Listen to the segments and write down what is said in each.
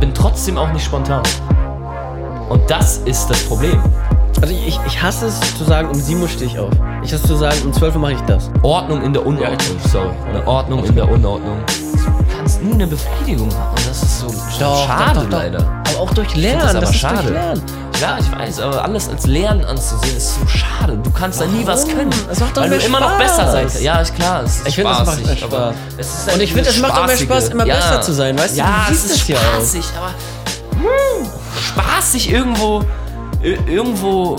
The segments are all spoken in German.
bin trotzdem auch nicht spontan. Und das ist das Problem. Also ich, ich hasse es zu sagen, um 7 Uhr stehe ich auf. Ich hasse es zu sagen, um 12 Uhr mache ich das. Ordnung in der Unordnung, sorry. Eine Ordnung in der Unordnung. Du kannst nie eine Befriedigung haben. Und das ist so Doch, schade doch, doch, doch. leider. Aber auch durch Lernen. das aber ist schade. Durch Lernen. Ja, ich weiß, aber alles als Lernen anzusehen ist so schade. Du kannst da nie was Warum? können. Es macht doch weil mehr du immer noch Spaß. besser sein kannst. Ja, ist klar. Es ist Ich finde, es macht mehr aber Spaß. es ist Und halt ich finde, es macht auch mehr. Spaß, immer ja. besser zu sein, weißt du? Ja, Du es ist ja spaßig, aber hm, spaßig irgendwo, ir- irgendwo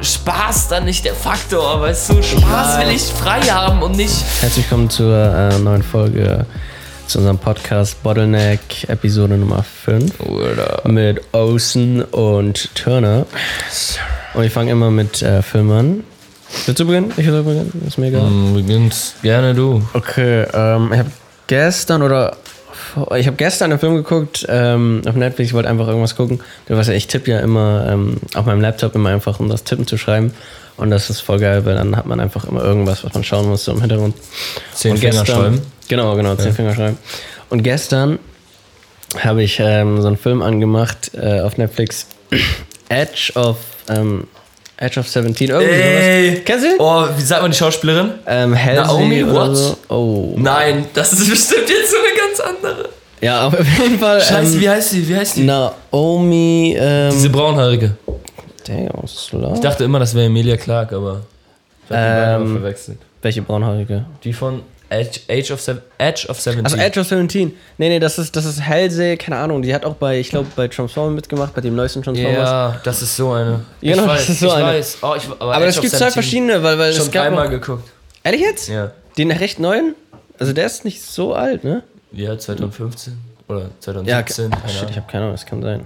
äh, Spaß dann nicht der Faktor, weißt du? Spaß will ich frei haben und nicht. Herzlich willkommen zur äh, neuen Folge zu unserem Podcast Bottleneck, Episode Nummer 5. Mit Olsen und Turner. Und ich fange immer mit äh, Filmen an. Willst du beginnen? Ich will beginnen, ist mir egal. Beginnst gerne du. Okay, ähm, ich habe gestern oder ich habe gestern einen Film geguckt ähm, auf Netflix. Ich wollte einfach irgendwas gucken. Du weißt ja, ich tippe ja immer ähm, auf meinem Laptop immer einfach, um das Tippen zu schreiben. Und das ist voll geil, weil dann hat man einfach immer irgendwas, was man schauen muss so im Hintergrund. Zehn Und Finger gestern- schreiben. Genau, genau, zehn Finger schreiben. Und gestern habe ich ähm, so einen Film angemacht äh, auf Netflix. Edge of ähm, Edge of 17. Irgendwie Ey. sowas. Kennst du ihn? Oh, wie sagt man die Schauspielerin? Ähm, Halsey Naomi Watts? so. Oh. Nein, das ist bestimmt jetzt so eine ganz andere. Ja, auf jeden Fall. Scheiße, ähm, wie heißt die? Wie heißt die? Naomi. Ähm, Diese braunhaarige. Damn, slow. Ich dachte immer, das wäre Emilia Clark, aber ich hab die beiden Ähm, immer verwechselt. Welche braunhaarige? Die von Edge, Age, of Seven, Edge of 17. Also Edge of 17. Nee, nee, das ist, das ist Halsey, keine Ahnung. Die hat auch bei, ich glaube, bei Transformers mitgemacht, bei dem neuesten Transformers. Ja, das ist so eine. Ja, genau, ich weiß, das ist so ich eine. Weiß. Oh, ich, aber Aber es gibt zwei 17 verschiedene, weil, weil Schon es gab. dreimal Auch, geguckt. ehrlich jetzt? Ja. Den recht neuen? Also der ist nicht so alt, ne? Ja, 2015 oder Ja, 2017. keine shit, ich habe keine Ahnung, das kann sein.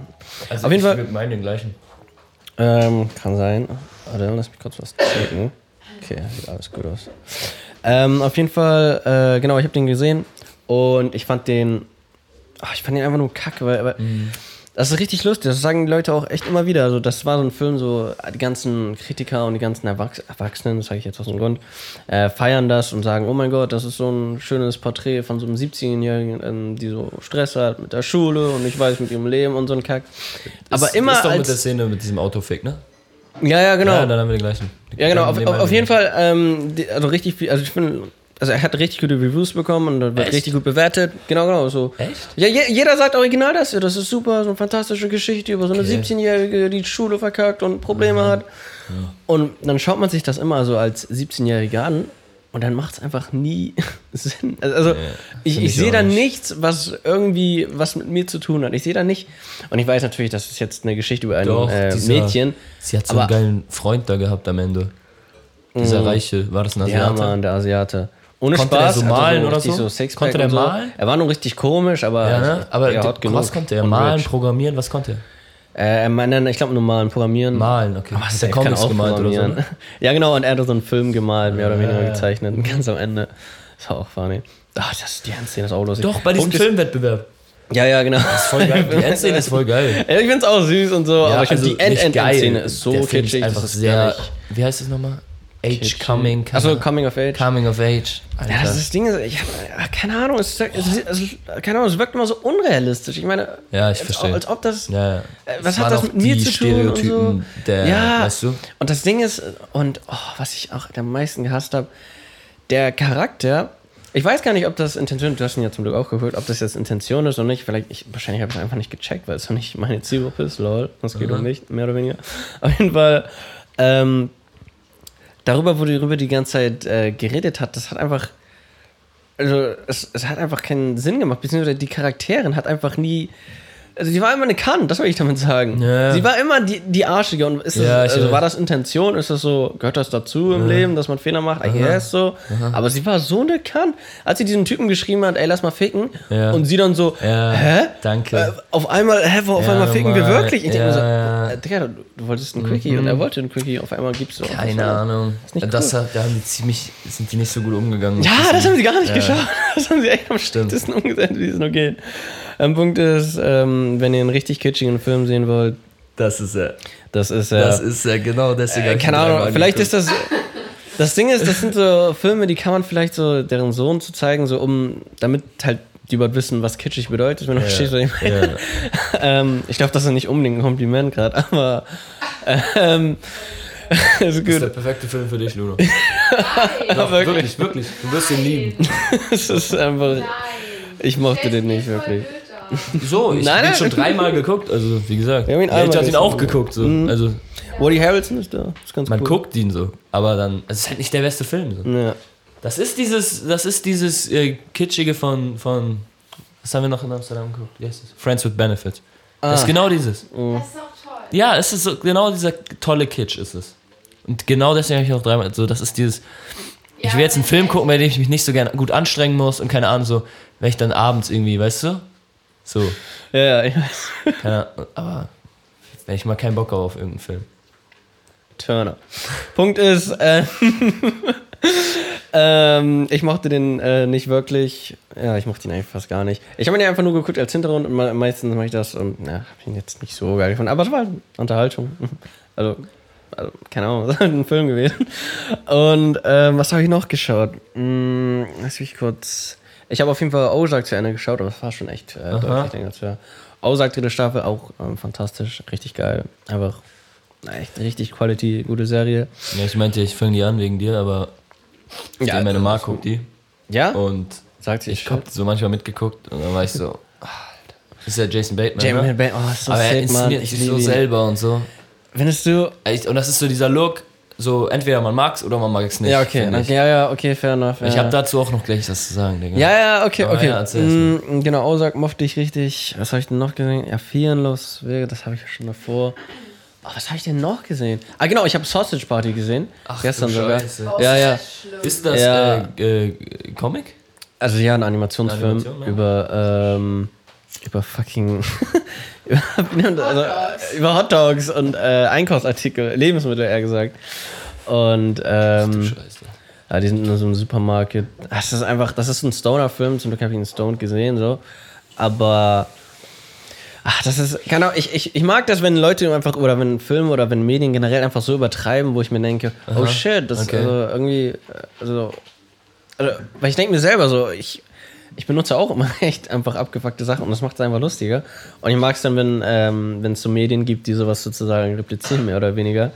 also auf jeden ich Fall- würd meinen den gleichen. Ähm, kann sein. Warte, lass mich kurz was checken. Okay, sieht alles gut aus. Ähm, auf jeden Fall, äh, genau, ich habe den gesehen und ich fand den, ach, ich fand den einfach nur kacke, weil, weil das ist richtig lustig, das sagen die Leute auch echt immer wieder. Also, das war so ein Film, so die ganzen Kritiker und die ganzen Erwachs Erwachsenen, das sage ich jetzt aus dem Grund, äh, feiern das und sagen, oh mein Gott, das ist so ein schönes Porträt von so einem 17-Jährigen, ähm, die so Stress hat mit der Schule und nicht weiß mit ihrem Leben und so ein Kack. Aber ist, immer ist doch mit der Szene mit diesem Autofick, ne? ja, ja, genau. Ja, dann haben wir den gleichen. Ja, genau, auf, auf, jeden den. Fall, ähm, die, also richtig viel, also ich finde, also er hat richtig gute Reviews bekommen und wird Echt? richtig gut bewertet. Genau, genau, so. Echt? Ja, je, jeder sagt original das, ja, das ist super, so eine fantastische Geschichte über so eine Okay. 17-Jährige, die die Schule verkackt und Probleme hat. Und dann schaut man sich das immer so als 17-Jährige an und dann macht es einfach nie Sinn. Also, also ich, find ich ich sehe da nicht. nichts, was irgendwie was mit mir zu tun hat. Ich sehe da nicht. Und ich weiß natürlich, das ist jetzt eine Geschichte über ein Doch, äh, dieser- Mädchen. Sie hat so einen geilen Freund da gehabt am Ende. Dieser Reiche, war das ein Ja, Asiate? Mann, der Asiate. Ohne Konnte Spaß. der so hatte malen oder richtig so? Sixpack Konnte der und so. malen? Er war nur richtig komisch, aber, Ja, ne? Aber ja, hot genug. was konnte er? Malen, rich. programmieren, was konnte er? Äh, er ich glaube, normalen Programmieren. Malen, okay. Aber was der er Comics auch gemalt oder so, ne? Ja, genau, und er hat so einen Film gemalt, mehr oder weniger ja. gezeichnet. Und ganz am Ende. Das war auch funny. Ach, das, die Endszene ist auch lustig. Doch, bei diesem ist- Filmwettbewerb. Ja, ja, genau. Voll geil. Die Endszene ist voll geil. Ja, ich find's auch süß und so, aber ich die also geil. End-End-Szene ist so kitschig. Ist einfach das ist sehr. Wie heißt es nochmal? Age. Coming. Achso, Coming of Age. Coming of Age. Alter. Ja, das, ist das Ding ist, ich hab, keine Ahnung, es, es, es, keine Ahnung, es wirkt immer so unrealistisch. Ich meine, Ja, ich als, verstehe. als ob das, ja, ja. äh, Es was hat das mit mir zu tun und so? Der, ja, weißt du? und das Ding ist, und oh, was ich auch am meisten gehasst habe, der Charakter, ich weiß gar nicht, ob das Intention, du hast ihn ja zum Glück auch gehört, ob das jetzt Intention ist oder nicht. Vielleicht, ich, wahrscheinlich habe ich es einfach nicht gecheckt, weil es doch nicht meine Zielgruppe ist, lol. Das geht um mich, mehr oder weniger. Auf jeden Fall, ähm, darüber, wo die ganze Zeit äh, geredet hat, das hat einfach, also es, es hat einfach keinen Sinn gemacht, beziehungsweise die Charakterin hat einfach nie, also sie war immer eine Kant, das will ich damit sagen. Ja. Sie war immer die, die Arschige und ist das, Ja, also war das Intention, ist das so, gehört das dazu im Leben, dass man Fehler macht? I guess so. Aber sie war so eine Kant, als sie diesen Typen geschrieben hat, ey, lass mal ficken Ja. und sie dann so, Ja, hä? danke. Äh, auf einmal, hä, wo, auf Ja, einmal ficken wir wirklich? Ich denke mir so, Ja. äh, Digga, du, du wolltest einen Quickie und er wollte einen Quickie, auf einmal gibst du Keine. Ahnung. nicht Das hat, da haben die ziemlich, sind die nicht so gut umgegangen. Ja, das haben sie gar nicht Ja. geschafft. Das haben sie echt am schlechtesten umgesetzt, wie es nur geht. Ein Punkt ist, ähm, wenn ihr einen richtig kitschigen Film sehen wollt, Das ist er. das ist äh, Das ist er, genau deswegen. äh, keine Ahnung, vielleicht ist das Das Ding ist, das sind so Filme, die kann man vielleicht so deren Sohn zu zeigen, so um, damit halt die überhaupt wissen, was kitschig bedeutet, wenn du verstehst, was ich meine. Ja. Ähm, ich glaube, das ist nicht unbedingt ein Kompliment gerade, aber ähm, ist Das ist der gut. perfekte Film für dich, Luno. Aber wirklich, wirklich, wirklich. Du wirst ihn lieben. es ist einfach. Nein. Ich mochte den nicht wirklich. Blöd an. So, ich Nein, habe ihn schon dreimal geguckt. Also, wie gesagt. Wir haben ihn Ja, ich habe ihn auch geguckt. So. Mhm. Also, Woody Harrelson ist da. Ist ganz man cool. guckt ihn so. Aber dann. Es ist halt nicht der beste Film. So. Ja. Das ist dieses, das ist dieses äh, Kitschige von, von. Was haben wir noch in Amsterdam geguckt? Wie heißt das? Friends with Benefit. Das ist Ah. genau dieses. Das ist auch toll. Ja, es ist so, genau dieser tolle Kitsch ist es. Und genau deswegen habe ich auch dreimal, so, das ist dieses, ich will jetzt einen Film gucken, bei dem ich mich nicht so gerne gut anstrengen muss und keine Ahnung, so, wenn ich dann abends irgendwie, weißt du? So, Ja, ja, ich weiß. keine Ahnung, aber wenn ich mal keinen Bock habe auf irgendeinen Film. Turner. Punkt ist, äh, ähm, ich mochte den äh, nicht wirklich. Ja, ich mochte ihn eigentlich fast gar nicht. Ich habe ihn ja einfach nur geguckt als Hintergrund und me- meistens mache ich das und ja, habe ihn jetzt nicht so geil gefunden. Aber es war halt Unterhaltung. Also, also keine Ahnung, es ist halt ein Film gewesen. Und ähm, was habe ich noch geschaut? Hm, lass mich kurz. Ich habe auf jeden Fall Ozark zu Ende geschaut, aber das war schon echt äh, deutlich länger. als wir- Ozark dritte Staffel auch ähm, fantastisch, richtig geil. Einfach echt richtig Quality, gute Serie. Ja, ich meinte, ich fange die an wegen dir, aber ja, meine Mark guckt die Ja? und Sagt sie, ich habe so manchmal mitgeguckt und dann war ich so, ist ja Jason Bateman, ne? Bay, oh, ist so aber er sick, Mann. inszeniert sich liebe so selber und so. Findest du? Und das ist so dieser Look, so entweder man mag's oder man mag es nicht. Ja, okay. okay. Ja, ja, okay, fair enough. Ich ja. habe dazu auch noch gleich was zu sagen, Digga. Ja, ja, okay, Aber okay. ja, Mm, genau, Ozark mochte ich richtig. Was habe ich denn noch gesehen? Ja, Fearenlos, das habe ich ja schon davor. Oh, was habe ich denn noch gesehen? Ah, genau, ich habe Sausage Party gesehen. Ach, gestern du sogar. Oh, Ja, ist ja. Ist das Ja. äh, äh, Comic? Also ja, ein Animationsfilm Animation, ja. über ähm, über fucking über, also, über Hot Dogs und äh, Einkaufsartikel, Lebensmittel eher gesagt. Und ähm, Scheiße. ja, die sind in so einem Supermarkt. Das ist einfach, das ist ein Stoner-Film, zum Glück habe ich ihn Stoned gesehen, so. Aber ach, das ist, keine Ahnung, ich, ich, ich mag das, wenn Leute einfach, oder wenn Filme oder wenn Medien generell einfach so übertreiben, wo ich mir denke, oh shit, das okay. ist also irgendwie, äh, also, also, weil ich denke mir selber so, ich, ich benutze auch immer echt einfach abgefuckte Sachen und das macht es einfach lustiger. Und ich mag es dann, wenn ähm, es so Medien gibt, die sowas sozusagen replizieren, mehr oder weniger.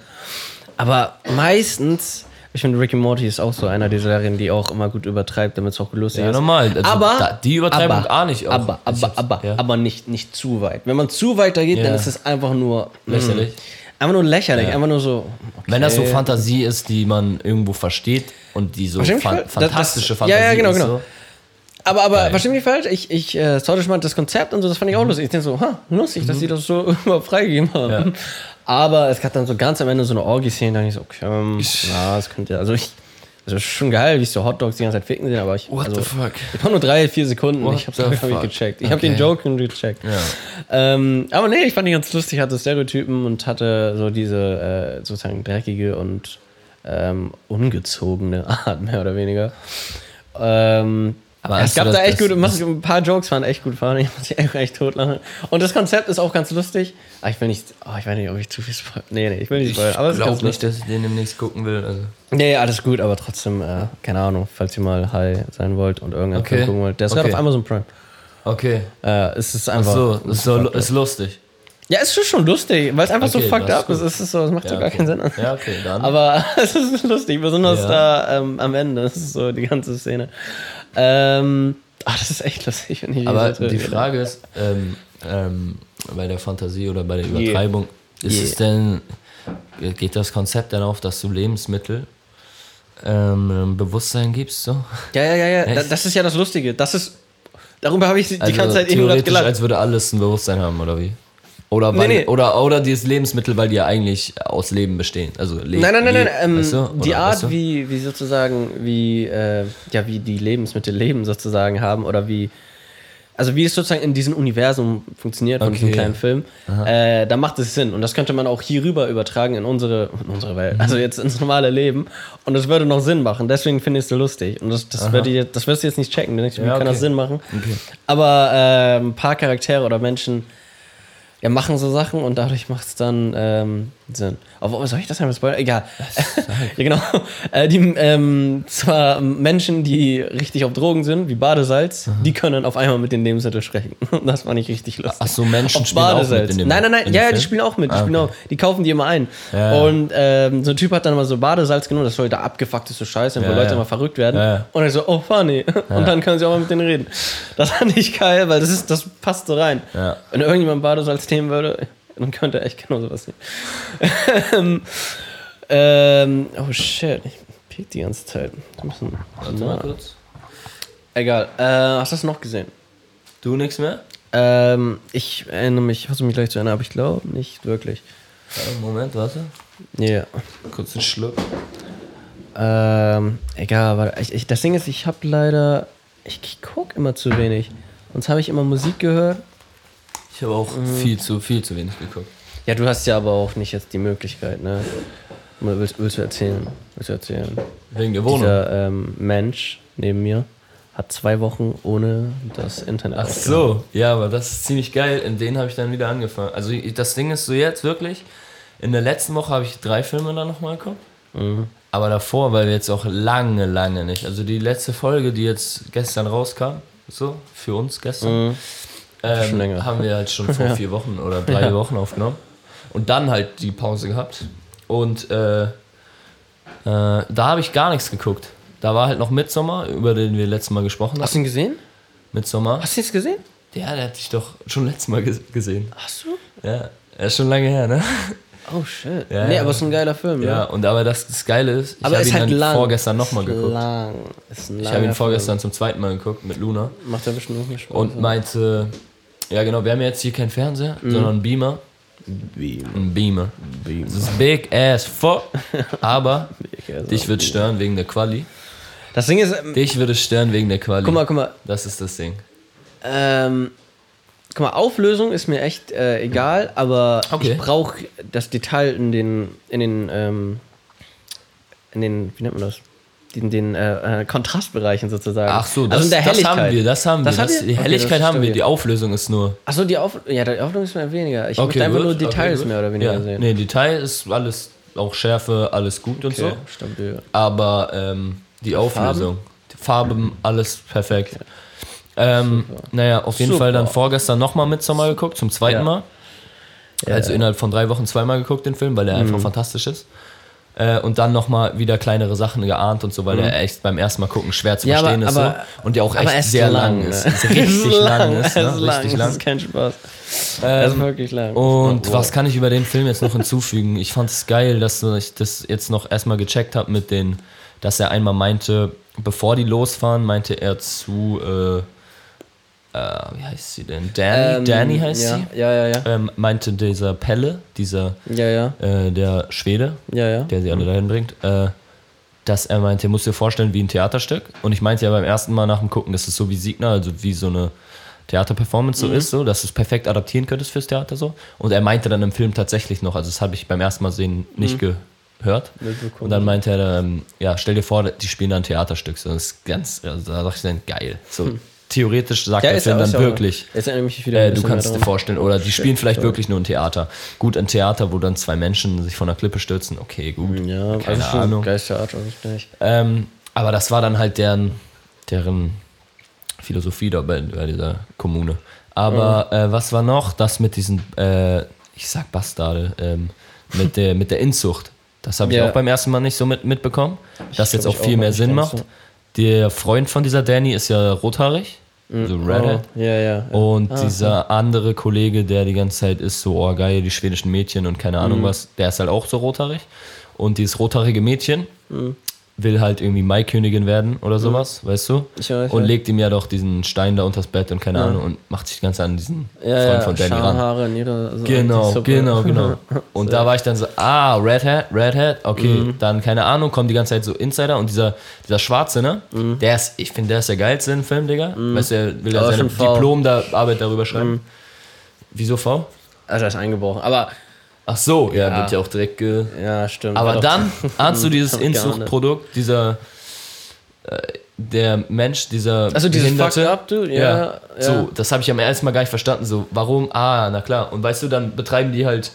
Aber meistens, ich finde, Ricky Morty ist auch so einer dieser Serien, die auch immer gut übertreibt, damit es auch lustig Ja, ist. normal. Also aber da- die Übertreibung aber, ahne ich auch. Aber, aber, aber, ja. aber nicht, nicht zu weit. Wenn man zu weit da geht, Ja. dann ist es einfach nur mm, Lächerlich. Einfach nur lächerlich, Ja. einfach nur so. Okay. Wenn das so Fantasie ist, die man irgendwo versteht und die so fan fantastische Das- Fantasie ja, ja, genau, ist. genau. So. Aber, aber Geil. versteh mich falsch, ich, ich äh, Storage meint das Konzept und so, das fand ich auch lustig. Ich denke so, ha, lustig, dass die das so überhaupt freigegeben haben. Mhm. Ja. Aber es gab dann so ganz am Ende so eine Orgie-Szene, da dachte ich so, okay, ähm, ja, das könnte ja, also ich, also ist schon geil, wie ich so Hotdogs die ganze Zeit ficken sehen, aber ich, What also, the fuck? ich war nur drei, vier Sekunden, What ich hab's hab ich gecheckt. Ich hab den Okay. Joke gecheckt. Ja. Ähm, aber nee, ich fand ihn ganz lustig, hatte Stereotypen und hatte so diese äh, sozusagen dreckige und ähm, ungezogene Art, mehr oder weniger. Ähm, Aber ja, es gab das- da echt das- gute, ein paar Jokes waren echt gut fahren. Ich muss echt, echt totlachen. Und das Konzept ist auch ganz lustig. Ah, ich will nicht, oh, ich weiß nicht, ob ich zu viel spoil. Nee, nee, ich will nicht Ich spoilern. Aber es ganz glaube nicht, dass ich den demnächst gucken will. Also. Nee, alles gut, aber trotzdem, äh, keine Ahnung, falls ihr mal high sein wollt und irgendeinen Okay. Film gucken wollt. Der ist gerade Okay. auf Amazon Prime. Okay. Äh, es ist Ach einfach. so, das ist, so, ist lustig. Ja, es ist schon lustig, weil es einfach Okay, so fucked up ist. Es ist so, es macht so Ja, gar okay. keinen Sinn. Ja, okay, dann. Aber es ist lustig, besonders Ja. da ähm, am Ende. Das ist so die ganze Szene. Ähm, ach, das ist echt lustig. Wenn ich Aber die Frage ist, ähm, ähm, bei der Fantasie oder bei der Übertreibung, ist Yeah. es denn, geht das Konzept dann auf, dass du Lebensmittel ähm, Bewusstsein gibst? So? Ja, ja, ja, ja. Echt? das ist ja das Lustige. Das ist. Darüber habe ich die Also ganze Zeit eben gerade gelacht. als würde alles ein Bewusstsein haben, oder wie? Oder, weil, Nee, nee. Oder, oder dieses Lebensmittel, weil die ja eigentlich aus Leben bestehen. Also Le Nein, nein, nein, nein. Le- Ähm, weißt du? die Art, weißt du? wie, wie sozusagen, wie, äh, ja, wie die Lebensmittel leben sozusagen haben oder wie, also wie es sozusagen in diesem Universum funktioniert von diesem Okay. kleinen Film, äh, da macht es Sinn. Und das könnte man auch hier rüber übertragen in unsere, in unsere Welt, Mhm. also jetzt ins normale Leben. Und das würde noch Sinn machen. Deswegen finde ich es so lustig. Und das, das, würde das wirst du jetzt nicht checken. Wie Ja, kann das okay. Sinn machen? Okay. Aber äh, ein paar Charaktere oder Menschen ja, machen so Sachen und dadurch macht es dann ähm, Sinn. Aber soll ich das einmal spoilern? Egal. ja, genau. Äh, die, ähm, zwar Menschen, die richtig auf Drogen sind, wie Badesalz, die können auf einmal mit den Lebensmitteln sprechen. das fand ich richtig lustig. Ach so, Menschen Auf spielen auch Badesalz. mit in dem Nein, nein, nein, ja, ja, die spielen auch mit. Die, Ah, okay. auch, die kaufen die immer ein. Ja. Und ähm, so ein Typ hat dann immer so Badesalz genommen, das soll der abgefuckteste Scheiß sein, wo Leute immer verrückt werden. Und er so, oh, funny. Und dann können sie auch mal mit denen reden. Das fand ich geil, weil das, ist, das passt so rein. Wenn irgendjemand Badesalz nehmen würde, dann könnte er echt genau sowas nehmen. ähm, oh shit, ich piek die ganze Zeit. Wir müssen- Warte mal kurz. Egal, äh, hast du das noch gesehen? Du nichts mehr? Ähm, ich erinnere mich, hast du mich gleich zu erinnern, aber ich glaube nicht wirklich. Moment, warte. Ja. Kurz einen Schluck. Ähm, egal, aber ich, ich, das Ding ist, ich habe leider, ich, ich gucke immer zu wenig. Sonst habe ich immer Musik gehört. Ich habe auch Mhm. viel zu viel zu wenig geguckt. Ja, du hast ja aber auch nicht jetzt die Möglichkeit, ne? Willst, willst du erzählen? Willst du erzählen? Wegen der Wohnung. Dieser ähm, Mensch neben mir hat zwei Wochen ohne das Internet. Ach so, ja, aber das ist ziemlich geil. In denen habe ich dann wieder angefangen. Also das Ding ist so jetzt wirklich, in der letzten Woche habe ich drei Filme dann nochmal geguckt. Mhm. Aber davor, weil wir jetzt auch lange, lange nicht. Also die letzte Folge, die jetzt gestern rauskam, so, für uns gestern, Mhm. Ähm, haben wir halt schon vor vier Wochen oder drei Ja. Wochen aufgenommen. Und dann halt die Pause gehabt. Und äh, äh, da habe ich gar nichts geguckt. Da war halt noch Midsommar, über den wir letztes Mal gesprochen Hast haben. du ihn gesehen? Midsommar. Hast du ihn gesehen? Ja, der hat dich doch schon letztes Mal ges gesehen. Hast du? Ja, er ist schon lange her, ne? Oh shit. Ja, nee, ja. aber es ist ein geiler Film, Ja, ja. und aber das, das Geile ist, ich habe ihn halt lang. vorgestern nochmal geguckt. Lang. Ist ein Ich habe ihn vorgestern zum zweiten Mal geguckt mit Luna Film. Macht ja bestimmt auch nicht Spaß. und meinte, ja genau, wir haben jetzt hier keinen Fernseher, Mhm. sondern einen Beamer. Ein Beamer. Das ist big as fuck, aber dich wird stören wegen der Quali. Das Ding ist, ähm, Dich würde stören wegen der Quali. guck mal, guck mal, Das ist das Ding. ähm, guck mal, Auflösung ist mir echt äh, egal, aber Okay. ich brauche das Detail in den, in den, ähm, in den, wie nennt man das? In den äh, äh, Kontrastbereichen sozusagen. Ach so, das, also der das haben wir, das haben Das wir. Das, ihr? die Okay, Helligkeit das ist haben wir, die Auflösung ist nur. Achso, die Auf ja, die Auflösung ist mir weniger. Ich Okay, möchte einfach nur Details okay, mehr oder weniger ja. sehen. Nee, Detail ist alles, auch Schärfe, alles gut und okay, so. stabil. Aber ähm, die Auflösung, die Farben, alles perfekt. Ähm, naja, auf jeden Super. Fall dann vorgestern nochmal Midsommar geguckt, zum zweiten Ja. Mal. Also innerhalb von drei Wochen zweimal geguckt, den Film, weil der Mhm. einfach fantastisch ist. Äh, und dann nochmal wieder kleinere Sachen geahnt und so, weil der echt beim ersten Mal gucken schwer zu Mhm. Ja, aber- verstehen ist. aber- so. Und ja auch echt ist sehr lang, lang ne? ist. ist richtig lang ist. Ne? ist lang, Richtig lang. ist kein Spaß. Es ist Ähm, wirklich lang. und Wow. was kann ich über den Film jetzt noch hinzufügen? Ich fand es geil, dass ich das jetzt noch erstmal gecheckt habe mit den, dass er einmal meinte, bevor die losfahren, meinte er zu, äh, äh, wie heißt sie denn? Danny, Ähm, Danny heißt ja, sie. Ja, ja, ja. Ähm, meinte dieser Pelle, dieser, Ja, ja. äh, der Schwede, Ja, ja. der sie alle dahin bringt, äh, dass er meinte, er muss dir vorstellen wie ein Theaterstück. Und ich meinte ja beim ersten Mal nach dem Gucken, dass es so wie Siegner, also wie so eine Theaterperformance Mhm. so ist, so, dass du es perfekt adaptieren könntest fürs Theater so. Und er meinte dann im Film tatsächlich noch, also das habe ich beim ersten Mal sehen nicht Mhm. gehört. Und dann meinte er, ähm, ja, stell dir vor, die spielen da ein Theaterstück. So, das ist ganz, also da dachte ich dann, geil. So, theoretisch sagt der Film Hm. ja- dann ja wirklich. Äh, du kannst dir vorstellen, oder die spielen vielleicht wirklich nur ein Theater. Gut, ein Theater, wo dann zwei Menschen sich von der Klippe stürzen, okay, gut. Ja, keine also Ahnung. Geiles Theater, richtig. Ähm, aber das war dann halt deren, deren Philosophie da bei, dieser Kommune. Aber Mhm. äh, was war noch? Das mit diesen, äh, ich sag Bastarde, ähm, mit, der, mit der Inzucht. Das habe ich Ja. auch beim ersten Mal nicht so mit, mitbekommen. Das jetzt auch viel auch mehr nicht Sinn macht. so. Der Freund von dieser Danny ist ja rothaarig, so Redhead. Oh, ja, ja. ja. Und Ah, dieser andere Kollege, der die ganze Zeit ist, so, oh geil, die schwedischen Mädchen und keine Mhm. Ahnung was, der ist halt auch so rothaarig. Und dieses rothaarige Mädchen Mhm. Will halt irgendwie Maikönigin werden oder sowas, weißt du? Ich weiß, und ja. legt ihm ja doch diesen Stein da unters Bett und keine Ahnung und macht sich die ganze Zeit an diesen ja, Freund ja, von Danny ran. Schamhaare in ihrer so Genau, genau, genau. Und da war ich dann so, ah, Red Hat, Red Hat, okay, Mhm. dann keine Ahnung, kommen die ganze Zeit so Insider und dieser, dieser Schwarze, ne? Mhm. Der ist, ich finde, der ist der geilste im Film, Digga. Weißt du, er will ja seine faul. Diplom da, Arbeit darüber schreiben. Mhm. Wieso V? Also, er ist eingebrochen. Aber, Ach so, ja, Ja. wird ja auch direkt ge. ja, stimmt. Aber dann ahnst du dieses. Inzuchtprodukt, dieser, äh, der Mensch, dieser Also dieses Behinderte- Fucked Up Dude, ja, ja. So, das habe ich am ersten Mal gar nicht verstanden. So, warum? Ah, na klar. Und weißt du, dann betreiben die halt,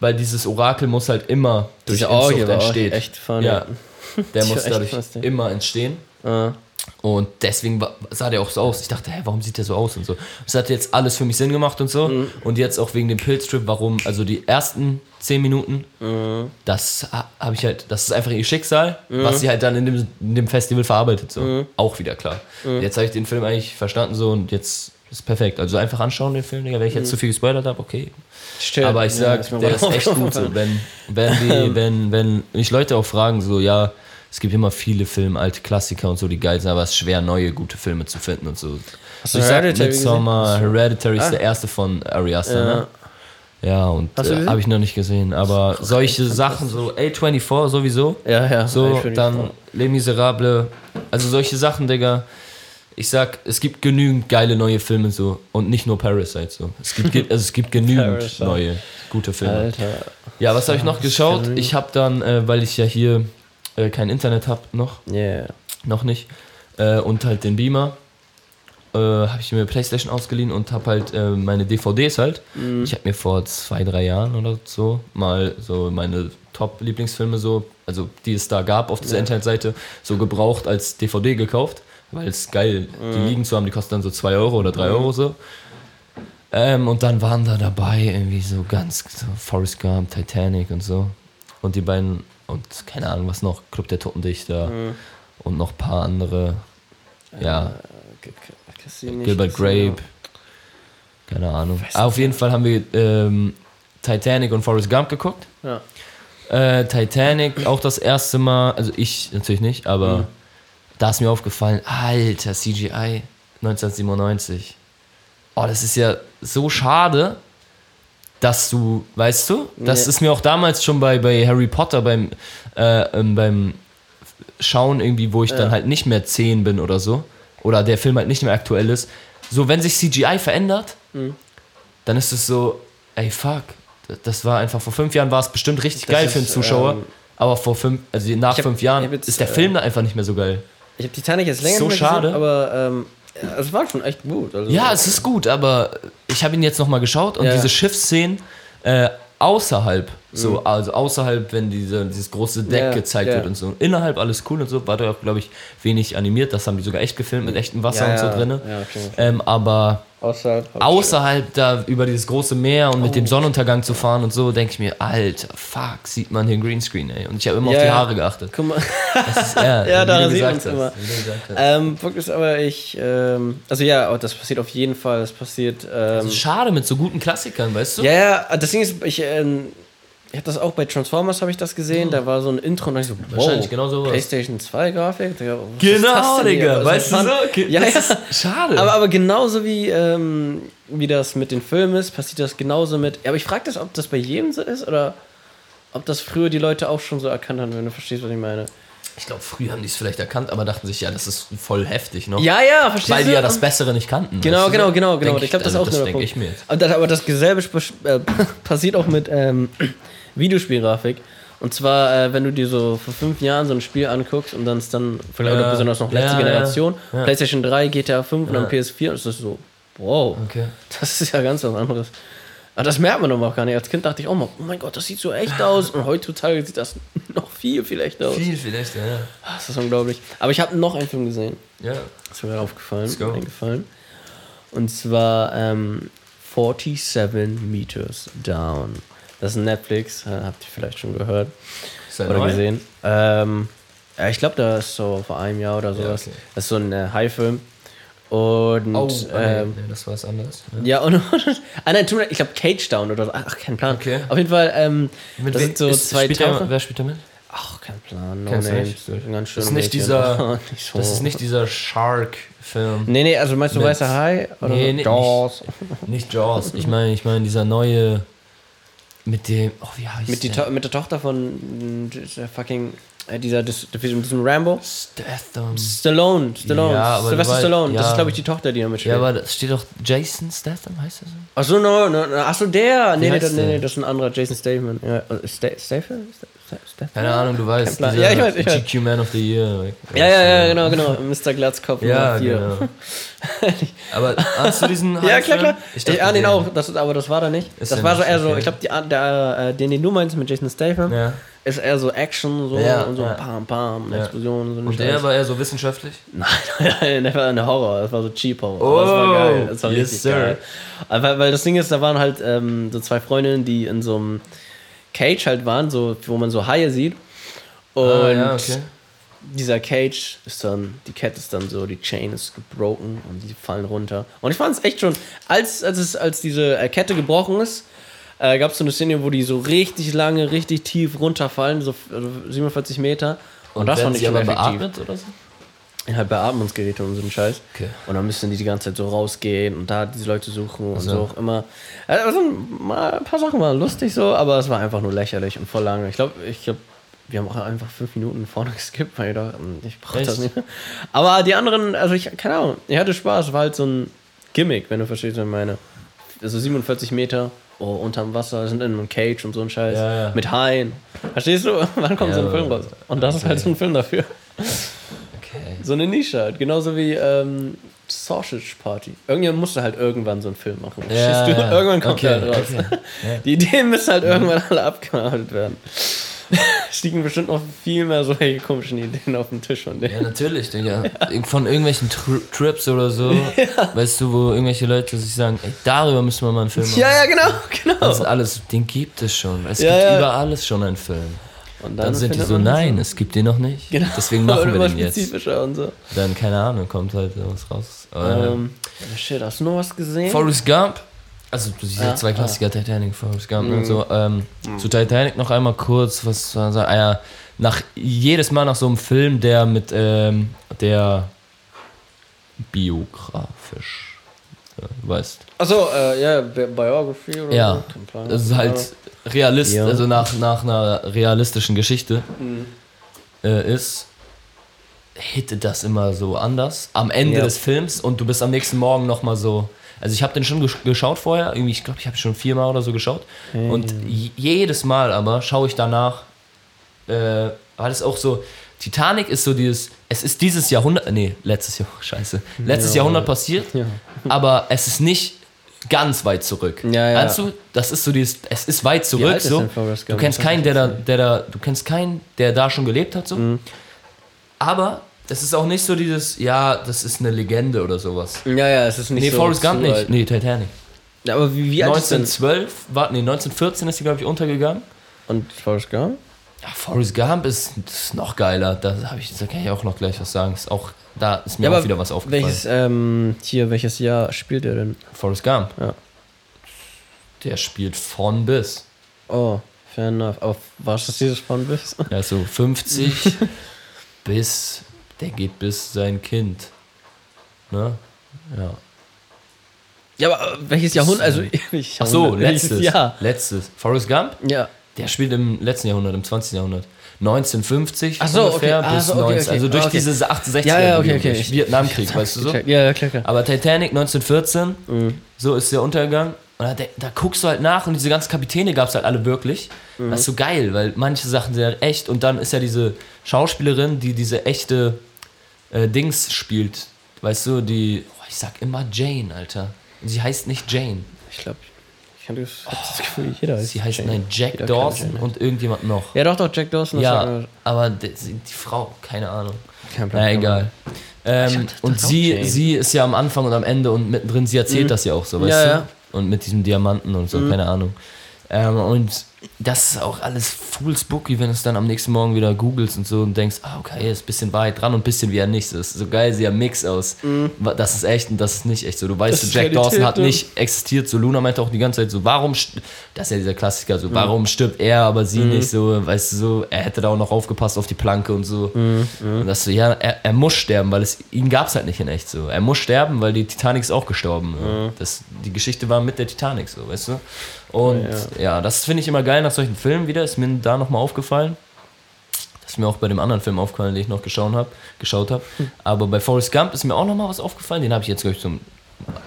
weil dieses Orakel muss halt immer durch Diese Orgie Inzucht entstehen. echt funny. Ja, der muss dadurch lustig. immer entstehen. Ah. Und deswegen sah der auch so aus. Ich dachte, hä, warum sieht der so aus und so. Das hat jetzt alles für mich Sinn gemacht und so. Mhm. Und jetzt auch wegen dem Pilztrip, warum, also die ersten zehn Minuten, Mhm. das habe ich halt, das ist einfach ihr Schicksal, was sie halt dann in dem, in dem Festival verarbeitet. So. Mhm. Auch wieder klar. Jetzt habe ich den Film eigentlich verstanden so und jetzt ist perfekt. Also einfach anschauen den Film, Digga. Wenn ich jetzt zu viel gespoilert habe, okay. Stimmt. Aber ich Mhm. Ja, sag, mir der ist echt gut. So. Wenn, wenn, die, wenn, wenn mich Leute auch fragen, so, ja, es gibt immer viele Filme, alte Klassiker und so, die geil sind, aber es ist schwer, neue gute Filme zu finden und so. Hast du ich sag, Hereditary Midsommar, Hereditary ist Ah. der erste von Ari Aster, Ja. ne? Ja, und äh, habe ich noch nicht gesehen. Aber solche Sachen, so A24 sowieso, Ja, ja. so, ich find- dann Les Miserables, also solche Sachen, Digga. Ich sag, es gibt genügend geile neue Filme so und nicht nur Parasite so. Es gibt, also es gibt genügend neue gute Filme. Alter. Ja, was habe ich noch geschaut? Ich habe dann, äh, weil ich ja hier äh, kein Internet habe noch, Yeah. noch nicht, äh, und halt den Beamer, äh, habe ich mir Playstation ausgeliehen und habe halt äh, meine DVDs halt. Mhm. Ich habe mir vor zwei, drei Jahren oder so mal so meine Top-Lieblingsfilme so, also die es da gab auf dieser Internetseite, so gebraucht als DVD gekauft, weil es geil, die Mhm. liegen zu haben, die kosten dann so 2 Euro oder 3 Euro so. Ähm, und dann waren da dabei irgendwie so ganz so Forrest Gump, Titanic und so. Und die beiden, und keine Ahnung was noch, Club der Totendichter und noch ein paar andere. Ja, Cassini, Gilbert Cassini. Grape. Keine Ahnung. Ah, auf jeden Fall haben wir ähm, Titanic und Forrest Gump geguckt. Ja. Äh, Titanic auch das erste Mal, also ich natürlich nicht, aber Mhm. da ist mir aufgefallen, alter, CGI 1997. Oh, das ist ja so schade, dass du, weißt du, das Nee. ist mir auch damals schon bei, bei Harry Potter beim, äh, ähm, beim Schauen irgendwie, wo ich dann Ja. halt nicht mehr 10 bin oder so, oder der Film halt nicht mehr aktuell ist, so wenn sich CGI verändert, Mhm. dann ist es so, ey fuck, das war einfach, vor fünf Jahren war es bestimmt richtig Das geil für einen ist, Zuschauer, ähm, aber vor fünf, also nach hab- fünf Jahren jetzt, ist der äh, Film da einfach nicht mehr so geil. Ich habe Titanic jetzt länger So schade. gesehen, aber ähm, ja, es war schon echt gut. Also, Ja, es ist gut, aber ich habe ihn jetzt nochmal geschaut und Ja. diese Schiffsszenen äh, außerhalb, so, also außerhalb, wenn diese, dieses große Deck Mhm. Ja, gezeigt ja. wird und so. Innerhalb alles cool und so, war da auch, glaube ich, wenig animiert. Das haben die sogar echt gefilmt mit echtem Wasser Ja, und so drin. Ja, okay. Ähm, aber Außerhalb. außerhalb da über dieses große Meer und mit Oh. dem Sonnenuntergang zu fahren und so, denke ich mir, alter, fuck, sieht man den Greenscreen, ey. Und ich habe immer auf die. Haare geachtet. Guck mal. Ist, ja, daran sieht man's hast, immer. Ähm, Fakt ist aber, ich, ähm, also ja, oh, das passiert auf jeden Fall, das passiert, ähm, Das ist schade mit so guten Klassikern, weißt du? ja, ja, das Ding ist, ich, ähm, ich habe das auch bei Transformers, habe ich das gesehen, da war so ein Intro und da ich so, wow. Wahrscheinlich genau sowas. Playstation 2 Grafik, Digga, Genau, das? Digga, weißt du so? Okay, Ja, das ja. schade. Aber, aber genauso wie, ähm, wie das mit den Filmen ist, passiert das genauso mit. Ja, aber ich frage das, ob das bei jedem so ist oder ob das früher die Leute auch schon so erkannt haben, wenn du verstehst, was ich meine. ich glaube, früher haben die es vielleicht erkannt, aber dachten sich, ja, das ist voll heftig noch. Ja, ja, verstehst Weil du? die ja das Bessere nicht kannten. Genau, genau, so? genau, genau. Denk ich glaube, das ist also auch so der denke Punkt. ich mir jetzt. Aber das, aber das selbe äh, passiert auch mit ähm, Videospielgrafik. Und zwar, äh, wenn du dir so vor fünf Jahren so ein Spiel anguckst und dann ist dann, vielleicht Ja. besonders noch letzte Ja, Generation, ja. PlayStation 3, GTA 5 und dann PS4, und es ist so, wow, Okay. das ist ja ganz was anderes. Aber das merkt man aber auch gar nicht. Als Kind dachte ich auch mal, oh mein Gott, das sieht so echt aus. Und heutzutage sieht das noch viel, viel echter aus. Viel, viel echter, ja. Das ist unglaublich. Aber ich habe noch einen Film gesehen. Ja. Das ist mir aufgefallen, Let's go. eingefallen. Und zwar ähm, 47 Meters Down. Das ist ein Netflix, äh, habt ihr vielleicht schon gehört oder neu? gesehen. Ähm, ja, ich glaube, da ist so vor einem Jahr oder sowas. okay. Das ist so ein äh, High-Film. Und Oh, ah, ähm, nee, das war was anderes. Ja. ja, und, ah, nein, ich glaube Cage Down oder so. Ach, kein Plan. Okay. Auf jeden Fall, ähm, Mit das sind so ist- zwei spielt Taucher. Wer spielt da mit? Ach, kein Plan, no Kennst nicht? Ganz schön Das ist nicht Mädchen. dieser, Nicht so. das ist nicht dieser Shark-Film. Nee, nee, also meinst du Weißer Hai? Oder Nee, nee, Jaws. Nicht Jaws. Ich meine, ich meine dieser neue mit dem, oh wie heißt Mit, die der? to mit der Tochter von dieser fucking, äh, dieser, diesem Rambo. Statham. Stallone, Stallone, Ja, Sylvester weißt- Stallone. Das ja. ist, glaube ich, die Tochter, die da mitspielt. Ja, aber da steht doch Jason Statham, heißt er so? Achso, no, no, no, achso, der. Nee, nee, das, nee, der? nee, das ist ein anderer, Jason Statham. Ja, äh, Sta Statham? Keine Ahnung, du weißt. Dieser Ja, ich weiß, ich weiß. GQ Man of the Year. Ja, ja, ja, genau, genau. Mr. Glatzkopf Ja, genau. Aber hast du diesen Ja, klar, klar. Ich Ich, dachte, ahne ihn der- auch, das, aber das war da nicht. Ist das war so eher so, ich glaube, der, äh, den, den du meinst mit Jason Statham, Ja. ist eher so Action so Ja, und so ja. pam, pam, Ja. Explosionen. So eine Und der Scheiße. war eher so wissenschaftlich? Nein, nein, der war eine Horror. Das war so Cheap Horror. Aber das war Oh, geil. Das war yes, richtig sir. geil. Weil, weil das Ding ist, da waren halt ähm, so zwei Freundinnen, die in so einem Cage halt waren, so, wo man so Haie sieht. Und Ah, ja, okay. dieser Cage ist dann, die Kette ist dann so, die Chain ist gebroken und die fallen runter. Und ich fand es echt schon, als, als, es, als diese äh, Kette gebrochen ist, äh, gab es so eine Szene, wo die so richtig lange, richtig tief runterfallen, so also 47 Meter. Und, das werden fand ich schon aber effektiv. beatmet oder so? Halt Beatmungsgeräte und so ein Scheiß. Okay. Und dann müssen die die ganze Zeit so rausgehen und da diese Leute suchen und so. so auch immer. Also mal ein paar Sachen waren lustig so, aber es war einfach nur lächerlich und voll lange. Ich glaube, ich glaube, wir haben auch einfach fünf Minuten vorne geskippt, weil ich dachte, ich brauche das nicht mehr. Aber die anderen, also ich, keine Ahnung, ich hatte Spaß, es war halt so ein Gimmick, wenn du verstehst, was ich meine. Also 47 Meter oh, unterm Wasser, sind in einem Cage und so ein Scheiß. Ja, ja. Mit Haien. Verstehst du? Wann kommt Ja, so ein Film raus? Und das ist halt so ein Film dafür. So eine Nische halt. Genauso wie ähm, Sausage Party. Irgendjemand musste halt irgendwann so einen Film machen. Ja, ja. Irgendwann kommt Okay, der halt raus. okay. Ja. Die Ideen müssen halt irgendwann alle abgearbeitet werden. Stiegen bestimmt noch viel mehr solche komischen Ideen auf den Tisch von Ja, denen. natürlich, Digga. Von irgendwelchen Tri Trips oder so, weißt du, wo irgendwelche Leute sich sagen, ey, darüber müssen wir mal einen Film machen. Ja, ja, genau, genau. Das ist alles, den gibt es schon. Es Ja, gibt ja. über alles schon einen Film. Und Dann sind die so, nein, es gibt den noch nicht. Genau. Deswegen machen wir den jetzt. und so. Dann, keine Ahnung, kommt halt was raus. Ähm, shit, hast du noch was gesehen? Forrest Gump, also du siehst ja, Ja, zwei ah. Klassiker, Titanic, Forrest Gump Mhm. und so. Ähm, Zu Titanic noch einmal kurz, was soll sagen? Ah, ja, nach, jedes Mal nach so einem Film, der mit, ähm, der biografisch, ja, du weißt, Achso, äh, ja, Bi- Biography oder Ja, so. Das ist halt realist, Ja. also nach, nach einer realistischen Geschichte Mhm. äh, ist, hittet das immer so anders am Ende Ja. des Films und du bist am nächsten Morgen nochmal so. Also ich habe den schon gesch- geschaut vorher, irgendwie, ich glaube, ich habe schon viermal oder so geschaut. Und j- jedes Mal aber schaue ich danach, äh, weil es auch so, Titanic ist so dieses, es ist dieses Jahrhundert, nee, letztes Jahr, scheiße, letztes Ja. Jahrhundert passiert, Ja. aber es ist nicht ganz weit zurück. Ja, ja. Weißt du, das ist so dieses, es ist weit zurück, ist so. Du kennst keinen, der da, der da, du kennst keinen, der da schon gelebt hat, so. Mhm. Aber es ist auch nicht so dieses, ja, das ist eine Legende oder sowas. Ja, ja, es ist nicht Nee, so. Forrest Gump nicht. Nee, Titanic. Ja, aber wie, wie alt ist denn 1912, war, nee, 1914 ist die, glaube ich, untergegangen. Und Forrest Gump? Ja, Forrest Gump ist, ist noch geiler. Da, ich, da kann ich auch noch gleich was sagen. Ist auch, da ist mir auch wieder was aufgefallen. Welches, ähm, hier, welches Jahr spielt er denn? Forrest Gump. Ja. Der spielt von bis. Oh, fair enough. Aber was ist dieses von bis? Ja, so 50 bis, der geht bis sein Kind. Ne? Ja. Ja, aber äh, welches Jahrhundert? Also, ich Ach so, letztes. Jahr? Letztes. Forrest Gump, Ja. der spielt im letzten Jahrhundert, im 20. Jahrhundert. 1950 Ach so, ungefähr okay. Ah, bis so, okay, 19. okay. Also durch Ah, diese 68er Ja, ja, okay, okay. Vietnamkrieg, weißt du so? Ja, ja, klar, klar. Aber Titanic 1914, Mhm. so ist der Untergang. Und da, da guckst du halt nach und diese ganzen Kapitäne gab es halt alle wirklich. Mhm. Das ist so geil, weil manche Sachen sind ja echt. Und dann ist ja diese Schauspielerin, die diese echte äh, Dings spielt. Weißt du, die. Oh, ich sag immer Jane, Alter. Und sie heißt nicht Jane. Ich glaube, ich habe das Gefühl, jeder ist. Sie heißt nein, Jack Dawson und irgendjemand noch. Ja, doch, doch, Jack Dawson. das Ja, aber die, die Frau, keine Ahnung. Kein Plan. Na egal. Ähm, und das sie, Jane. sie ist ja am Anfang und am Ende und mittendrin, sie erzählt das ja auch so, weißt Ja, du? ja. Und mit diesem Diamanten und so, keine Ahnung. Ähm, und das ist auch alles full spooky, wenn du es dann am nächsten Morgen wieder googelst und so und denkst, ah, okay, ist ein bisschen weit dran und ein bisschen wie er nicht. Das ist so geil, sie ein Mix aus. wa- Das ist echt und das ist nicht echt so. Du weißt, so, Jack Realität, Dawson hat ne? nicht existiert. So, Luna meinte auch die ganze Zeit so, warum, das ist ja dieser Klassiker, so, warum stirbt er, aber sie nicht so, weißt du, so, er hätte da auch noch aufgepasst auf die Planke und so. Und das so, ja, er, er muss sterben, weil es ihn gab es halt nicht in echt so. Er muss sterben, weil die Titanic ist auch gestorben. so. Das, die Geschichte war mit der Titanic so, weißt du? Und ja, das finde ich immer geil nach solchen Filmen wieder, ist mir da nochmal aufgefallen. Das ist mir auch bei dem anderen Film aufgefallen, den ich noch geschaut habe. Geschaut hab. Aber bei Forrest Gump ist mir auch nochmal was aufgefallen. Den habe ich jetzt, glaube ich, zum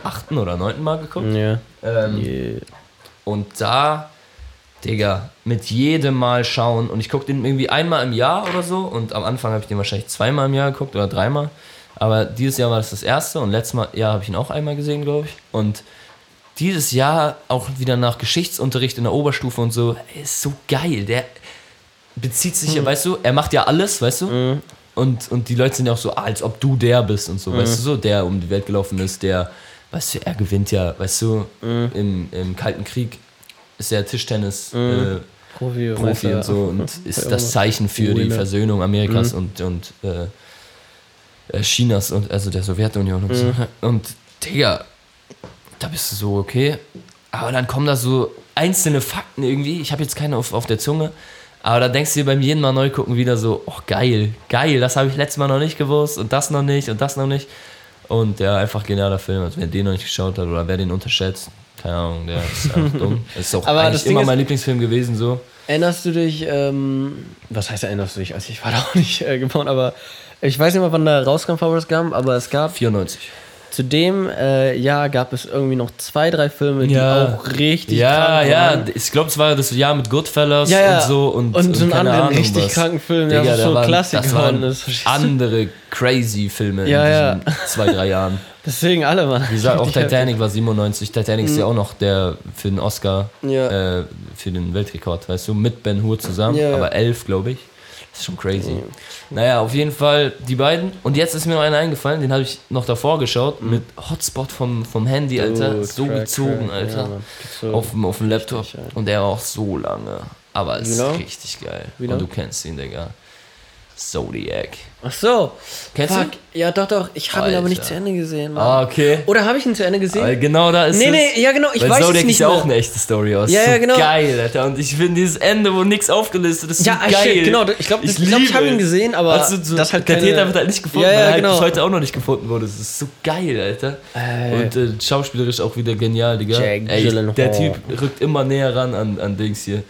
achten oder neunten Mal geguckt. Ja. Ähm, Yeah. und da Digga, mit jedem Mal schauen. Und ich gucke den irgendwie einmal im Jahr oder so. Und am Anfang habe ich den wahrscheinlich zweimal im Jahr geguckt oder dreimal. Aber dieses Jahr war das das erste und letztes Mal, Jahr habe ich ihn auch einmal gesehen, glaube ich. Und dieses Jahr auch wieder nach Geschichtsunterricht in der Oberstufe und so, ey, ist so geil. Der bezieht sich ja, weißt du, er macht ja alles, weißt du? Und, und die Leute sind ja auch so, als ob du der bist und so, weißt du, so, der um die Welt gelaufen ist, der, weißt du, er gewinnt ja, weißt du, im, im Kalten Krieg ist er Tischtennis. Äh, Profi, Profi und so und ist das Zeichen für die. Versöhnung Amerikas und, und äh, äh, Chinas und also der Sowjetunion und so. Und Digga, da bist du so, okay. Aber dann kommen da so einzelne Fakten irgendwie. Ich habe jetzt keine auf, auf der Zunge. Aber da denkst du dir beim jeden Mal neu gucken wieder so, oh geil, geil, das habe ich letztes Mal noch nicht gewusst und das noch nicht und das noch nicht. Und ja, einfach genialer Film. Also wer den noch nicht geschaut hat oder wer den unterschätzt, keine Ahnung, der ist einfach dumm. Ist auch Aber das eigentlich immer ist- mein Lieblingsfilm gewesen so. Erinnerst du dich, ähm, was heißt erinnerst du dich? Also ich war da auch nicht äh, geboren, aber ich weiß nicht mehr, wann da rauskam, Forrest Gump, aber es gab 94. zu dem äh, Jahr gab es irgendwie noch zwei, drei Filme, die Ja. auch richtig Ja, krank ja, waren. ich glaube, es war das Jahr mit Goodfellas Ja, ja. und so und, Und so einen anderen Ahnung richtig was. kranken Film, der Digga, so waren- Klassik das geworden waren ist, andere crazy Filme Ja, in ja. diesen zwei, drei Jahren. Deswegen alle, Mann. Wie gesagt, auch Titanic war 97. Titanic ist ja auch noch der für den Oscar, Mhm. Ja. äh, für den Weltrekord, weißt du, mit Ben Hur zusammen, Ja, ja. aber elf, glaube ich. Das ist schon crazy. Naja, auf jeden Fall die beiden. Und jetzt ist mir noch einer eingefallen, den habe ich noch davor geschaut, mit Hotspot vom, vom Handy, Alter. Mhm. Oh, so crack, gezogen, crack. Alter. Ja. Gezogen. auf, dem- auf dem Laptop. Richtig. Und der war auch so lange. Aber es ist richtig geil. Und du kennst ihn, Digga. Zodiac. Ach so. Kennst Fuck. du? Ja, doch, doch. Ich habe ihn aber nicht zu Ende gesehen, Mann. Ah, okay. Oder habe ich ihn zu Ende gesehen? Weil genau da ist Nee, es. nee, ja, genau, ich Weil weiß es Zodiac nicht ist ja auch eine echte Story aus. Ja, so ja, genau. Geil, Alter. Und ich finde dieses Ende, wo nichts aufgelistet ist, Ja, so ah, geil. shit, genau. Ich glaube, ich, glaub, ich, habe ihn es. gesehen, aber Also, so, das halt der keine- Täter wird halt nicht gefunden, Ja, ja, weil er halt genau. bis heute auch noch nicht gefunden wurde. Das ist so geil, Alter. Ey. Und äh, schauspielerisch auch wieder genial, Digga. Jack Ey, der Typ rückt immer näher ran an, an Dings hier.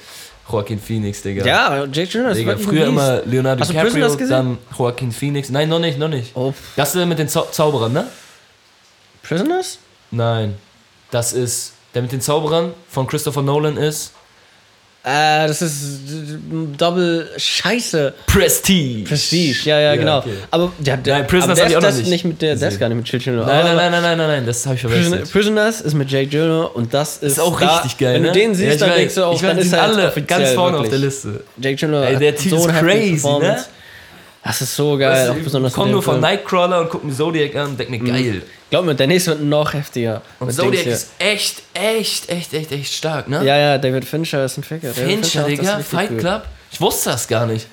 Joaquin Phoenix, Digga. Ja, Jake Gyllenhaal ist Digga, wirklich früher immer Leonardo Hast DiCaprio, dann Joaquin Phoenix. Nein, noch nicht, noch nicht. Oh, Das ist mit den Zau Zauberern, ne? Prisoners? Nein. Das ist, der mit den Zauberern von Christopher Nolan ist Äh, das ist Double Scheiße. Prestige. Prestige, ja, ja, Ja, genau. okay. Aber der, der, Nein, Prisoners aber der, das nicht nicht mit der, gesehen. gar nicht mit Chill. Nein, nein, nein, nein, nein, nein, nein, das habe ich verwechselt. Prisoners ist mit Jake Gyllenhaal und das ist, Ist auch da, richtig geil, Wenn ne? du den siehst, Ja, dann weiß, denkst du auch, ich weiß, dann ist er alle offiziell ganz vorne auf wirklich. der Liste. Jake Gyllenhaal Ey, der Typ so ist crazy, ne? Das ist so geil, auch Weißt du, besonders ich komm in dem nur von. Nightcrawler und guck mir Zodiac an und denk mir, geil. Glaub mir, der nächste wird noch heftiger. Und Zodiac ist echt, echt, echt, echt, echt stark, ne? Ja, ja, David Fincher ist ein Ficker. Fincher, Digga, Fight. Club. Ich wusste das gar nicht.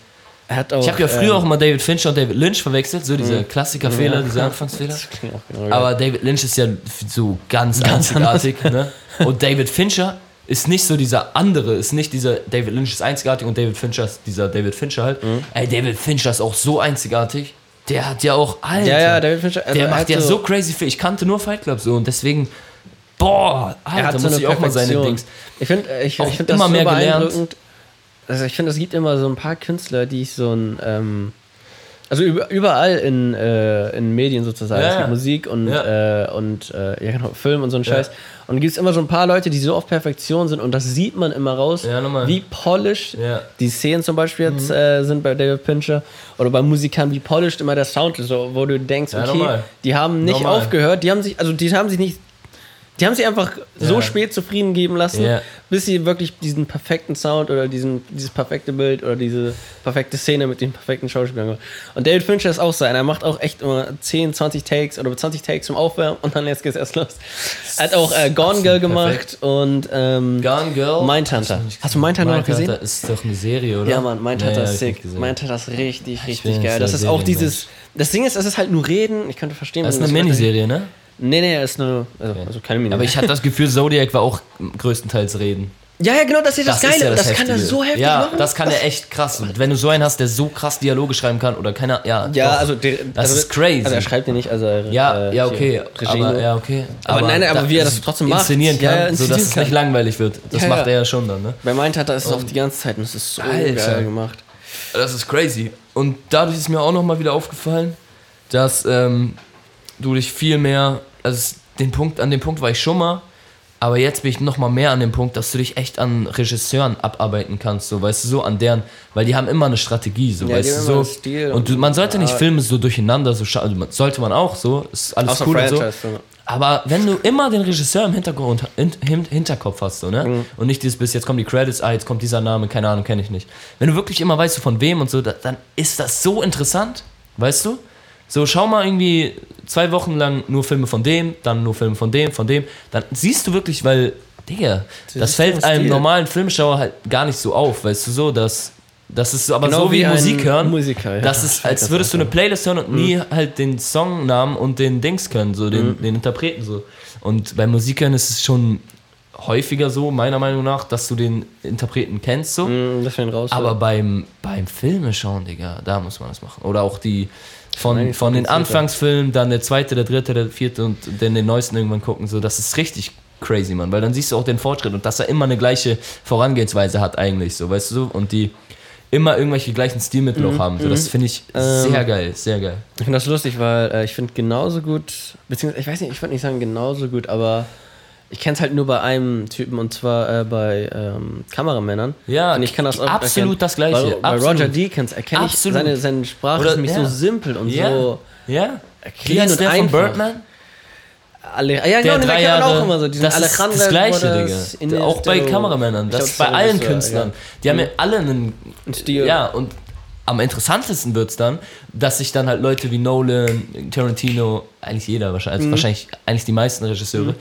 Er hat auch, Ich habe ja früher ähm, auch immer David Fincher und David Lynch verwechselt, so diese Klassikerfehler, ja. diese Anfangsfehler. Auch genau Aber David Lynch ist ja so ganz, einzigartig. Ne? Und David Fincher ist nicht so dieser andere, ist nicht dieser David Lynch ist einzigartig und David Fincher ist dieser David Fincher halt. Mhm. Ey, David Fincher ist auch so einzigartig. Der hat ja auch, Alter, Ja, ja, David Fincher. also der er macht ja so crazy viel. Ich kannte nur Fight Club so und deswegen, boah, Alter, er hat so muss ich auch mal seine. Dings. Ich finde, ich, ich find das immer so mehr gelernt. beeindruckend. Also ich finde, es gibt immer so ein paar Künstler, die ich so ein, ähm, also über, überall in, äh, in Medien sozusagen, Ja, es gibt ja. Musik und, Ja. äh, und äh, ja genau, Film und so ein Scheiß. Und gibt es immer so ein paar Leute, die so auf Perfektion sind und das sieht man immer raus, Ja, wie polished Ja. die Szenen zum Beispiel Mhm. jetzt äh, sind bei David Pincher oder bei Musikern, wie polished immer der Sound ist, so, wo du denkst, Ja, okay, die haben nicht Normal. aufgehört, die haben sich, also die haben sich nicht die haben sich einfach so Ja. spät zufrieden geben lassen, Ja. Bis sie wirklich diesen perfekten Sound oder diesen, dieses perfekte Bild oder diese perfekte Szene mit den perfekten Schauspielern gemacht. Und David Fincher ist auch so einer. Er macht auch echt immer 10, 20 Takes oder 20 Takes zum Aufwärmen und dann jetzt geht's erst los. Er hat auch äh, Gone Girl gemacht Perfekt. und ähm, Gone Girl. Mindhunter. Hast du Mindhunter noch gesehen? Mindhunter ist doch eine Serie, oder? Ja, Mann, Mindhunter Ja, ja, ist sick. Mindhunter ist richtig, richtig geil. Das ist auch dieses. Das Ding ist, es ist halt nur Reden. Ich könnte verstehen, Das ist eine Miniserie, ne? Nee, nee, es ist eine. Also, also keine Miniserie. Aber ich hatte das Gefühl, Zodiac war auch größtenteils reden. Ja, ja, genau, das ist das, ist Geile. ja das kann er so heftig ja, machen. das kann er echt krass. Und wenn du so einen hast, der so krass Dialoge schreiben kann oder keiner, ja. Ja, doch. also der, Das also, ist crazy. Also er schreibt ja nicht, also er, Ja, äh, ja, okay. Aber, nur. ja, okay. Aber nein, aber da- wie er das trotzdem macht. Inszenieren Ja, kann, ja, inszenieren es kann. nicht langweilig wird. Das Ja, macht ja. er ja schon dann, ne? Bei Mindhunter ist es auch die ganze Zeit und es ist so Alter. geil gemacht. Das ist crazy. Und dadurch ist mir auch nochmal wieder aufgefallen, dass ähm, du dich viel mehr, also den Punkt, an dem Punkt war ich schon mal, Aber jetzt bin ich noch mal mehr an dem Punkt, dass du dich echt an Regisseuren abarbeiten kannst, so weißt du, so an deren, weil die haben immer eine Strategie, so Ja, weißt du so. und du, man sollte nicht. Filme so durcheinander, so also sollte man auch so, ist alles Außer cool und so. Aber wenn du immer den Regisseur im Hintergrund, in, im Hinterkopf hast, so, ne? Mhm. Und nicht dieses bis jetzt kommen die Credits, ah, jetzt kommt dieser Name, keine Ahnung, kenne ich nicht. Wenn du wirklich immer weißt, von wem und so, da, dann ist das so interessant, weißt du? So, schau mal irgendwie zwei Wochen lang nur Filme von dem, dann nur Filme von dem, von dem. Dann siehst du wirklich, weil, Digga, das siehst fällt einem Stil. normalen Filmschauer halt gar nicht so auf, weißt du so, dass. Das ist so, aber Genau so wie, wie Musik hören. Musiker, ja. Das ist, als würdest du eine Playlist hören und nie halt den Songnamen und den Dings können, so den, den Interpreten so. Und bei Musikern ist es schon häufiger so, meiner Meinung nach, dass du den Interpreten kennst so. Das ihn raus. Aber beim, beim Filme schauen, Digga, da muss man das machen. Oder auch die von, von den. Anfangsfilmen, dann der zweite, der dritte, der vierte und dann den neuesten irgendwann gucken. So, das ist richtig crazy, Mann. Weil dann siehst du auch den Fortschritt und dass er immer eine gleiche Vorangehensweise hat eigentlich, so, weißt du? Und die immer irgendwelche gleichen Stilmittel auch haben. So, das finde ich Ähm, sehr geil, sehr geil. Ich finde das lustig, weil äh, ich finde genauso gut, beziehungsweise ich weiß nicht, ich würde nicht sagen genauso gut, aber ich kenne es halt nur bei einem Typen und zwar äh, bei ähm, Kameramännern. Ja, und ich kann das auch absolut erkennen. das Gleiche, Bei, bei. Roger Deakins erkenne ich Absolut. seine, seine Sprache Oder- ist nämlich ja. so simpel und Ja. so Ja? clean und der von einfach. Birdman? alle. Ja, genau, den man auch Jahre, immer so. Diesen das ist Alejandro das Gleiche, Digga. Auch bei. Kameramännern, das glaub, ist bei allen Künstlern. ja. Die haben ja alle einen Ein Stil. Ja, und am interessantesten wird es dann, dass sich dann halt Leute wie Nolan, Tarantino, eigentlich jeder wahrscheinlich, also wahrscheinlich eigentlich die meisten Regisseure,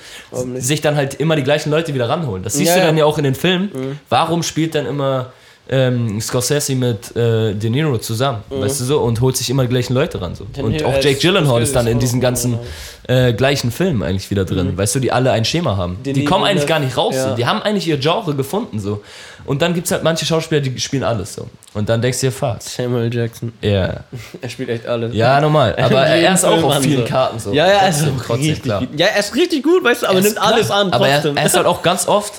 nicht? sich dann halt immer die gleichen Leute wieder ranholen. Das siehst Ja, du ja. dann ja auch in den Filmen. Warum spielt dann immer ähm, Scorsese mit äh, De Niro zusammen, weißt du so, und holt sich immer die gleichen Leute ran. So. Und auch Jake Gyllenhaal ist dann in diesen ganzen äh, gleichen Filmen eigentlich wieder drin, weißt du, die alle ein Schema haben. De die kommen eigentlich gar nicht raus, Ja. so. die haben eigentlich ihr Genre gefunden so. Und dann gibt es halt manche Schauspieler, die spielen alles so. Und dann denkst du dir, fuck. Samuel Jackson. Ja. Er spielt echt alles. Ja, normal. Aber er ist auch auf vielen. Karten so. Ja, ja, er ist trotzdem, richtig klar. gut. Ja, er ist richtig gut, weißt du, aber Er nimmt alles klar. an Aber er, er ist halt auch ganz oft.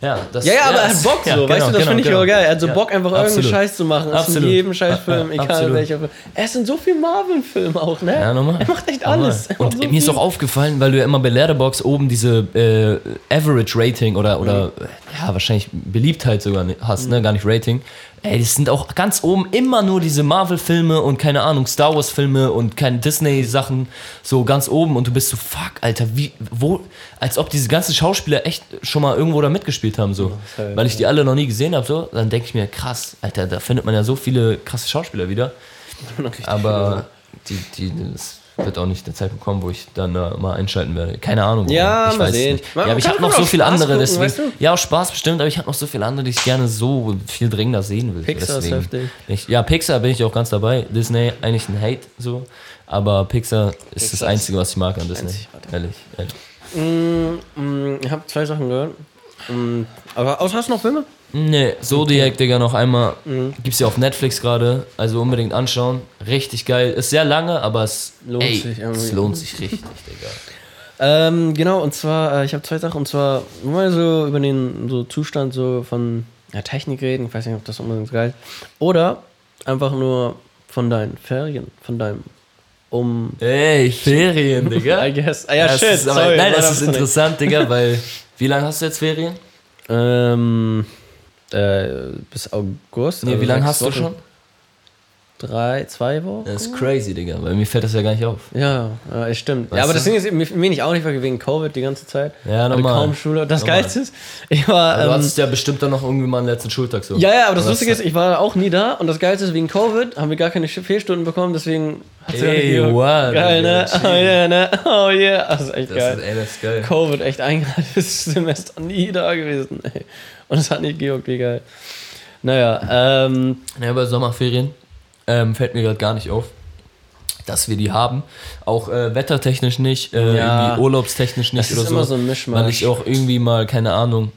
Ja, das, Ja, ja, aber er hat Bock so, ja, weißt genau, du, das genau, finde ich genau. auch geil. Er hat so Ja, Bock, einfach absolut. irgendeinen Scheiß zu machen. Ist in Absolut. jedem Scheißfilm, egal absolut. welcher Film. Er ist in so vielen Marvel-Filmen auch, ne? Ja, normal. Er macht echt Normal. alles. Macht Und so mir ist viel. auch aufgefallen, weil du ja immer bei Letterbox oben diese äh, Average Rating oder, oder Mhm. ja, wahrscheinlich Beliebtheit sogar hast, ne? Gar nicht Rating. Ey, das sind auch ganz oben immer nur diese Marvel-Filme und keine Ahnung, Star Wars-Filme und keine Disney-Sachen so ganz oben und du bist so, fuck, Alter, wie, wo, als ob diese ganzen Schauspieler echt schon mal irgendwo da mitgespielt haben, so. halt, Weil ich die alle noch nie gesehen habe, so, dann denke ich mir, krass, Alter, da findet man ja so viele krasse Schauspieler wieder. Aber die, die, das wird auch nicht der Zeitpunkt kommen, wo ich dann äh, mal einschalten werde. Keine Ahnung. warum. Ja, ich mal weiß sehen. nicht. Man Ja, aber ich habe noch so viele andere, gucken, deswegen. weißt du? Ja, auch Spaß bestimmt, aber ich habe noch so viele andere, die ich gerne so viel dringender sehen will. Pixar ist deswegen. heftig. Ich, ja, Pixar bin ich auch ganz dabei. Disney eigentlich ein Hate so, aber Pixar ist das Pixar Einzige, was ich mag an Disney. Ehrlich, ehrlich. Mm, mm, ich habe zwei Sachen gehört. Mm, aber außer hast du noch Filme? Nee, Zodiac, Digga, noch einmal. Mhm. Gibt's ja auf Netflix gerade, also unbedingt anschauen. Richtig geil. Ist sehr lange, aber es Lohnt ey, sich irgendwie. Es lohnt sich richtig, Digga. Ähm, genau, und zwar, äh, ich habe zwei Sachen, und zwar wir so über den so Zustand so von ja, Technik reden, ich weiß nicht, ob das unbedingt geil ist. Oder einfach nur von deinen Ferien, von deinem Um. Ey, Ferien, Digga. I guess. Ah, ja, Das shit, ist aber, sorry. nein, das ist interessant, Digga, weil. Wie lange hast du jetzt Ferien? Ähm, äh, bis August. Nee, also wie lange hast du Wochen. schon? Drei, zwei Wochen? Das ist crazy, Digga, weil mir fällt das ja gar nicht auf. Ja, es stimmt. Weißt ja, aber du? das Ding ist, mir, mir nicht auch nicht, weil wegen Covid die ganze Zeit. Ja, Hatte normal. kaum Schule. Das Normal. Geilste ist, ich war. Du ähm, hattest ja bestimmt dann noch irgendwie mal einen letzten Schultag so. Ja, ja, aber das Oder Lustige ist, ich war auch nie da und das Geilste ist, wegen Covid haben wir gar keine Fehlstunden bekommen, deswegen Ey, wow, Geil, ne? Oh yeah, ne? Oh yeah. Das ist echt Das geil. ist, ey, das ist geil. Covid echt eingehaltenes Semester nie da gewesen, ey. Und es hat nicht gejuckt, wie geil. Naja, ähm, Ja, bei Sommerferien ähm, fällt mir gerade gar nicht auf, dass wir die haben. Auch äh, wettertechnisch nicht, äh, Ja. irgendwie urlaubstechnisch nicht Das ist oder so. immer so ein Mischmasch. Weil ich auch irgendwie mal, keine Ahnung,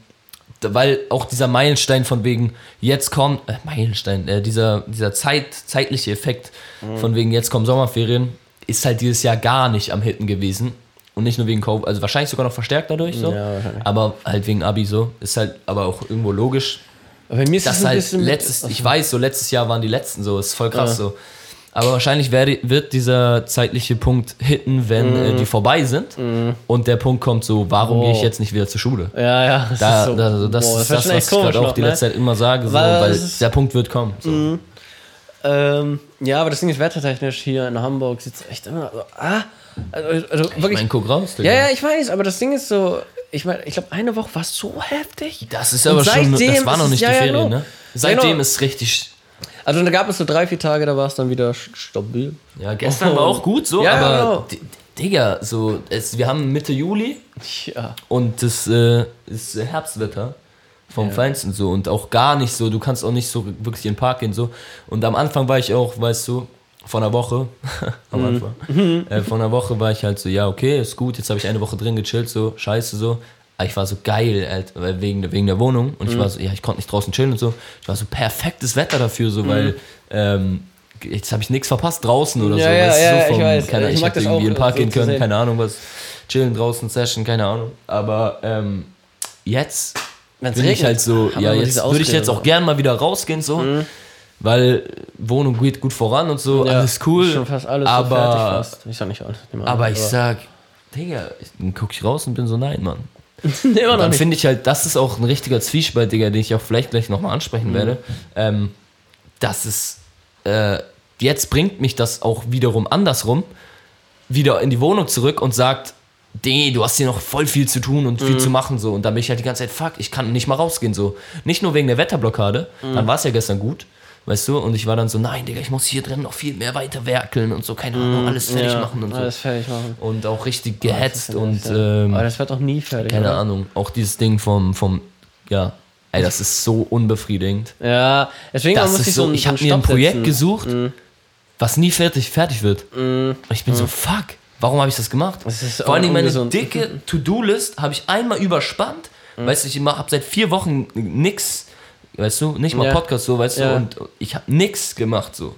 weil auch dieser Meilenstein von wegen, jetzt kommt, äh, Meilenstein, äh, dieser, dieser Zeit, zeitliche Effekt Mhm. von wegen, jetzt kommen Sommerferien, ist halt dieses Jahr gar nicht am Hitten gewesen. Und nicht nur wegen Covid, also wahrscheinlich sogar noch verstärkt dadurch so. Ja, aber halt wegen Abi so. Ist halt aber auch irgendwo logisch bei mir ist das halt bisschen. letztes, ich weiß, so letztes Jahr waren die letzten so, ist voll krass Ja. so. Aber wahrscheinlich werde, wird dieser zeitliche Punkt hitten, wenn äh, die vorbei sind. Und der Punkt kommt so, warum Mhm. Oh. gehe ich jetzt nicht wieder zur Schule? Ja, ja. Das Da, ist so, da, das boah, ist das, schon was ich gerade auch die ne? letzte Zeit immer sage, so, Weil weil der Punkt wird kommen. So. Ähm, ja, aber das Ding ist wettertechnisch hier in Hamburg sieht es echt immer so. Ah, also, also Ich wirklich. mein, guck raus, Digga. ja, ja, ich weiß, aber das Ding ist so. Ich meine, ich glaube, eine Woche war es so heftig. Das ist aber schon, das war noch nicht ja, die ja, Ferien, genau. ne? Seitdem Genau. ist richtig, Also da gab es so drei, vier Tage, da war es dann wieder st- stabil. ja, gestern Oh. war auch gut so, Ja, aber, genau. Digga, so, es, wir haben Mitte Juli Ja. und das äh, ist Herbstwetter vom Feinsten so und auch gar nicht so, du kannst auch nicht so wirklich in den Park gehen so und am Anfang war ich auch, weißt du, von einer Woche, am Mhm. Anfang, äh, von einer Woche war ich halt so, ja okay, ist gut, jetzt habe ich eine Woche drin gechillt, so, scheiße so, aber ich war so geil, halt, wegen, der- wegen der Wohnung und ich Mhm. war so, ja, ich konnte nicht draußen chillen und so, ich war so perfektes Wetter dafür, so, weil, ähm, Jetzt habe ich nichts verpasst draußen oder Mhm. Ja, so. ja, weißt ja, so ich vom, weiß. Keine, Ich ich, hätte irgendwie in den Park so gehen können, keine Ahnung was. Chillen draußen, Session, keine Ahnung. Aber ähm, jetzt Wenn's bin ich regnet, halt so, ja, jetzt würde ich jetzt auch gern mal wieder rausgehen, so. Weil Wohnung geht gut voran und so, Ja, alles cool. Schon fast alles so aber, fertig fast. Ich sag nicht alles. an, aber ich sag, Digga, ich- dann guck ich raus und bin so, nein, Mann. Immer noch Dann finde ich halt, das ist auch ein richtiger Zwiespalt, Digga, den ich auch vielleicht gleich nochmal ansprechen Mhm. werde. Ähm, dass es, äh, jetzt bringt mich das auch wiederum andersrum, wieder in die Wohnung zurück und sagt, nee, du hast hier noch voll viel zu tun und viel zu machen so. Und dann bin ich halt die ganze Zeit, fuck, ich kann nicht mal rausgehen so. Nicht nur wegen der Wetterblockade, Mhm. dann war es ja gestern gut, weißt du, und ich war dann so, nein, Digga, ich muss hier drin noch viel mehr weiter werkeln und so, keine Ahnung, alles fertig ja, machen und so. Alles fertig machen. Und auch richtig Das gehetzt ist und ähm, aber das wird doch nie fertig. keine oder? Ahnung, auch dieses Ding vom, vom, ja, ey, das ist so unbefriedigend. Ja, deswegen Das muss ich so, so, ich habe einen mir ein Projekt setzen. gesucht, Mhm. was nie fertig, fertig wird. Und ich bin so, fuck, warum habe ich das gemacht? Das Vor allem meine dicke To-Do-List habe ich einmal überspannt. Mhm. Weißt du, ich habe seit vier Wochen nix, weißt du, nicht mal Ja. Podcast so, weißt Ja. du, und ich habe nix gemacht so.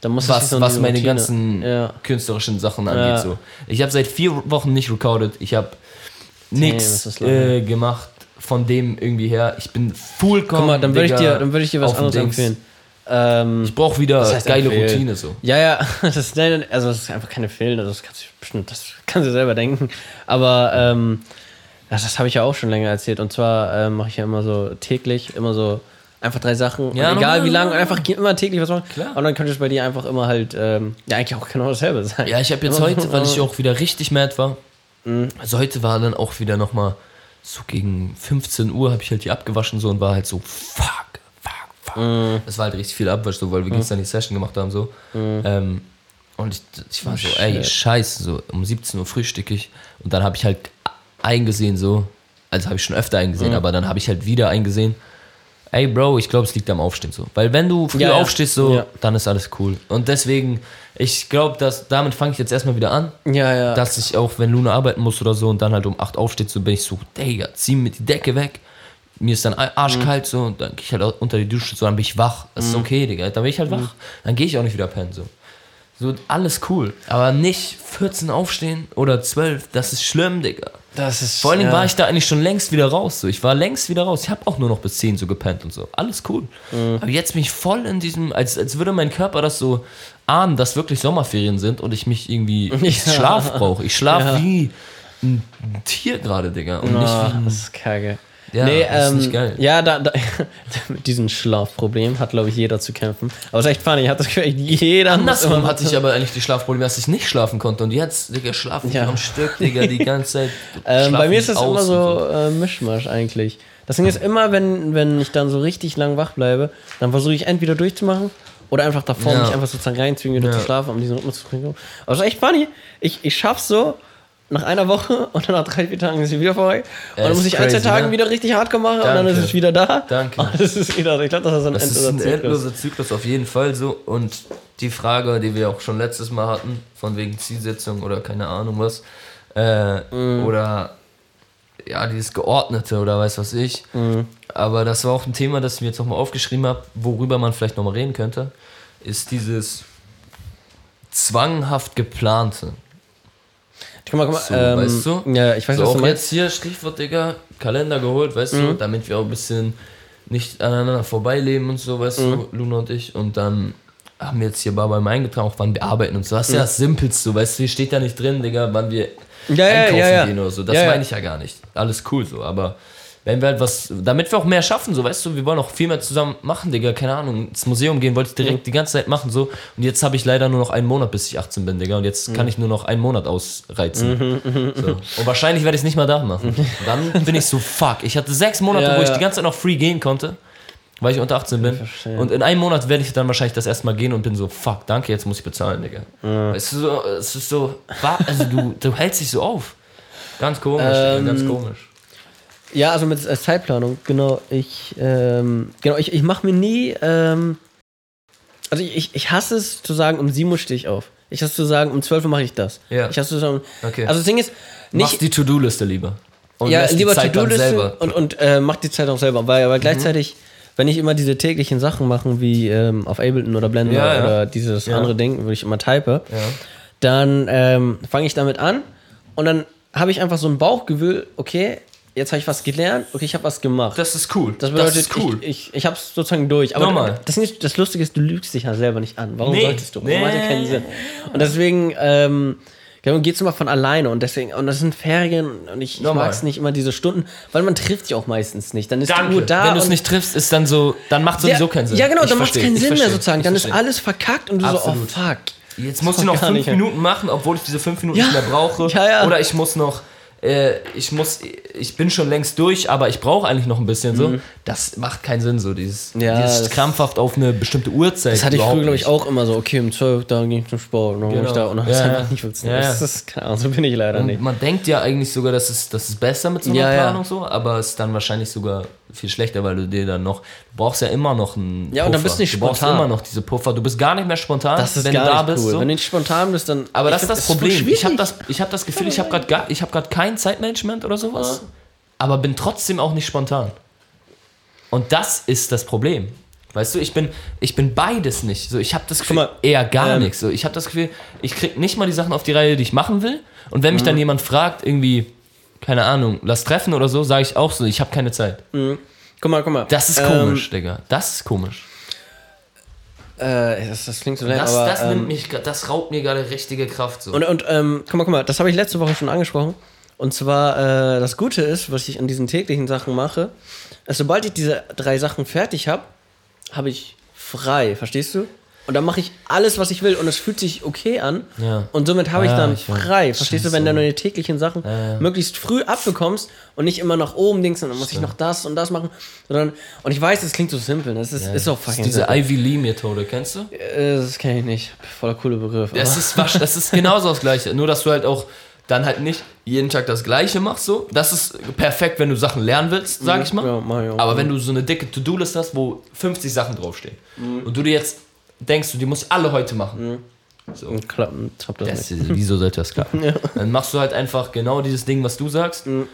Da muss ich Was, was meine Routine- ganzen Ja. künstlerischen Sachen angeht. So. Ich habe seit vier Wochen nicht recorded. Ich habe nichts äh, gemacht von dem irgendwie her. Ich bin vollkommen. Guck mal, dann würde ich dir, dann würde ich dir was anderes Dings. empfehlen. Ähm, Ich brauche wieder Das heißt geile empfehlen. Routine so. ja, ja, das ist, nein, also das ist einfach keine also das kannst du bestimmt, das kannst du selber denken. Aber ähm, das, das habe ich ja auch schon länger erzählt. Und zwar ähm, mache ich ja immer so täglich, immer so einfach drei Sachen. Ja, und egal wie lange, einfach immer täglich was machen. Klar. Und dann könnte es bei dir einfach immer halt, ähm, ja, eigentlich auch genau dasselbe sein. Ja, ich habe jetzt heute, weil ich auch wieder richtig mad war. Mhm. Also heute war dann auch wieder nochmal so gegen 15 Uhr habe ich halt die abgewaschen so und war halt so fuck, fuck, fuck. Mhm. Das war halt richtig viel Abwasch so, weil wir gestern die Session gemacht haben so. Ähm, und ich, ich war so, ey, Oh, scheiße, so um 17 Uhr frühstück ich und dann habe ich halt eingesehen so, also habe ich schon öfter Mhm. eingesehen, aber dann habe ich halt wieder eingesehen, ey Bro, ich glaube, es liegt am Aufstehen so. Weil wenn du früh Ja, aufstehst so, Ja. dann ist alles cool. Und deswegen, ich glaube, dass damit fange ich jetzt erstmal wieder an, Ja, ja. dass ich auch, wenn Luna arbeiten muss oder so und dann halt um 8 aufsteht, so bin ich so, Digga, zieh mir die Decke weg. Mir ist dann arschkalt so und dann gehe ich halt unter die Dusche so, dann bin ich wach. Das ist okay, Digga. Dann bin ich halt wach. Dann gehe ich auch nicht wieder pennen so. So, alles cool. Aber nicht 14 aufstehen oder 12, das ist schlimm, Digga. das ist, Vor allen Dingen ja. war ich da eigentlich schon längst wieder raus. So. Ich war längst wieder raus. Ich habe auch nur noch bis 10 so gepennt und so. Alles cool. Mhm. Aber jetzt bin ich voll in diesem, als, als würde mein Körper das so ahnen, dass wirklich Sommerferien sind und ich mich irgendwie Ja. Schlaf brauche. Ich schlafe Ja. wie ein Tier gerade, Digga. Und nicht Ah, wie ein, das ist kacke. Ja, nee, das ist ähm, nicht geil. Ja, da, da, mit diesem Schlafproblem hat, glaube ich, jeder zu kämpfen. Aber es ist echt funny, hat das Gefühl, jeder Andersrum hatte ich aber eigentlich die Schlafprobleme, dass ich nicht schlafen konnte. Und jetzt, Digga, schlafe ich Ja. am Stück, Digga, die ganze Zeit. Ähm, bei mir ist das immer so äh, Mischmasch eigentlich. Das Ding ist immer, wenn, wenn ich dann so richtig lang wach bleibe, dann versuche ich entweder durchzumachen oder einfach davor Ja. mich einfach sozusagen reinzwingen, wieder Ja. zu schlafen, um diesen Rhythmus zu bringen. Aber es ist echt funny. Ich, ich schaff's so nach einer Woche und dann nach drei, vier Tagen ist sie wieder vorbei. Und dann ist muss ich ein, zwei crazy, Tagen ne? wieder richtig hardcore machen und dann ist Danke. es wieder da. Danke. Und das ist wieder, ich glaube, das ist ein Das ist endloser ein Zyklus. endloser Zyklus auf jeden Fall so. Und die Frage, die wir auch schon letztes Mal hatten, von wegen Zielsetzung oder keine Ahnung was, äh, Mhm. oder ja, dieses Geordnete oder weiß was ich. Mhm. Aber das war auch ein Thema, das ich mir jetzt nochmal aufgeschrieben habe, worüber man vielleicht nochmal reden könnte, ist dieses zwanghaft geplante. Guck mal, guck mal, So, ähm, weißt du? Ja, ich weiß, So, was auch du meinst. jetzt hier Stichwort, Digga, Kalender geholt, weißt Mhm. du, damit wir auch ein bisschen nicht aneinander vorbeileben und so, weißt Mhm. du, Luna und ich. Und dann haben wir jetzt hier bei beim eingetragen, auch wann wir arbeiten und so. Das ist ja das Simpelste, weißt du, hier steht da nicht drin, Digga, wann wir Ja, ja, einkaufen ja, ja. gehen oder so. Das Ja, ja. meine ich ja gar nicht. Alles cool so, aber wenn wir halt was, damit wir auch mehr schaffen, so, weißt du, wir wollen auch viel mehr zusammen machen, Digga, keine Ahnung, ins Museum gehen, wollte ich direkt die ganze Zeit machen, so. Und jetzt habe ich leider nur noch einen Monat, bis ich 18 bin, Digga, und jetzt kann ich nur noch einen Monat ausreizen. So. Und wahrscheinlich werde ich es nicht mal da machen. Dann bin ich so, fuck, ich hatte sechs Monate, Ja, wo ich ja. die ganze Zeit noch free gehen konnte. Weil ich unter 18 bin. Und in einem Monat werde ich dann wahrscheinlich das erste Mal gehen und bin so, fuck, danke, jetzt muss ich bezahlen, Digga. Es, ist so, es ist so, also du, du hältst dich so auf. Ganz komisch, Digga, Ähm, ganz komisch. Ja, also mit äh, Zeitplanung, genau. Ich, ähm, genau, ich, ich mache mir nie, ähm, also ich, ich- hasse es zu sagen, um 7 Uhr stehe ich auf. Ich hasse zu sagen, um 12 Uhr mache ich das. Ja. Ich hasse zu sagen, Okay. also das Ding ist, Mach nicht, die To-Do-Liste lieber. Und ja, lieber To-Do-Liste und, und äh, mach die Zeit auch selber, weil, weil gleichzeitig, wenn ich immer diese täglichen Sachen mache, wie ähm, auf Ableton oder Blender Ja, ja. oder dieses Ja. andere Ding, wo ich immer type, dann ähm, fange ich damit an und dann habe ich einfach so ein Bauchgefühl, okay, jetzt habe ich was gelernt, okay, ich habe was gemacht. Das ist cool. Das bedeutet, ist cool. ich, ich, ich habe es sozusagen durch. Aber Normal. Das, ist, das Lustige ist, du lügst dich ja selber nicht an. Warum Nee. solltest du? Warum hat ja keinen Nee. Sinn. Und deswegen ähm, geht es immer von alleine. Und deswegen, und das sind Ferien und ich, ich mag es nicht immer diese Stunden, weil man trifft sich auch meistens nicht. Dann ist die Danke. Uhr da. Wenn du es nicht triffst, ist dann so, dann macht sowieso ja, keinen Sinn. Ja, genau, Ich dann macht es keinen ich Sinn mehr sozusagen. Dann ist verstehe. alles verkackt und du Absolut. so, oh fuck. Jetzt muss ich Das noch fünf nicht. Minuten machen, obwohl ich diese fünf Minuten Ja. nicht mehr brauche. Ja, ja. Oder ich muss noch, äh, ich muss, ich bin schon längst durch, aber ich brauche eigentlich noch ein bisschen so. Das macht keinen Sinn, so dieses, Mhm. Ja, dieses krampfhaft auf eine bestimmte Uhrzeit. Das hatte ich früher, glaube ich, auch immer so, okay, um 12 da gehe ich zum Sport. Und dann Genau. ich da und dann Ja, ist ja. nicht funktioniert. Ja. Das ist, Ahnung, so bin ich leider Und nicht. man denkt ja eigentlich sogar, dass es, das ist besser mit so einer. Planung so, aber es ist dann wahrscheinlich sogar viel schlechter, weil du dir dann noch, brauchst ja immer noch einen Ja, und dann bist du nicht Du brauchst spontan. immer noch diese Puffer. Du bist gar nicht mehr spontan, Das ist wenn du da nicht bist. cool. So. Wenn du nicht spontan bist, dann. Aber das ist das Problem. Ich habe das, ich hab das Gefühl, ich habe gerade ich hab grad kein Zeitmanagement oder sowas, aber bin trotzdem auch nicht spontan. Und das ist das Problem. Weißt du, ich bin, ich bin beides nicht. So, ich habe das Gefühl, mal, eher gar ähm, nichts. So, ich habe das Gefühl, ich krieg nicht mal die Sachen auf die Reihe, die ich machen will. Und wenn mich Mhm. dann jemand fragt, irgendwie, keine Ahnung, lass treffen oder so, sage ich auch so, ich habe keine Zeit. Guck mal, guck mal. Das ist Ähm, komisch, Digga. Das ist komisch. Äh, das, das klingt so leid, Das, aber. das, ähm, nimmt mich, grad- das raubt mir gerade richtige Kraft. So. Und, und ähm, guck mal, guck mal, das habe ich letzte Woche schon angesprochen. Und zwar, äh, das Gute ist, was ich an diesen täglichen Sachen mache, ist, sobald ich diese drei Sachen fertig habe, habe ich frei, verstehst du? Und dann mache ich alles, was ich will und es fühlt sich okay an. Ja. Und somit habe ich dann ich frei. Verstehst du, wenn du deine täglichen Sachen möglichst früh abbekommst und nicht immer nach oben denkst, und dann muss ich noch das und das machen. Sondern, und ich weiß, es klingt so simpel, das ist, ist auch fucking diese. Ivy Lee Methode, kennst du? Äh, Das kenne ich nicht. Voller cooler Begriff. Das ist, das ist genauso das Gleiche. Nur, dass du halt auch dann halt nicht jeden Tag das Gleiche machst. So. Das ist perfekt, wenn du Sachen lernen willst, sag ich mal. Ja, mach ich. Aber wenn du so eine dicke To-Do-List hast, wo 50 Sachen draufstehen Mhm. und du dir jetzt denkst, du die musst alle heute machen. So. Und klappen, klappt das, Das, nicht. wieso sollte das klappen? Dann machst du halt einfach genau dieses Ding, was du sagst. Mhm.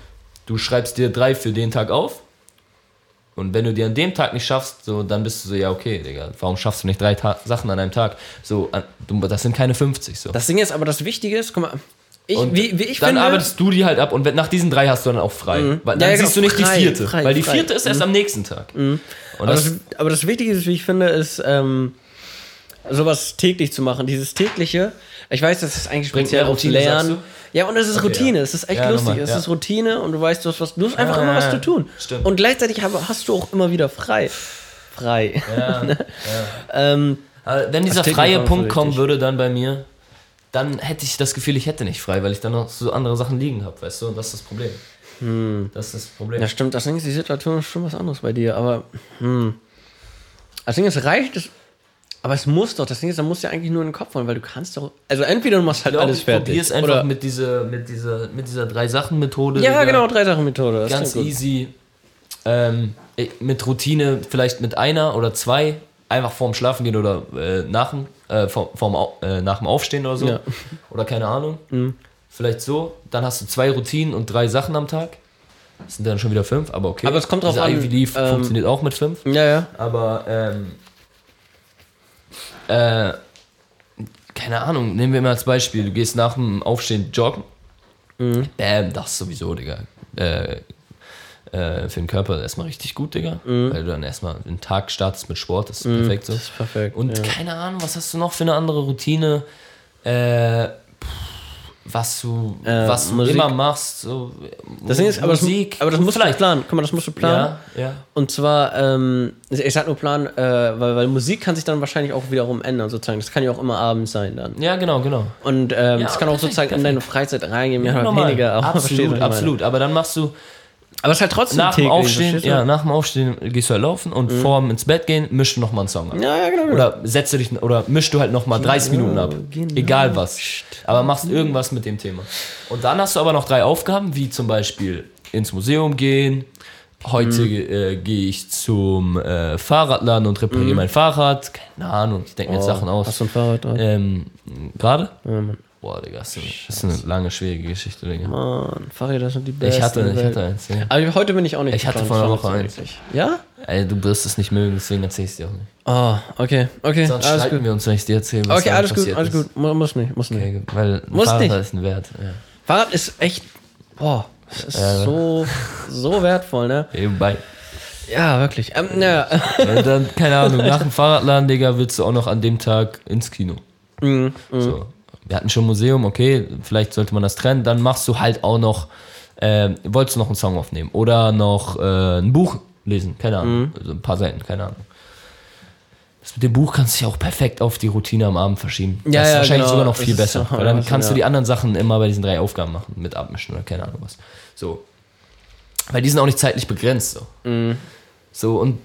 Du schreibst dir drei für den Tag auf. Und wenn du dir an dem Tag nicht schaffst, so, dann bist du so, ja, okay, Digga, warum schaffst du nicht drei Ta Sachen an einem Tag? So, an, du, das sind keine 50. So. Das Ding ist aber, das Wichtige ist, guck mal, ich, Und wie, wie ich dann finde, arbeitest du die halt ab und wenn, nach diesen drei hast du dann auch frei. Weil dann Ja, ja, siehst du nicht frei, die vierte. frei, weil die frei. vierte ist erst am nächsten Tag. Und aber das, das, aber das Wichtige ist, wie ich finde, ist, ähm, sowas täglich zu machen. Dieses tägliche, ich weiß, das ist eigentlich speziell aufs Routine, Lernen. Ja, und es ist Okay, Routine, ja. es ist echt Ja, lustig, nochmal, es ja. ist Routine und du weißt, du hast, was, du hast einfach Ja, immer was zu tun. stimmt. Und gleichzeitig hast du auch immer wieder frei. Frei. ja, ja. ähm, wenn dieser freie Punkt kommen richtig. würde dann bei mir, dann hätte ich das Gefühl, ich hätte nicht frei, weil ich dann noch so andere Sachen liegen habe, weißt du? Und das ist das Problem. Das ist das Problem. ja, stimmt, das Ding ist, die Situation ist schon was anderes bei dir, aber, hm. Das Ding ist, reicht es, aber es muss doch, das Ding ist, da musst du ja eigentlich nur in den Kopf wollen, weil du kannst doch, also entweder du machst halt ich glaube, alles fertig. probiere es einfach oder, mit dieser, mit dieser, mit dieser Drei-Sachen-Methode. ja, genau, drei Sachen Methode. Das Ganz easy. Ähm, mit Routine, vielleicht mit einer oder zwei, einfach vorm Schlafen gehen oder äh, nach, dem, äh, vorm, vorm, äh, nach dem Aufstehen oder so. Ja. Oder keine Ahnung. Vielleicht so. Dann hast du zwei Routinen und drei Sachen am Tag. Das sind dann schon wieder fünf, aber okay. Aber es kommt drauf Diese an, Ivy Leaf ähm, funktioniert auch mit fünf. Ja, ja. Aber, ähm, äh, keine Ahnung, nehmen wir mal als Beispiel, du gehst nach dem Aufstehen joggen. Mhm. Bam, das sowieso, Digga. Äh, äh, für den Körper erstmal richtig gut, Digga. Weil du dann erstmal den Tag startest mit Sport, das ist perfekt so. Das ist perfekt. Und ja. keine Ahnung, was hast du noch für eine andere Routine? Äh, pff, was du, Äh, was du Musik. immer machst. So, Das Ding ist, aber das, Musik. aber das musst du vielleicht. planen. Guck mal, das musst du planen. Ja, ja. Und zwar, ähm, ich sag nur planen, äh, weil, weil Musik kann sich dann wahrscheinlich auch wiederum ändern, sozusagen. Das kann ja auch immer abends sein dann. Ja, genau, genau. Und ähm, Ja, das kann auch perfekt, sozusagen in deine Freizeit reingehen, mehr oder weniger. Du, absolut, absolut. Aber dann machst du Aber es ist halt trotzdem nach dem Aufstehen, ja, nach dem Aufstehen gehst du halt laufen und vorm ins Bett gehen mischst du nochmal einen Song ab. Ja, ja, genau. genau. Oder setzt du dich oder mischst du halt nochmal 30 Minuten ab. genau. Egal was. Aber machst irgendwas mit dem Thema. Und dann hast du aber noch drei Aufgaben, wie zum Beispiel ins Museum gehen. Heute Mhm. äh, gehe ich zum äh, Fahrradladen und repariere mein Fahrrad. Keine Ahnung, ich denke mir jetzt Sachen aus. Mhm. Oh, Hast du ein Fahrrad? Ähm, Gerade? Ja, Mann. Boah, Digga, das ist, eine, das ist eine lange, schwierige Geschichte, Digga. Mann, Fahrräder sind die besten. Ich hatte, ich hatte eins. Ja. Aber heute bin ich auch nicht Ich hatte vor einer Woche eins. Ja? Ey, du wirst es nicht mögen, deswegen erzähl ich es dir auch nicht. Oh, okay, okay, Sonst alles gut. wir uns, wenn ich dir erzähle, was Okay, alles gut, alles ist. gut. Mu- Muss nicht, muss nicht. Okay, weil Muss Fahrrad nicht. ist ein Wert. Ja. Fahrrad ist echt, boah, das ist so, so wertvoll, ne? Nebenbei. Ja, wirklich. Ähm, ja. Ja, dann, keine Ahnung, nach dem Fahrradladen, Digga, willst du auch noch an dem Tag ins Kino. Mhm, So. Wir hatten schon Museum, okay, vielleicht sollte man das trennen. Dann machst du halt auch noch, äh, wolltest du noch einen Song aufnehmen oder noch äh, ein Buch lesen, keine Ahnung, Mhm. also ein paar Seiten, keine Ahnung. Das mit dem Buch kannst du dich auch perfekt auf die Routine am Abend verschieben. Ja, das ist ja, wahrscheinlich genau. sogar noch Das viel ist besser. Weil dann ja, kannst du ja. die anderen Sachen immer bei diesen drei Aufgaben machen, mit abmischen oder keine Ahnung was. So. Weil die sind auch nicht zeitlich begrenzt. So. Mhm. So, und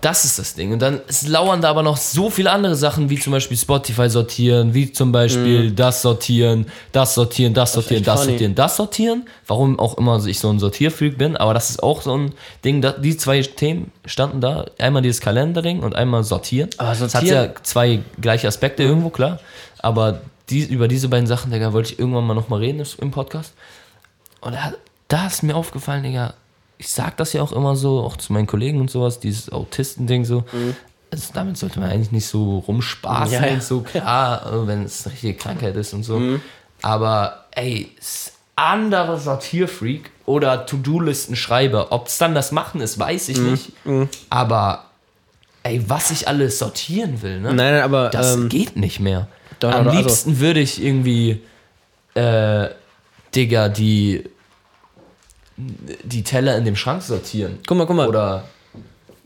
das ist das Ding. Und dann es lauern da aber noch so viele andere Sachen, wie zum Beispiel Spotify sortieren, wie zum Beispiel das sortieren, das sortieren, das sortieren, echt das funny. sortieren, das sortieren. Warum auch immer ich so ein Sortierfreak bin, aber das ist auch so ein Ding, da, die zwei Themen standen da. Einmal dieses Kalenderding und einmal sortieren. Aber Es hat sortieren- ja zwei gleiche Aspekte irgendwo, klar. Aber die, über diese beiden Sachen, Digga, wollte ich irgendwann mal nochmal reden im Podcast. Und da, da ist mir aufgefallen, Digga, ich sag das ja auch immer so, auch zu meinen Kollegen und sowas, dieses Autisten-Ding so. Also damit sollte man eigentlich nicht so rumspaßen Ja, ja. und so, klar, wenn es eine richtige Krankheit ist und so. Aber ey, s- andere Sortierfreak oder To-Do-Listen-Schreiber, ob es dann das Machen ist, weiß ich nicht. Aber ey, was ich alles sortieren will, ne? Nein, nein, aber Das ähm, geht nicht mehr. Am also- liebsten würde ich irgendwie, äh, Digga, die, die Teller in dem Schrank sortieren. guck mal, guck mal. Oder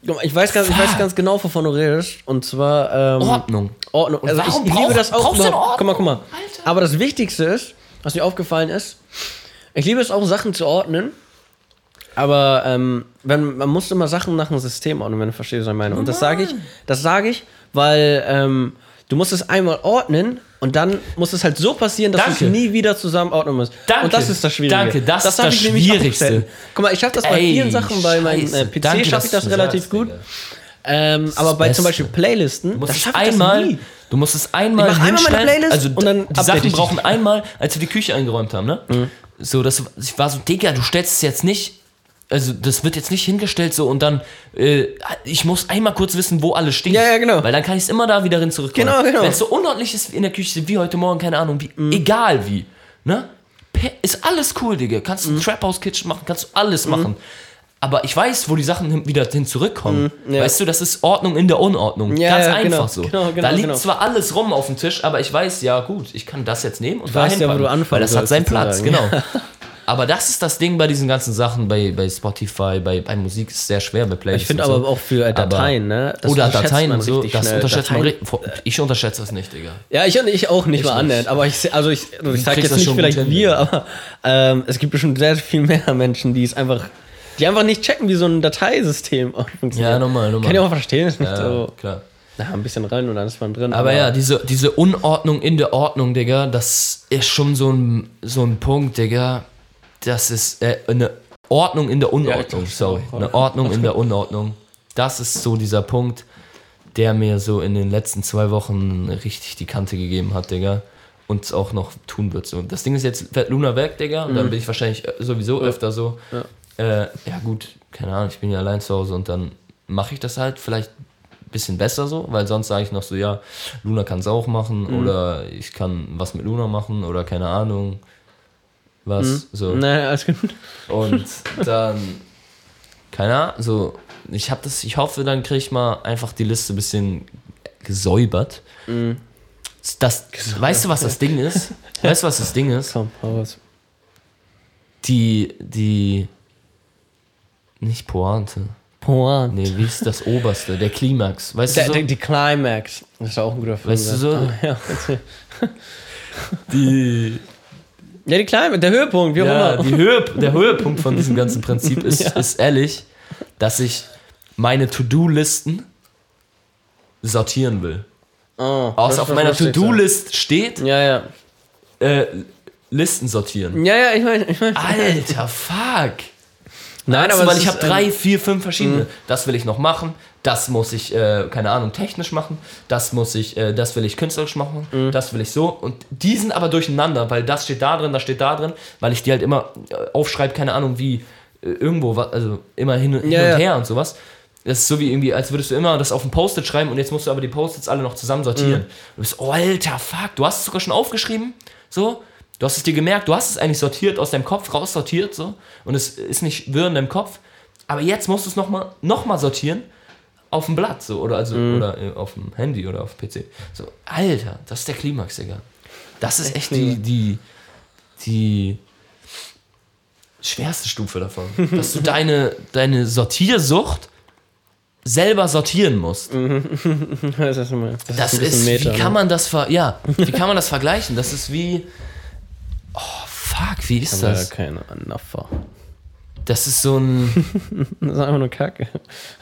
Guck mal, Ich weiß, ganz, ich weiß ganz genau, wovon du redest. Und zwar ähm, Ordnung. Ordnung. Also warum ich, ich liebe brauch- das auch. überhaupt- Guck mal, guck mal. Alter. Aber das Wichtigste ist, was mir aufgefallen ist, ich liebe es auch, Sachen zu ordnen. Aber ähm, wenn, man muss immer Sachen nach einem System ordnen, wenn du verstehst, was ich meine. Und das sage ich, das sage ich, weil ähm, du musst es einmal ordnen und dann muss es halt so passieren, dass du es nie wieder zusammen ordnen musst. Danke. Und das ist das Schwierige. Danke, das ist das ich nämlich auch Schwierigste. Guck mal, ich schaffe das bei Ey, vielen Sachen, bei meinem äh. PC schaffe ich das relativ sagst, gut. Digga. Ähm, aber bei zum Beste. Beispiel Playlisten, Du musst da es schaffe ich das einmal, nie. du musst es einmal Ich mach einmal meine. Playlist also und dann die Sachen brauchen einmal, als wir die Küche eingeräumt haben, ne? Mhm. So, das, ich war so, Digga, du stellst es jetzt nicht, also das wird jetzt nicht hingestellt so und dann, äh, ich muss einmal kurz wissen, wo alles steht. Ja, ja, genau. Weil dann kann ich es immer da wieder hin zurückholen. Genau, genau. Mhm. Wenn es so unordentlich ist in der Küche, wie heute Morgen, keine Ahnung, wie, egal wie, ne? Ist alles cool, Digga. Kannst Mhm. du ein Trap House Kitchen machen, kannst du alles machen. Aber ich weiß, wo die Sachen hin, wieder hin zurückkommen. Mhm, ja. Weißt du, das ist Ordnung in der Unordnung. Ja, Ganz ja, einfach genau, so. genau, genau, da liegt genau. zwar alles rum auf dem Tisch, aber ich weiß, ja gut, ich kann das jetzt nehmen und weißt dahin ja, wo packen, du anfangen weil das hat seinen Platz, genau. Aber das ist das Ding bei diesen ganzen Sachen, bei, bei Spotify, bei, bei Musik ist sehr schwer, bei Playlists Ich finde aber so. auch für Dateien, ne? Das Oder Dateien man und so, das unterschätzt man Dateien- richtig. Ich unterschätze das nicht, Digga. Ja, ich und ich auch nicht Ich mal annähernd. Aber ich, also ich, also ich sag kriegst jetzt das nicht schon vielleicht hin, wir, aber ähm, es gibt bestimmt sehr viel mehr Menschen, die es einfach, die einfach nicht checken, wie so ein Dateisystem funktioniert. Ja, normal, normal. Kann ich auch verstehen, ist nicht Ja, so. klar. Na, ein bisschen rein und dann ist man drin. Aber ja, diese, diese Unordnung in der Ordnung, Digga, das ist schon so ein, so ein Punkt, Digga. Das ist äh, eine Ordnung in der Unordnung, ich- sorry. Eine Ordnung in der Unordnung. Das ist so dieser Punkt, der mir so in den letzten zwei Wochen richtig die Kante gegeben hat, Digga. Und es auch noch tun wird. So. Das Ding ist jetzt, fährt Luna weg, Digga, und dann bin ich wahrscheinlich äh, sowieso öfter so. Ja. Äh, ja, gut, keine Ahnung, ich bin ja allein zu Hause und dann mache ich das halt vielleicht ein bisschen besser so, weil sonst sage ich noch so, ja, Luna kann es auch machen oder ich kann was mit Luna machen oder keine Ahnung, was so. Naja, alles gut. Und dann keine Ahnung, so, ich habe das, ich hoffe, dann kriege ich mal einfach die Liste ein bisschen gesäubert. Mhm. Das, weißt du, was das Ding ist? Weißt du, was das Ding ist? Komm, hau raus. Die, die, nicht Pointe. Pointe. Nee, wie ist das Oberste? Der Klimax. Weißt Der, du so? der, die Climax. Das ist auch ein guter Film. Weißt du so? Ah, ja, die, ja, die Climax, der Höhepunkt, wie auch ja, immer. die Höhe, der Höhepunkt von diesem ganzen Prinzip ist, ist ehrlich, dass ich meine To-Do-Listen sortieren will. Oh, Aus das auf meiner To-Do-List steht. Ja, ja. äh, Listen sortieren. Ja, ja, ich meine, ich mein, Alter, fuck. Nein, du, aber weil ich habe drei, vier, fünf verschiedene. Das will ich noch machen. Das muss ich, äh, keine Ahnung, technisch machen. Das muss ich, äh, das will ich künstlerisch machen. Mhm. Das will ich so. Und die sind aber durcheinander, weil das steht da drin, das steht da drin, weil ich die halt immer äh, aufschreibe, keine Ahnung, wie äh, irgendwo, also immer hin, hin Ja, und ja. her und sowas. Das ist so wie irgendwie, als würdest du immer das auf ein Post-it schreiben und jetzt musst du aber die Post-its alle noch zusammen sortieren. Du bist, oh, alter, fuck, du hast es sogar schon aufgeschrieben, so. Du hast es dir gemerkt, du hast es eigentlich sortiert, aus deinem Kopf raussortiert, so. Und es ist nicht wirr in deinem Kopf. Aber jetzt musst du es nochmal noch mal sortieren auf dem Blatt, so. Oder, also, oder äh, auf dem Handy oder auf dem PC. So, alter, das ist der Klimax, Digga. Das ist echt die, die, die schwerste Stufe davon. dass du deine, deine Sortiersucht selber sortieren musst. das ist, immer, das Das ist, ist, wie kann ne? man das ver, ja, wie kann man das vergleichen? Das ist wie, oh fuck, wie ist Ja, das? keine Anaffer. Das ist so ein, Das ist einfach nur Kacke.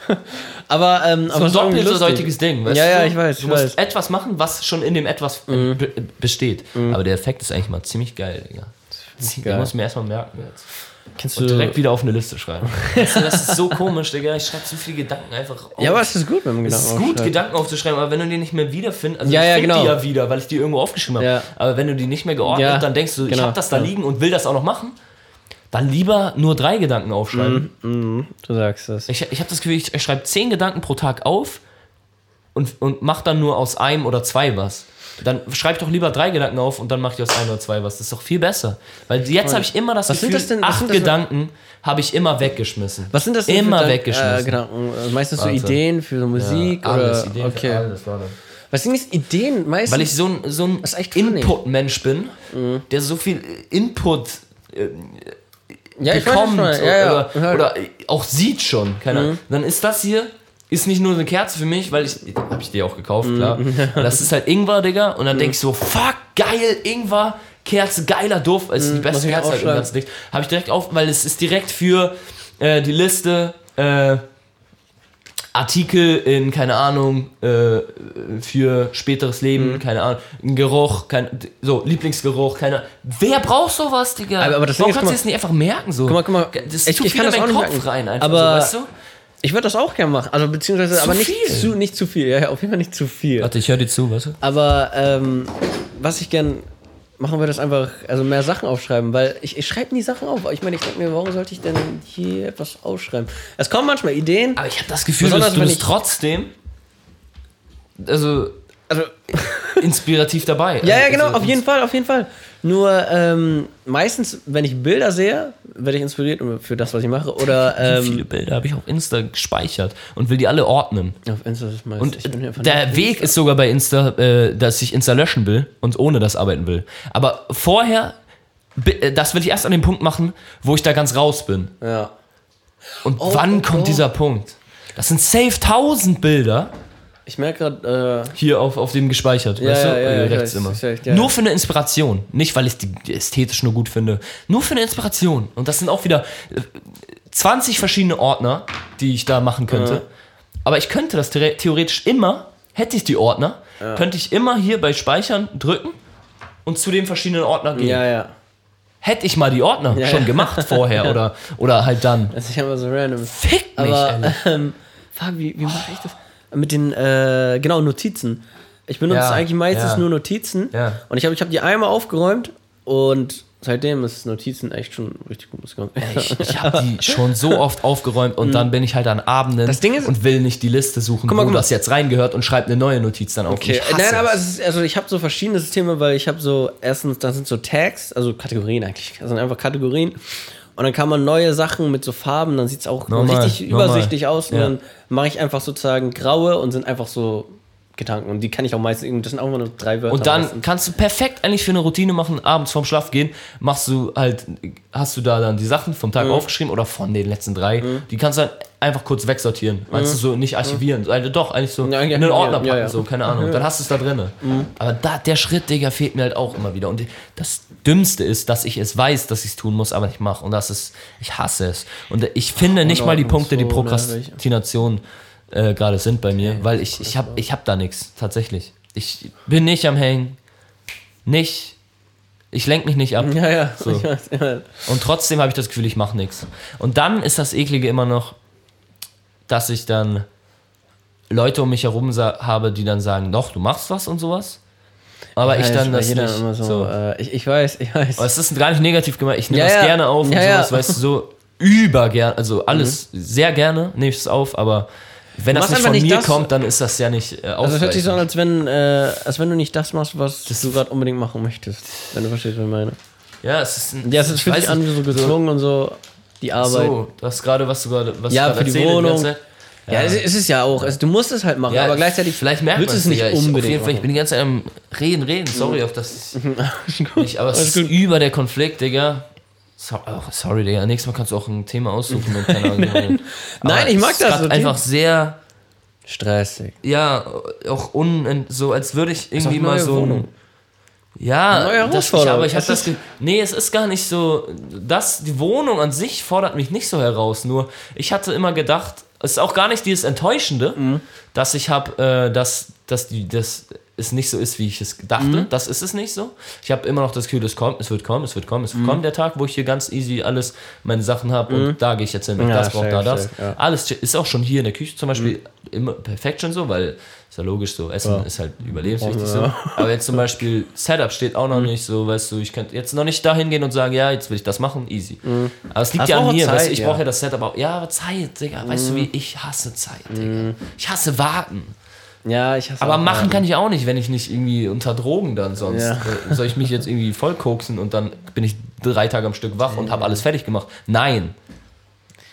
aber, ähm, so ein es lustig. Ding, weißt Ja, du? ja, so? ich weiß, Du ich musst weiß. Mhm. etwas machen, was schon in dem etwas äh, be besteht. Aber der Effekt ist eigentlich mal ziemlich geil, Digga. Den geil. muss ich mir erstmal merken jetzt. Kennst Und du direkt wieder auf eine Liste schreiben. weißt du, das ist so komisch, Digga. Ich schreibe zu viele Gedanken einfach auf. Ja, aber es ist gut, wenn man Es Gedanken ist gut. Gedanken aufzuschreiben, aber wenn du die nicht mehr wiederfindest, also Ja, ich ja, genau. die ja wieder, weil ich die irgendwo aufgeschrieben habe, Ja. aber wenn du die nicht mehr geordnet, Ja, dann denkst du, ich genau, habe das da ja. liegen und will das auch noch machen, dann lieber nur drei Gedanken aufschreiben. Mhm, du sagst das. Ich, ich habe das Gefühl, ich, ich schreibe zehn Gedanken pro Tag auf und, und mach dann nur aus einem oder zwei was. Dann schreib doch lieber drei Gedanken auf und dann mach ich aus einem oder zwei was. Das ist doch viel besser. Weil jetzt habe ich immer das Was sind Gefühl, das denn- was acht sind das Gedanken habe ich immer weggeschmissen. Was sind das denn Immer Gedan- weggeschmissen. Äh, Gedanken? Also meistens Warte. so Ideen für so Musik Ja, alles, oder. Ideen für okay. alles, warte. Was sind das Ideen meistens? Weil ich so ein, so ein. Mhm. Input-Mensch bin, der so viel Input äh, ja, bekommt schon. Ja, ja. Oder, oder auch sieht schon. Keine Mhm. Ahnung. Dann ist das hier, ist nicht nur eine Kerze für mich, weil ich, habe ich dir auch gekauft, klar. Mhm. Das ist halt Ingwer, Digga. Und dann denk ich so, fuck, geil, Ingwer, Kerze, geiler Duft. Es ist die beste Mhm. ich Kerze halt im ganzen Ding. Habe ich direkt auf, weil es ist direkt für äh, die Liste, äh, Artikel in, keine Ahnung, äh, für späteres Leben, Mhm. keine Ahnung, ein Geruch, kein, so, Lieblingsgeruch, keine Wer braucht sowas, Digga? Aber- aber das Warum kannst du das nicht einfach merken, so? Guck mal, guck mal. Das Ich- zu ich viel kann in das meinen Kopf merken. rein, einfach Aber- so, weißt du? Ich würde das auch gerne machen. Also beziehungsweise, Zu aber nicht viel. zu, nicht zu viel. Ja, ja, auf jeden Fall nicht zu viel. Warte, ich höre dir zu, weißt du? Aber ähm, was ich gern machen würde, ist einfach also mehr Sachen aufschreiben, weil ich, ich schreibe nie Sachen auf. Ich meine, ich denke mir, warum sollte ich denn hier etwas aufschreiben? Es kommen manchmal Ideen. Aber ich habe das Gefühl, dass du bist ich- trotzdem also Also, inspirativ dabei. ja, ja, Also, genau, also, auf jeden Fall, auf jeden Fall. Nur ähm, meistens, wenn ich Bilder sehe, werde ich inspiriert für das, was ich mache. Oder Wie viele ähm, Bilder habe ich auf Insta gespeichert und will die alle ordnen. auf Insta ist meistens. Und ich der Weg ist sogar bei Insta, äh, dass ich Insta löschen will und ohne das arbeiten will. Aber vorher, äh, das will ich erst an dem Punkt machen, wo ich da ganz raus bin. Ja. Und Oh, wann oh, kommt oh. dieser Punkt? Das sind safe 1000 Bilder Ich merke gerade, äh, hier auf, auf dem gespeichert. Ja, weißt du? ja, ja, Äh, rechts weiß, immer. weiß, ja. Nur für eine Inspiration. Nicht, weil ich die ästhetisch nur gut finde. Nur für eine Inspiration. Und das sind auch wieder äh, 20 verschiedene Ordner, die ich da machen könnte. Aber ich könnte das the- theoretisch immer, hätte ich die Ordner, könnte ich immer hier bei Speichern drücken und zu den verschiedenen Ordnern gehen. ja, ja. Hätte ich mal die Ordner Ja, schon ja. gemacht vorher oder, oder halt dann. Das ist ja immer so random. Fick mich, Aber, ähm, fuck, wie, wie mache ich das? Mit den, äh, genau, Notizen. Ich benutze Ja, eigentlich meistens ja. nur Notizen. Ja. Und ich habe ich hab die einmal aufgeräumt und seitdem ist Notizen echt schon richtig gut. muss ich Ich, habe die schon so oft aufgeräumt und dann bin ich halt an Abenden Mhm. Ist- und will nicht die Liste suchen, Guck mal, wo das jetzt reingehört und schreibe eine neue Notiz dann auf. Okay, nein, aber es. es ist, also ich habe so verschiedene Systeme, weil ich habe so, erstens, da sind so Tags, also Kategorien eigentlich, das sind einfach Kategorien. Und dann kann man neue Sachen mit so Farben, dann sieht es auch Normal, richtig normal. übersichtlich aus. Und Ja. dann mache ich einfach sozusagen graue und sind einfach so Gedanken. Und die kann ich auch meistens, das sind auch immer nur drei Wörter. Und dann meistens. kannst du perfekt eigentlich für eine Routine machen, abends vorm Schlaf gehen, machst du halt, hast du da dann die Sachen vom Mhm. Tag aufgeschrieben oder von den letzten drei, die kannst du dann einfach kurz wegsortieren. Meinst du so nicht archivieren, also doch, eigentlich so Mhm. Ja, ja, in den Ordner packen, ja, so, keine Ahnung. Dann hast du es da drin. Aber da, der Schritt, Digga, fehlt mir halt auch immer wieder. Und das Dümmste ist, dass ich es weiß, dass ich es tun muss, aber nicht mache. Und das ist, ich hasse es. Und ich finde nicht mal die Punkte, die so Prokrastination äh, gerade sind bei mir, weil ich, ich habe ich hab da nichts, tatsächlich. Ich bin nicht am Hängen, nicht, ich lenke mich nicht ab. Ja, ja. So. Ich weiß, ja. Und trotzdem habe ich das Gefühl, ich mache nichts. Und dann ist das Eklige immer noch, dass ich dann Leute um mich herum habe, die dann sagen, doch, du machst was und sowas. Aber ich Ja, dann bei das nicht. so, so. Äh, ich, ich weiß, ich weiß. Aber es ist gar nicht negativ gemeint. Ich nehme Ja, das ja. gerne auf und sowas, weißt du, so über gern, also alles sehr gerne nehme ich es auf, aber wenn das nicht von nicht mir das- kommt, dann ist das ja nicht äh, also es hört sich so an, als wenn, äh, als wenn du nicht das machst, was du gerade unbedingt machen möchtest. Wenn du verstehst, was ich meine. Ja, es ist ein, Ja, es ich fühlt sich an wie so gezwungen und so die Arbeit. So, das gerade, was du gerade, was Ja, ich für die Wohnung. Zeit. Ja, es, es ist ja auch. Also, du musst es halt machen, Ja, aber gleichzeitig vielleicht merkt willst es nicht ja. Ich, unbedingt. auf jeden Fall, ich bin die ganze Zeit am Reden, Reden. Sorry, auf das nicht, aber es ist über der Konflikt, Digga. So, oh, sorry, Digga. Nächstes Mal kannst du auch ein Thema aussuchen keine Ahnung. Nein, Nein, ich mag das, okay. einfach sehr, Stressig. ja, auch un, so als würde ich irgendwie mal so Wohnung. ja, Neue das, ich, Herausforderung. aber ich habe das, ge- nee, es ist gar nicht so, das, die Wohnung an sich fordert mich nicht so heraus, nur ich hatte immer gedacht, es ist auch gar nicht dieses Enttäuschende, Mhm. dass ich habe, äh, dass, dass die, das es nicht so ist, wie ich es dachte, Mhm. das ist es nicht so. Ich habe immer noch das Gefühl, es kommt, es wird kommen, es wird kommen, Mhm. es wird kommen, der Tag, wo ich hier ganz easy alles, meine Sachen habe und da gehe ich jetzt hin, Ja, das braucht da das. ja. Alles ist auch schon hier in der Küche zum Beispiel immer perfekt schon so, weil ist ja logisch so, Essen Ja. ist halt überlebenswichtig so. Aber jetzt zum Beispiel Setup steht auch Mhm. noch nicht so, weißt du, ich könnte jetzt noch nicht dahin gehen und sagen, ja, jetzt will ich das machen, easy. Aber es liegt Das ja an mir, weißt du, Zeit, ich brauche ja das Setup auch. Ja, aber Zeit, Digga, weißt du Mhm. wie, ich hasse Zeit, Digga. Ich hasse warten. Ja, ich hasse Aber auch machen Warten. kann ich auch nicht, wenn ich nicht irgendwie unter Drogen dann sonst. Ja. Äh, Soll ich mich jetzt irgendwie vollkoksen und dann bin ich drei Tage am Stück wach und habe alles fertig gemacht? Nein.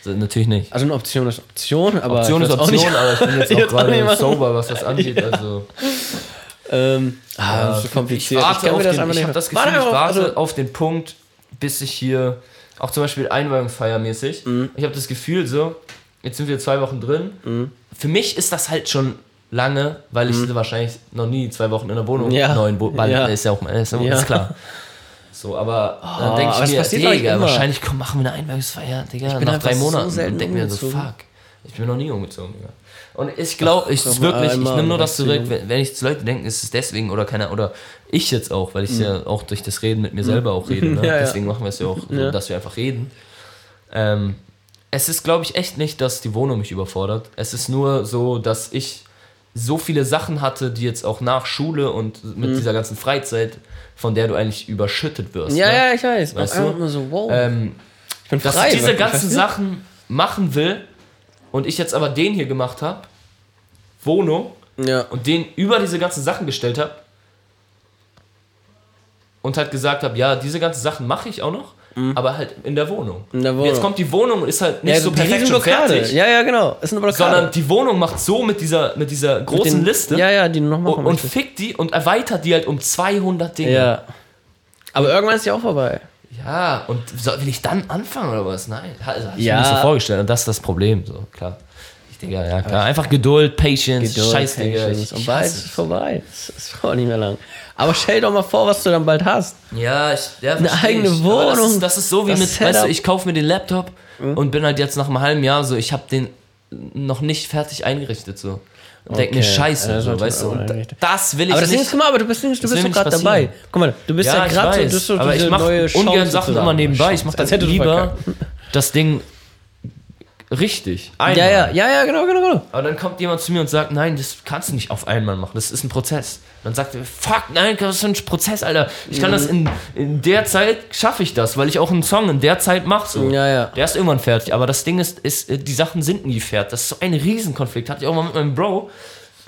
Natürlich nicht. Also eine Option ist Option, aber. Option ich ist auch Option, nicht- aber ich bin jetzt Ich auch jetzt auch gerade machen. sober, was das angeht. Also, Ähm, ah, das ist so ich kompliziert. warte kann auf das den, ich habe das Gefühl, Warte ich auf, warte also- auf den Punkt, bis ich hier, auch zum Beispiel Einweihungsfeiermäßig, Mhm. ich habe das Gefühl so, jetzt sind wir zwei Wochen drin. Mhm. Für mich ist das halt schon lange, weil ich wahrscheinlich noch nie zwei Wochen in der Wohnung Ja. neuen Wohnung, weil Ja. ist ja auch ist, ja. Ist klar. So, aber dann Oh, denke aber ich mir, ich, Digga, immer. wahrscheinlich komm, machen wir eine Einweihungsfeier, Digga, bin nach drei Monaten. und denke mir so, fuck, ich bin noch nie umgezogen, Digga. Und ich glaube, ich Ach, wirklich, ich nehme nur das zurück, wenn wenn ich zu Leute denke, ist es deswegen oder keiner, oder ich jetzt auch, weil ich ja auch durch das Reden mit mir selber auch rede. Ne? Ja. Deswegen machen wir es ja auch, so, dass wir einfach reden. Ähm, es ist, glaube ich, echt nicht, dass die Wohnung mich überfordert. Es ist nur so, dass ich so viele Sachen hatte, die jetzt auch nach Schule und mit dieser ganzen Freizeit, von der du eigentlich überschüttet wirst. Mhm. Ja, ne? ja, ich weiß. Weißt du? immer so, wow. Ähm, ich bin dass frei. ich diese ganzen du? Sachen machen will und ich jetzt aber den hier gemacht habe, Wohnung, Ja. und den über diese ganzen Sachen gestellt habe und halt gesagt habe, ja, diese ganzen Sachen mache ich auch noch, aber halt in der Wohnung. Mhm. In der Und Wohnung. Jetzt kommt die Wohnung und ist halt nicht ja, so perfekt schon fertig, Ja, ja, genau. Ist eine Blockade. sondern die Wohnung macht so mit dieser, mit dieser Mit großen den- Liste Ja, ja, die noch und, machen und möchtest. fickt die und erweitert die halt um 200 Dinge. Ja. Aber irgendwann ist die auch vorbei. Ja, und soll, will ich dann anfangen oder was? Nein, also, hab ich Ja. mir nicht so vorgestellt. Und das ist das Problem, so, klar. Ich denke, ja, klar. Einfach Geduld, Patience, Geduld, Scheiß, Digga. Patience. Ich, Und bald ist es. vorbei. Es ist auch nicht mehr lang. Aber stell doch mal vor, was du dann bald hast. Ja, ich, ja Eine eigene ich. Aber Das Wohnung, ist, das ist so wie das mit, weißt du, Setup. Mhm. ich kaufe mir den Laptop und bin halt jetzt nach einem halben Jahr so, ich habe den noch nicht fertig eingerichtet so. Und denk mir, Okay. scheiße, Ja, so, weißt du, und das will ich Aber das ist, nicht. guck mal, aber du bist, du Das bist doch gerade dabei. Guck mal, du bist ja, ja, gerade so, weiß, du bist so aber ich mache ungern Sachen immer nebenbei. Ich mache du lieber das Ding richtig. Ja, Einmal. ja, ja, ja, genau, genau, genau. Aber dann kommt jemand zu mir und sagt, nein, das kannst du nicht auf einmal machen, das ist ein Prozess. Dann sagt er, fuck, nein, das ist ein Prozess, Alter. Ich kann das in, in der Zeit, schaffe ich das, weil ich auch einen Song in der Zeit mache. So. Ja, ja. Der ist irgendwann fertig, aber das Ding ist, ist, äh, die Sachen sind nie fertig. Das ist so ein Riesenkonflikt. Hatte ich auch mal mit meinem Bro,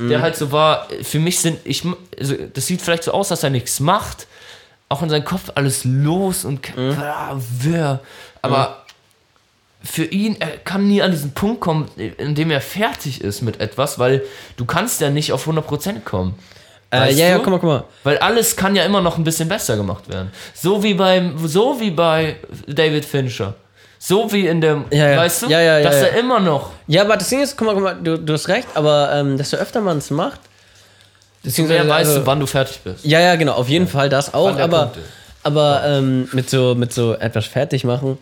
Mhm. der halt so war, für mich sind, ich, also das sieht vielleicht so aus, dass er nichts macht, auch in seinem Kopf alles los und Mhm. Aber für ihn, er kann nie an diesen Punkt kommen, in dem er fertig ist mit etwas, weil du kannst ja nicht auf 100% kommen. Äh, ja, ja, du? guck mal, guck mal. Weil alles kann ja immer noch ein bisschen besser gemacht werden. So wie beim, so wie bei David Fincher. So wie in dem, Ja, ja. weißt du, Ja, ja, ja, dass ja. er immer noch Ja, aber das Ding ist, guck mal, guck mal, du, du hast recht, aber ähm, desto öfter man es macht, desto mehr beziehungsweise, weißt also- du, wann du fertig bist. Ja, ja, genau, auf jeden Fall das auch, aber, aber ähm, mit, so, mit so etwas fertig machen.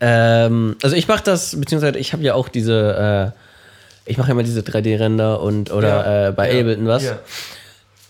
Ähm, also ich mache das, beziehungsweise ich habe ja auch diese, äh, ich mache ja immer diese 3D-Render und oder äh, bei Ja. Ableton was. Ja.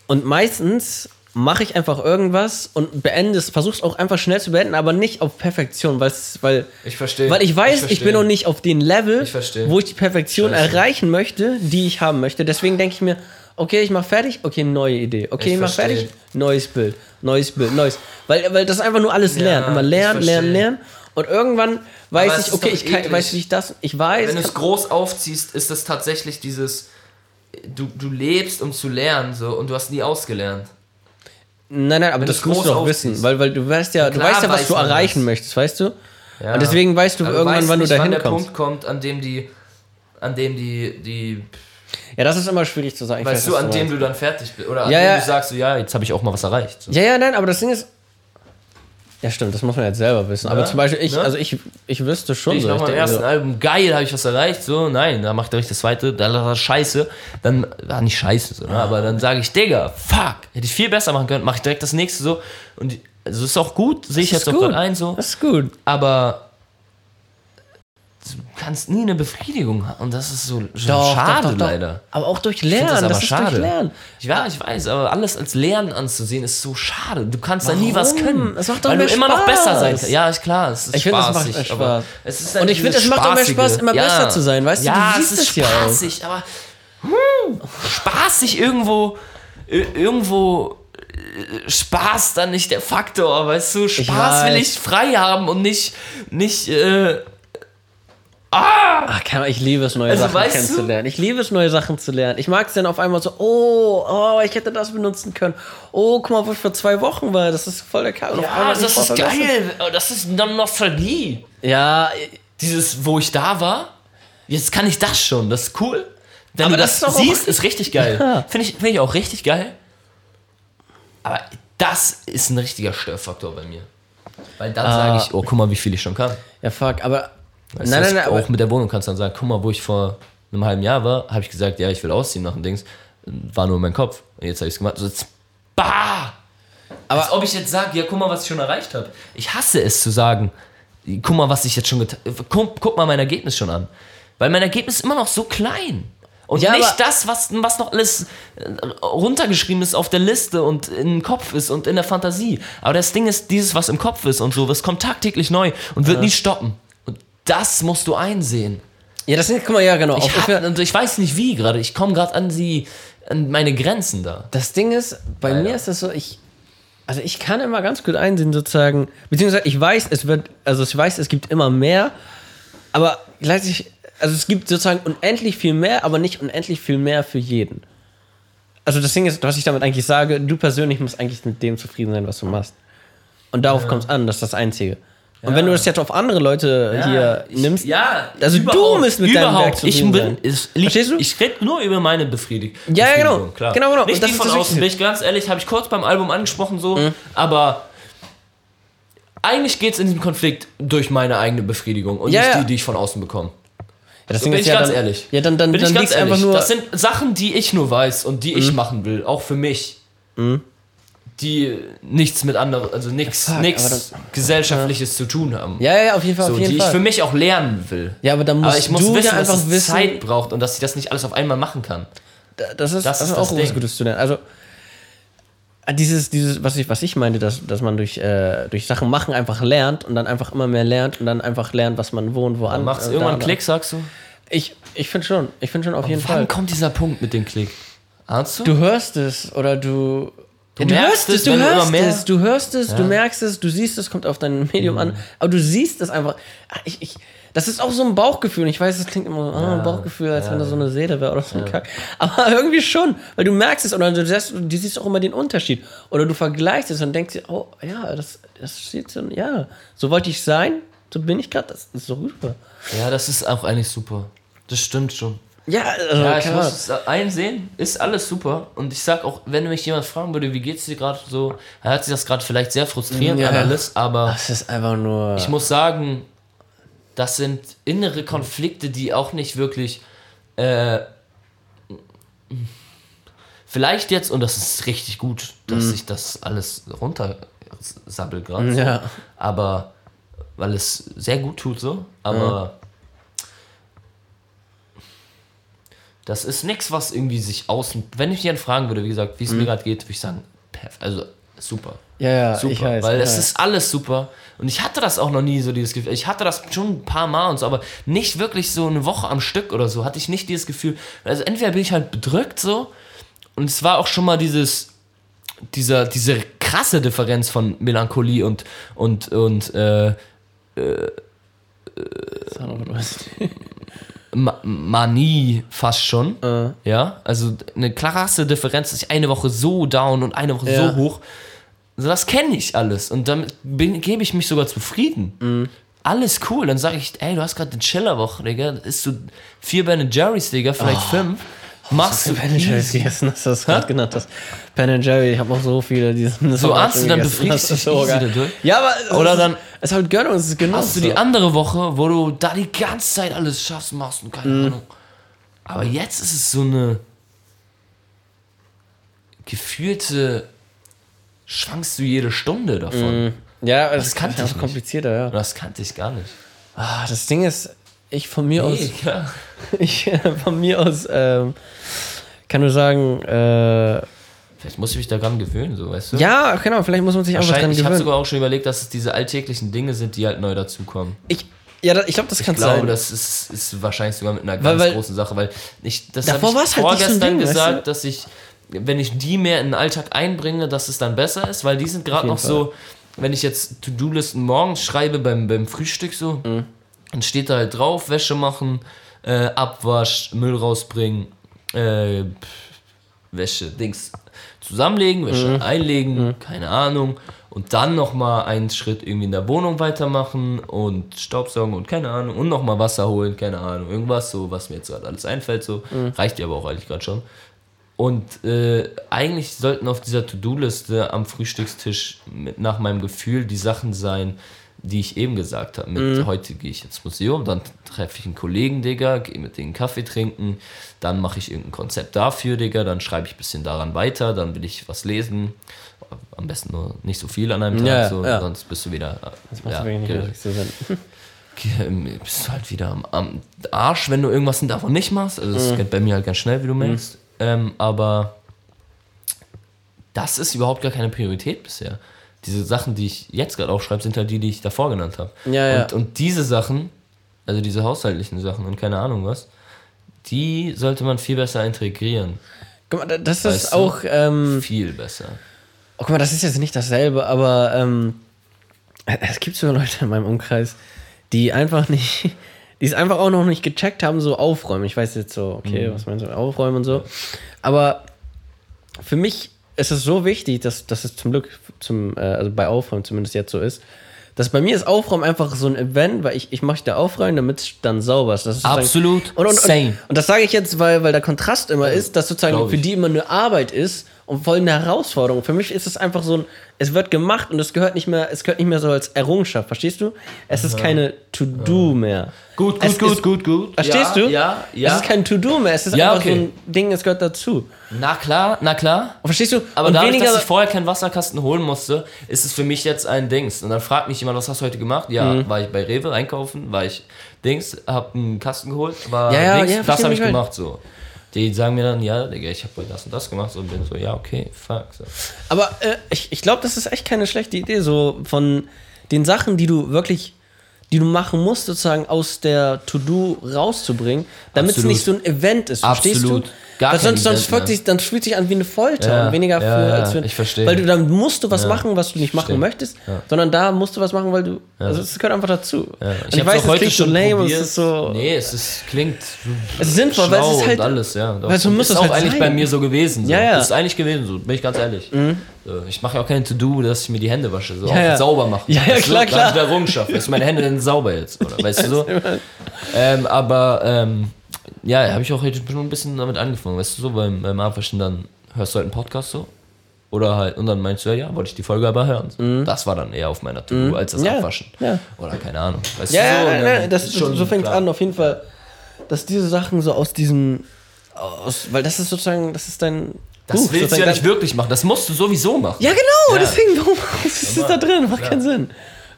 Und meistens mache ich einfach irgendwas und beende es, versuche es auch einfach schnell zu beenden, aber nicht auf Perfektion, weil Ich verstehe. weil ich weiß, ich, verstehe. bin noch nicht auf den Level, Ich wo ich die Perfektion Scheiße. erreichen möchte, die ich haben möchte. Deswegen denke ich mir, okay, ich mache fertig, okay, neue Idee. Okay, Ich ich, mache fertig, neues Bild, neues Bild, neues. Weil, weil das ist einfach nur alles Ja, lernen. Immer ich lernen, lernen, lernen. Und irgendwann weiß ich, okay, ich kann, weiß, wie ich das, ich weiß. Wenn du es groß aufziehst, ist das tatsächlich dieses, du, du lebst, um zu lernen, so, und du hast nie ausgelernt. nein, nein, aber wenn das musst du doch wissen, weil, weil du weißt ja, du klar weißt ja, was weiß du erreichen das. möchtest, weißt du? Ja. Und deswegen weißt du Aber irgendwann, weißt wann du nicht, dahin wann der kommst. Punkt kommt, an dem die, an dem die, die Ja, das ist immer schwierig zu sagen. Weißt weiß, du, an dem meinst. du dann fertig bist. Oder an Ja, dem ja. du sagst, so, ja, jetzt habe ich auch mal was erreicht. So. Ja, ja, nein, aber das Ding ist. Ja, stimmt, das muss man jetzt selber wissen. Aber Ja, zum Beispiel, ich, ne? also ich, ich wüsste schon ich so. Ich denke ersten so, Album, geil, habe ich was erreicht, so, nein, da macht er richtig das zweite, da war das scheiße, dann, war nicht scheiße, so, ne, aber dann sage ich, Digga, fuck, hätte ich viel besser machen können, mache ich direkt das nächste so und, also ist auch gut, sehe ich jetzt auch gut. gerade ein, so, Das ist gut. aber du kannst nie eine Befriedigung haben und das ist so Doch, schade doch, doch, leider. Aber auch durch Ich find Lernen. das aber ist schade. durch Lernen. Ja, ich weiß, aber alles als Lernen anzusehen ist so schade. Du kannst da nie was Warum? können. Es macht doch weil du immer noch Spaß. besser sein kannst. Ja, ist klar. Es ist Ich finde, es macht spaßig, aber Spaß. Es ist dann Und ich finde, es macht auch mehr. Spaß, immer besser zu sein, weißt du? ja, Du es ist ja spaßig, aber hm, spaßig irgendwo, ir- irgendwo äh, Spaß dann nicht der Faktor, weißt du? Spaß will weiß. ich frei haben und nicht, nicht, äh, Ach, kann, ich liebe es, neue Also, Sachen weißt du- kennenzulernen. Ich liebe es, neue Sachen zu lernen. Ich mag es dann auf einmal so, oh, oh, ich hätte das benutzen können. Oh, guck mal, wo ich vor zwei Wochen war. Das ist voll der auf ja, bin das ist vergessen. geil. Oh, Das ist dann Nostalgie. Ja, dieses, wo ich da war, jetzt kann ich das schon, das ist cool. Wenn Aber du das das, siehst, ist richtig geil. Ja. Finde ich, find ich auch richtig geil. Aber das ist ein richtiger Störfaktor bei mir. Weil dann sage ich, oh, guck mal, wie viel ich schon kann. ja, fuck, aber. Weißt nein, nein, nein, auch mit der Wohnung kannst du dann sagen, guck mal, wo ich vor einem halben Jahr war, habe ich gesagt, ja, ich will ausziehen nach dem Dings. War nur mein Kopf. Und jetzt habe ich es gemacht. So, jetzt, bah! Aber- Als ob ich jetzt sage, ja, guck mal, was ich schon erreicht habe. Ich hasse es zu sagen, guck mal, was ich jetzt schon getan guck, guck mal mein Ergebnis schon an. Weil mein Ergebnis ist immer noch so klein. Und Ja, nicht das, was, was noch alles äh, runtergeschrieben ist auf der Liste und im Kopf ist und in der Fantasie. Aber das Ding ist, dieses, was im Kopf ist und so, das kommt tagtäglich neu und wird nie stoppen. Das musst du einsehen. ja, das sind, guck mal, ja, genau. Ich, Auf- hab, und ich weiß nicht wie gerade. Ich komme gerade an die an meine Grenzen da. Das Ding ist, bei Leider. mir ist das so, ich. Also ich kann immer ganz gut einsehen, sozusagen. Beziehungsweise ich weiß, es wird, also ich weiß, es gibt immer mehr, aber gleichzeitig, also es gibt sozusagen unendlich viel mehr, aber nicht unendlich viel mehr für jeden. Also das Ding ist, was ich damit eigentlich sage, du persönlich musst eigentlich mit dem zufrieden sein, was du machst. Und darauf kommt es an, das ist das Einzige. Und wenn du das jetzt auf andere Leute hier ich, nimmst, Ja, also du musst mit deinem überhaupt. Werk ich bin, sein. ich, Verstehst du? ich rede nur über meine Befriedigung. Ja, ja, genau. Befriedigung, Klar. Genau, genau. Nicht das die ist von außen, bin ich ganz ehrlich, habe ich kurz beim Album angesprochen so, Mhm. aber eigentlich geht es in diesem Konflikt durch meine eigene Befriedigung und Ja, nicht ja. die, die ich von außen bekomme. Ja, das bin ist ich ja ganz dann, ehrlich. Ja, dann, dann, Bin dann ich ganz ehrlich. nur. Mhm. Das sind Sachen, die ich nur weiß und die ich machen will, auch für mich. Die nichts mit anderen, also nichts fuck, nichts gesellschaftliches zu tun haben. ja, ja, auf jeden Fall, so, auf jeden die Fall. ich für mich auch lernen will. Ja, aber dann musst Aber ich muss du wissen, ja einfach dass es wissen, Zeit braucht und dass ich das nicht alles auf einmal machen kann. das ist, Das das ist ist auch das was. Gutes zu lernen. Also äh, dieses, dieses, was ich, was ich meinte, dass, dass man durch, äh, durch Sachen machen einfach lernt und dann einfach immer mehr lernt und dann einfach lernt, was man wo und wo an. Macht es äh, irgendwann da- Klick, sagst du? Ich, ich finde schon, ich finde schon auf jeden Wann Fall. kommt dieser Punkt mit dem Klick? Ahnst du? Du hörst es oder du. Du Ja, merkst es, du du hörst es, du hörst es, du Ja. merkst es, du siehst es, kommt auf dein Medium an, aber du siehst es einfach. Ah, Ich, ich, das ist auch so ein Bauchgefühl. Ich weiß, das klingt immer so, ah, ein Bauchgefühl, als wenn da so eine Seele wäre oder so ein Kack. Aber irgendwie schon, weil du merkst es oder du siehst, du siehst auch immer den Unterschied. Oder du vergleichst es und denkst dir, oh ja, das, das sieht so, ja, so wollte ich sein, so bin ich gerade, das ist so rüber. Ja, das ist auch eigentlich super. Das stimmt schon. Ja, also, Ja, ich muss es einsehen, ist alles super. Und ich sag auch, wenn mich jemand fragen würde, wie geht's dir gerade so, er hat sich das gerade vielleicht sehr frustrierend Ja. an alles, aber das ist einfach nur. ich muss sagen, das sind innere Konflikte, die auch nicht wirklich. Äh, vielleicht jetzt, und das ist richtig gut, dass sich das alles runtersabbelt gerade. Mhm. Ja. Aber weil es sehr gut tut so, aber das ist nichts, was irgendwie sich außen. Wenn ich jemanden fragen würde, wie gesagt, wie es mir gerade geht, würde ich sagen, perf also super. ja, ja, Super, ich weiß. weil es ist alles super. Und ich hatte das auch noch nie so dieses Gefühl. Ich hatte das schon ein paar Mal und so, aber nicht wirklich so eine Woche am Stück oder so. Hatte ich nicht dieses Gefühl. Also entweder bin ich halt bedrückt so und es war auch schon mal dieses, dieser, diese krasse Differenz von Melancholie und, und, und äh, Sag noch, du hast- Ma Manie fast schon. Äh. Ja, also eine krasse Differenz, dass ich eine Woche so down und eine Woche Ja. so hoch. Also das kenne ich alles und damit bin- gebe ich mich sogar zufrieden. Mhm. Alles cool, dann sage ich, ey, du hast gerade eine Chillerwoche, Digga. Isst du vier Ben Jerry's, Digga, vielleicht fünf. Machst du Ben Jerry's gegessen, dass du das gerade genannt hast. Ben Jerry, ich habe auch so viele, die sind So ahnst du, dann ist dich geil. dadurch. Ja, aber es Oder ist, dann- es ist halt Gönnung, es ist Genuss. Hast du die andere Woche, wo du da die ganze Zeit alles schaffst, machst und keine Mhm. Ahnung. Aber jetzt ist es so eine gefühlte, schwankst du jede Stunde davon. Ja, das, Das kannte ist ich nicht. komplizierter, ja. Das kannte ich gar nicht. Ah, das Ding ist, ich von mir aus, Ja. ich äh, von mir aus ähm, kann nur sagen, äh, Vielleicht muss ich mich daran gewöhnen, so weißt du? ja, genau, vielleicht muss man sich einfach dran Wahrscheinlich, ich habe gewöhnen. sogar auch schon überlegt, dass es diese alltäglichen Dinge sind, die halt neu dazukommen. Ich, ja, da, ich glaube, das kann Ich glaube, sein. das ist, ist wahrscheinlich sogar mit einer ganz weil- großen Sache, weil ich das Davor habe ich halt nicht so vorgestern Ding, weißt gesagt, du? dass ich, wenn ich die mehr in den Alltag einbringe, dass es dann besser ist, weil die sind gerade noch so, wenn ich jetzt To-Do-Listen morgens schreibe beim, beim Frühstück so, Mhm. Dann steht da halt drauf, Wäsche machen, äh, Abwasch, Müll rausbringen, äh, Wäsche, Dings zusammenlegen, Wäsche Mhm. einlegen, keine Ahnung. Und dann nochmal einen Schritt irgendwie in der Wohnung weitermachen und Staubsaugen und keine Ahnung. Und nochmal Wasser holen, keine Ahnung. Irgendwas so, was mir jetzt gerade alles einfällt. So. Mhm. Reicht ja aber auch eigentlich gerade schon. Und äh, eigentlich sollten auf dieser To-Do-Liste am Frühstückstisch mit, nach meinem Gefühl die Sachen sein, die ich eben gesagt habe. Mit Mhm. heute gehe ich ins Museum, dann treffe ich einen Kollegen, Digga, gehe mit denen Kaffee trinken, dann mache ich irgendein Konzept dafür, Digga, dann schreibe ich ein bisschen daran weiter, dann will ich was lesen. Am besten nur nicht so viel an einem Tag, Ja, so, ja. sonst bist du wieder. das macht ja, Sinn. ge- bist du halt wieder am, am Arsch, wenn du irgendwas davon nicht machst. Also das geht bei mir halt ganz schnell, wie du merkst. Ähm, aber das ist überhaupt gar keine Priorität bisher. Diese Sachen, die ich jetzt gerade aufschreibe, sind halt die, die ich davor genannt habe. Ja, ja. Und, und diese Sachen, also diese haushaltlichen Sachen und keine Ahnung was, die sollte man viel besser integrieren. Guck mal, das Weißt ist auch, ähm, Viel besser. oh, guck mal, das ist jetzt nicht dasselbe, aber ähm, es gibt so Leute in meinem Umkreis, die einfach nicht, die es einfach auch noch nicht gecheckt haben, so aufräumen. Ich weiß jetzt so, okay, was meinst du, aufräumen und so. Aber für mich ist es so wichtig, dass, dass es zum Glück zum, äh, also bei Aufräumen zumindest jetzt so ist, dass bei mir ist Aufräumen einfach so ein Event, weil ich, ich möchte aufräumen, damit es dann sauber ist. Das ist Absolut Und, und, und, same. und das sage ich jetzt, weil, weil der Kontrast immer ist, dass sozusagen für die immer eine Arbeit ist und voll eine Herausforderung. Für mich ist es einfach so ein, es wird gemacht und es gehört nicht mehr, es gehört nicht mehr so als Errungenschaft, verstehst du? Es ist keine To-Do mehr. Gut, gut, gut, gut, gut. Verstehst du? Ja, ja. Es ist kein To-Do mehr, es ist einfach so ein Ding, es gehört dazu. na klar, na klar. Verstehst du? Aber dadurch, dass ich vorher keinen Wasserkasten holen musste, ist es für mich jetzt ein Dings. Und dann fragt mich jemand, was hast du heute gemacht? Ja, Mhm. war ich bei Rewe einkaufen, war ich Dings, hab einen Kasten geholt, war Ja, ja, Dings, ja, das habe ich gemacht so. Die sagen mir dann, ja, Digga, ich habe heute das und das gemacht so, und bin so, ja, okay, fuck. So. Aber äh, ich, ich glaube, das ist echt keine schlechte Idee, so von den Sachen, die du wirklich, die du machen musst, sozusagen aus der To-Do rauszubringen, damit es nicht so ein Event ist. Verstehst Absolut. du? Gar kein sonst, sonst mehr. sich, dann fühlt sich an wie eine Folter Ja, und weniger für, ja, als für ich verstehe. Weil du dann musst du was machen, was du nicht machen Verstehe. möchtest, sondern da musst du was machen, weil du. Also es gehört einfach dazu. Ich, hab's weiß, es klingt so lame, es ist so. Nee, es ist, klingt Es ist sinnvoll, weil es ist halt- alles, ja. Doch. weil so Und muss ist auch halt eigentlich sein. bei mir so gewesen. So. Ja, ja. Ist eigentlich gewesen, so, bin ich ganz ehrlich. So, ich mache ja auch kein To-Do, dass ich mir die Hände wasche. So, Ja, auch ja. sauber machen. Ja, ja, du? klar, Da klar. hab ich wieder Errungenschaft. Ist meine Hände denn sauber jetzt? Oder weißt du so? Ähm, aber ähm, ja, habe ich auch jetzt schon ein bisschen damit angefangen, weißt du so, beim, beim Abwaschen dann hörst du halt einen Podcast so. Oder halt, und dann meinst du, ja, ja, wollte ich die Folge aber hören. So. Das war dann eher auf meiner To-Do als das Mhm. Ja, Abwaschen. ja. Oder keine Ahnung. Weißt Ja, du, so, nein, nein, das, ist so, so fängt es klar. an, auf jeden Fall, dass diese Sachen so aus diesem. Aus, weil das ist sozusagen, das ist dein. Das Buch, willst du ja nicht wirklich machen. Das musst du sowieso machen. Ja, genau, Ja. deswegen, warum ist das da drin? Macht keinen Sinn.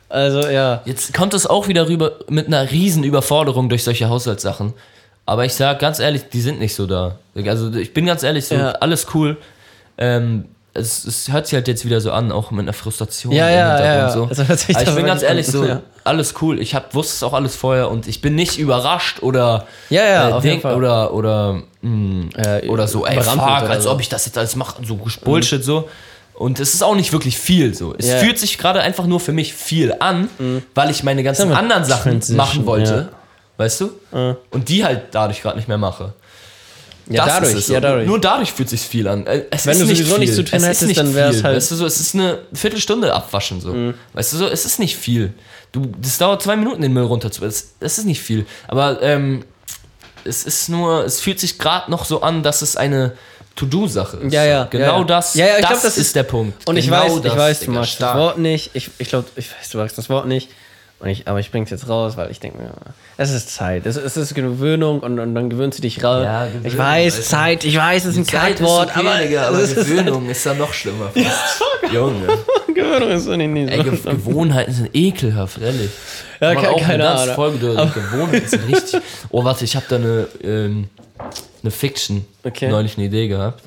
Also, ja. Jetzt kommt es auch wieder rüber mit einer riesen Überforderung durch solche Haushaltssachen. Aber ich sag ganz ehrlich, die sind nicht so da. Also ich bin ganz ehrlich, so Ja. alles cool. Ähm, es, es hört sich halt jetzt wieder so an, auch mit einer Frustration Ja, im ja, Hintergrund ja, ja. So. Also ich bin ganz ehrlich so, Ja. alles cool. Ich hab, wusste es auch alles vorher und ich bin nicht überrascht oder Ja, ja, äh, denk, oder oder mh, Äh, oder so, ey, fuck, als so. ob ich das jetzt alles mache, so Bullshit so. Und es ist auch nicht wirklich viel so. Es Ja. fühlt sich gerade einfach nur für mich viel an, weil ich meine ganzen anderen Sachen machen wollte. Ja. Weißt du? Und die halt dadurch gerade nicht mehr mache. Ja, Das dadurch, es ja, dadurch. Nur dadurch fühlt sich viel an. Äh, Es Wenn du nicht sowieso nichts zu tun es hättest, nicht dann wär's viel. halt- Mhm. Weißt du so, es ist eine Viertelstunde abwaschen so. Weißt du so, es ist nicht viel. Du, das dauert zwei Minuten, den Müll runter zu. Es, es ist nicht viel. Aber ähm, es ist nur, es fühlt sich gerade noch so an, dass es eine To-Do-Sache ist. Ja, ja, Genau ja, ja. das. Ja, ja, ich das glaub, das ist ist- der Punkt. Und ich genau weiß, ich das, weiß, du magst das. Wort nicht. Ich, ich glaube, ich weiß, du magst das Wort nicht. Und ich, aber ich bring's jetzt raus, weil ich denke mir, es ist Zeit. Es, es ist Gewöhnung und, und dann gewöhnst du dich raus. Ja, ich weiß, Alter. Zeit, ich weiß, es ist ein Kackwort, okay, aber, Digga, aber ist Gewöhnung ist ja noch schlimmer. fast. Junge. Gewöhnung ist so nicht, Ey, so. Ge Gewohnheiten sind ekelhaft, ehrlich. Ja, Kann auch keine Ahnung. Folge. Gewohnheiten sind richtig. Oh, warte, ich habe da eine, ähm, eine Fiction Okay. neulich eine Idee gehabt.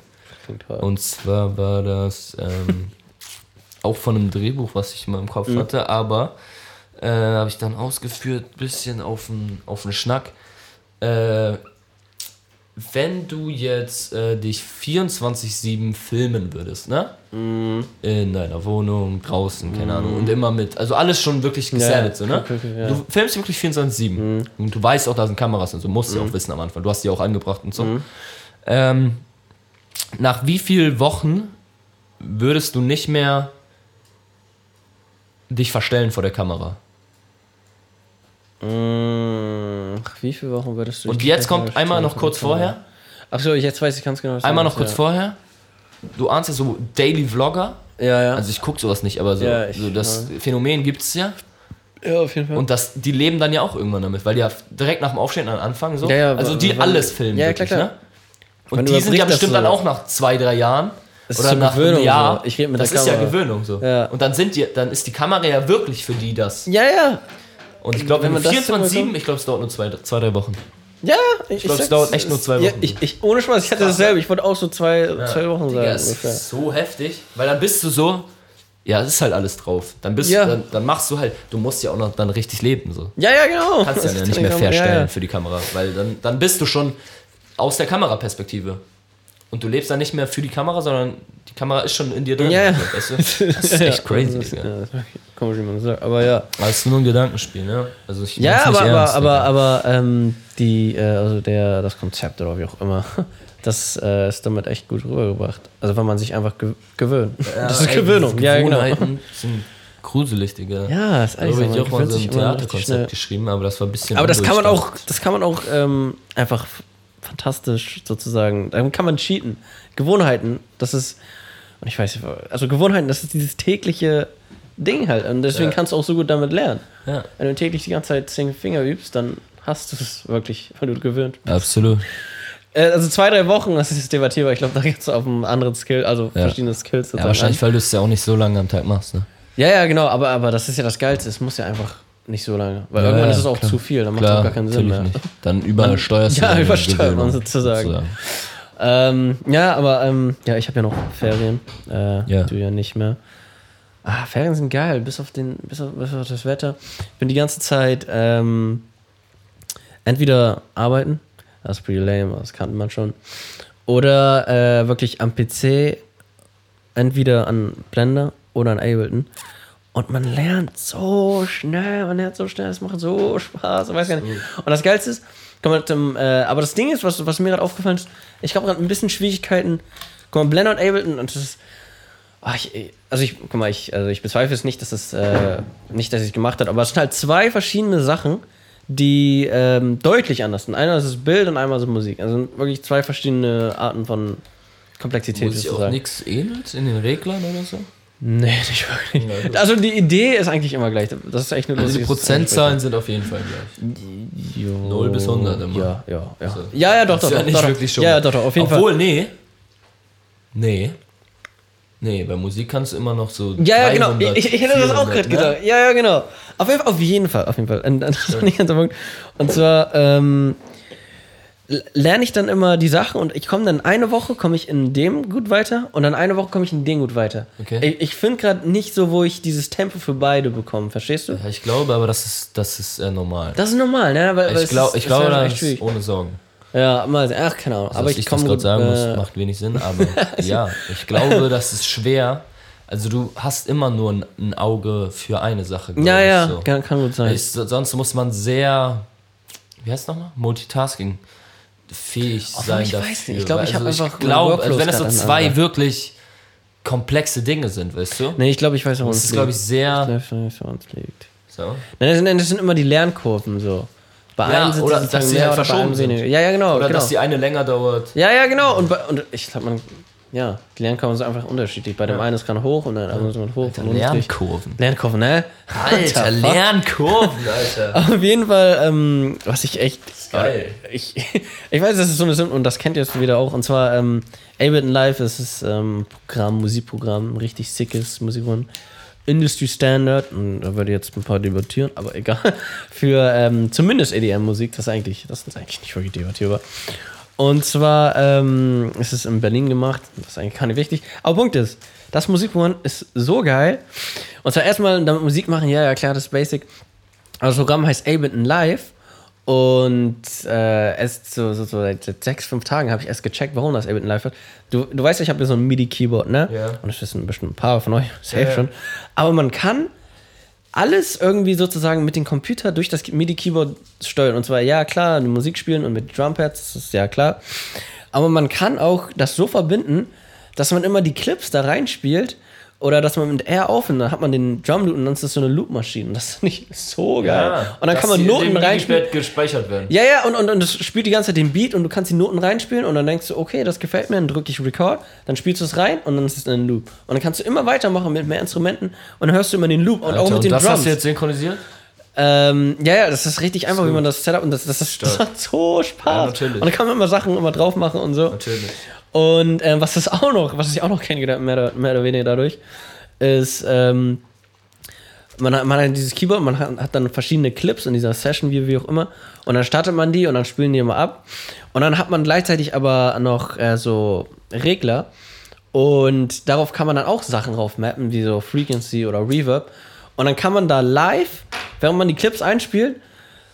Und zwar war das ähm, auch von einem Drehbuch, was ich immer im Kopf Mhm. hatte, aber äh, habe ich dann ausgeführt, bisschen auf den auf Schnack. Äh, wenn du jetzt äh, dich 24-7 filmen würdest, ne? Mhm. In deiner Wohnung, draußen, keine Ahnung, und immer mit, also alles schon wirklich Ja, gesettet, so, ne? okay, okay, ja. Du filmst wirklich 24-7 und du weißt auch, da sind Kameras und so, musst du Mhm. ja auch wissen am Anfang, du hast die auch angebracht und so. Ähm, nach wie vielen Wochen würdest du nicht mehr dich verstellen vor der Kamera? Mm, wie viele Wochen würdest du Und jetzt kommt einmal noch kurz vorher, Achso, jetzt weiß ich ganz genau. was einmal noch kurz vorher. Du ahnst ja so Daily Vlogger. Ja, ja. Also ich gucke sowas nicht, aber so, Ja, ich- so das Phänomen gibt es ja. ja, auf jeden Fall. Und das, die leben dann ja auch irgendwann damit, weil die ja direkt nach dem Aufstehen an anfangen so. Ja, ja, also die alles filmen. Ja, wirklich, klar, klar. Ne? Und Man die sind ja bestimmt so. dann auch nach zwei, drei Jahren. Das ist oder so nach Gewöhnung einem Jahr. so. Ich rede mit das der ist ja. Gewöhnung so. Ja. Und dann sind die, dann ist die Kamera ja wirklich für die das. ja, ja. Und ich glaube, Wenn wenn man du das 24-7, hinbekommt- ich glaube, es dauert nur zwei, zwei drei Wochen. Ja, ich, glaub, es sag's, dauert echt nur zwei Ja, Wochen. ich, ich, ohne Spaß, ich hatte dasselbe. Ich wollte auch so zwei, zwei Wochen Digga, sagen. es ungefähr. ist so heftig, weil dann bist du so, ja, es ist halt alles drauf. Dann bist Ja. dann, dann machst du halt, du musst ja auch noch dann richtig leben so. Ja, ja, genau. kannst ja, Das ist nicht mehr verstellen Ja, ja. für die Kamera, weil dann, dann bist du schon aus der Kameraperspektive. Und du lebst dann nicht mehr für die Kamera, sondern die Kamera ist schon in dir drin. Ja, ja. Weißt du? Das ist echt crazy, Das ist, Digga. ja, wirklich komisch, wie man das sagt. Aber ja. Aber es ist nur ein Gedankenspiel, ne? Also ich Ja, aber, aber, ernst, aber, Digga. aber ähm, die, äh, also der, das Konzept oder wie auch immer, das äh, ist damit echt gut rübergebracht. Also wenn man sich einfach ge gewöhnt. das ist ey, Gewöhnung, ja, genau. Sind gruselig, Digga. Ja, ist eigentlich so. ich Man auch mal so ein Theaterkonzept geschrieben, aber das war ein bisschen Aber das kann man auch, das kann man auch ähm, einfach fantastisch sozusagen, damit kann man cheaten. Gewohnheiten, das ist, und ich weiß nicht, also Gewohnheiten, das ist dieses tägliche Ding halt. Und deswegen Ja. kannst du auch so gut damit lernen. Ja, Wenn du täglich die ganze Zeit zehn Finger übst, dann hast du es wirklich, weil du gewöhnt. absolut. Äh, also zwei, drei Wochen, das ist debattierbar. Ich glaube, da geht es auf einen anderen Skill, also Ja. verschiedene Skills. Ja, wahrscheinlich, an. weil du es ja auch nicht so lange am Tag machst, ne? Ja, ja, genau, aber, aber das ist ja das Geilste. Es muss ja einfach nicht so lange. Weil Ja, irgendwann ja, ist es auch klar. zu viel, dann macht es auch gar keinen Sinn mehr. nicht. Dann übersteuerst Ja, deine übersteuert man Gewöhnung, sozusagen. Ähm, ja, aber ähm, ja, ich habe ja noch Ferien. Äh, Ja. Du ja nicht mehr. Ah, Ferien sind geil, bis auf, den, bis, auf, bis auf das Wetter. Ich bin die ganze Zeit ähm, entweder arbeiten, das ist pretty lame, das kannte man schon. Oder äh, wirklich am PC, entweder an Blender oder an Ableton. Und man lernt so schnell, man lernt so schnell, es macht so Spaß, ich weiß gar nicht. Und das Geilste ist, mal, ähm, äh, aber das Ding ist, was, was mir gerade aufgefallen ist, ich habe gerade ein bisschen Schwierigkeiten, guck mal, Blender und Ableton, und das ist, ach, ich, also ich, guck mal, ich, also ich bezweifle es nicht, dass es, äh, nicht, dass ich es gemacht habe, aber es sind halt zwei verschiedene Sachen, die ähm, deutlich anders sind. Einer ist das Bild und einmal ist Musik. Also wirklich zwei verschiedene Arten von Komplexität Wo sich auch nichts ähnelt in den Reglern oder so? Nee, nicht wirklich. Also die Idee ist eigentlich immer gleich. Das ist echt nur Also die. Prozentzahlen sind auf jeden Fall gleich. Jo. 0 bis 100 immer. Ja, ja, ja. So. Ja, ja, doch, Das doch. ist ja doch, nicht doch, wirklich schon. Ja, ja, doch, doch, auf jeden Obwohl, Fall. nee. Nee. Nee, bei Musik kannst du immer noch so. Ja, ja, genau. 300, Ich, ich hätte das auch 400, gerade ne? gesagt. Ja, ja, genau. Auf jeden Fall, auf jeden Fall, auf jeden Fall. Und, das ist nicht ganz der Punkt. Und zwar ähm, lerne ich dann immer die Sachen und ich komme dann eine Woche komme ich in dem gut weiter und dann eine Woche komme ich in dem gut weiter. Okay. Ich, ich finde gerade nicht so, wo ich dieses Tempo für beide bekomme. Verstehst du? Ja, ich glaube, aber das ist, das ist äh, normal. Das ist normal, ne? Weil, ich ist- ich glaube, das ist ohne Sorgen. Ja, mal. Ach, keine Ahnung. Also, aber ich ich das komme gerade sagen äh, muss, macht wenig Sinn, aber ja, ich glaube, das ist schwer. Also du hast immer nur ein, ein Auge für eine Sache. glaub Ja, ja, so. kann, kann gut sein. Ich, sonst muss man sehr, wie heißt es nochmal? Multitasking fähig Obwohl, sein ich dafür. weiß nicht. Ich glaube, ich habe einfach glaube, also wenn das so zwei aneinander. wirklich komplexe Dinge sind, weißt du? Nee, ich glaube, ich weiß, woran das es ist, glaube ich, sehr. Woran es liegt. So. Nein, das sind, das sind immer die Lernkurven so. Bei Ja, einem sind oder dass sie halt verschoben sind. Ja, ja, genau. Oder genau. dass die eine länger dauert. ja, ja, genau. Und, bei, und ich glaube, man, ja, die Lernkurven sind einfach unterschiedlich. Bei dem einen ist gerade hoch und dann anderen ist man hoch. ist nicht. Lernkurven. Lernkurven, ne? Alter. Lernkurven, Alter. Auf jeden Fall, ähm, was ich echt. geil. Ich, ich weiß, das ist so eine Sim und das kennt ihr jetzt wieder auch. Und zwar ähm, Ableton Live ist es ähm, Programm, Musikprogramm, richtig sickes Musikprogramm. Industry Standard, und da würde ich jetzt ein paar debattieren, aber egal. Für ähm, zumindest EDM-Musik, das ist eigentlich, das ist eigentlich nicht wirklich debattierbar. Und zwar ähm, ist es in Berlin gemacht, das ist eigentlich gar nicht wichtig. Aber Punkt ist, das Musikprogramm ist so geil. Und zwar erstmal damit Musik machen, ja, ja, klar, das ist basic. Aber das Programm heißt Ableton Live und äh, erst so, so, so seit sechs, fünf Tagen habe ich erst gecheckt, warum das Ableton Live wird. Du, du weißt, ich habe hier so ein MIDI-Keyboard, ne? Ja. Und das wissen bestimmt ein paar von euch, safe Ja. schon. Aber man kann alles irgendwie sozusagen mit dem Computer durch das MIDI-Keyboard steuern. Und zwar, ja, klar, Musik spielen und mit Drumpads, das ist ja klar. Aber man kann auch das so verbinden, dass man immer die Clips da reinspielt oder dass man mit R aufnimmt, dann hat man den Drum Loop und dann ist das so eine Loop-Maschine. Und das ist nicht so geil. und dann kann man Noten reinspielen. gespeichert werden. Ja, ja, und, und, und das spielt die ganze Zeit den Beat und du kannst die Noten reinspielen und dann denkst du, okay, das gefällt mir, dann drücke ich Record, dann spielst du es rein und dann ist es ein Loop. Und dann kannst du immer weitermachen mit mehr Instrumenten und dann hörst du immer den Loop und auch mit und den das Drums. hast du jetzt synchronisiert? Ähm, ja, ja, das ist richtig einfach, wie man das Setup und das, das, ist, das macht so Spaß. Ja, natürlich. Und dann kann man immer Sachen immer drauf machen und so. Natürlich. Und ähm, was das auch noch, was ich auch noch kennengelernt habe, mehr, oder- mehr oder weniger dadurch, ist, ähm, man, hat, man hat dieses Keyboard, man hat, hat dann verschiedene Clips in dieser Session, wie, wie auch immer. Und dann startet man die und dann spielen die immer ab. Und dann hat man gleichzeitig aber noch äh, so Regler. Und darauf kann man dann auch Sachen drauf mappen, wie so Frequency oder Reverb. Und dann kann man da live, während man die Clips einspielt,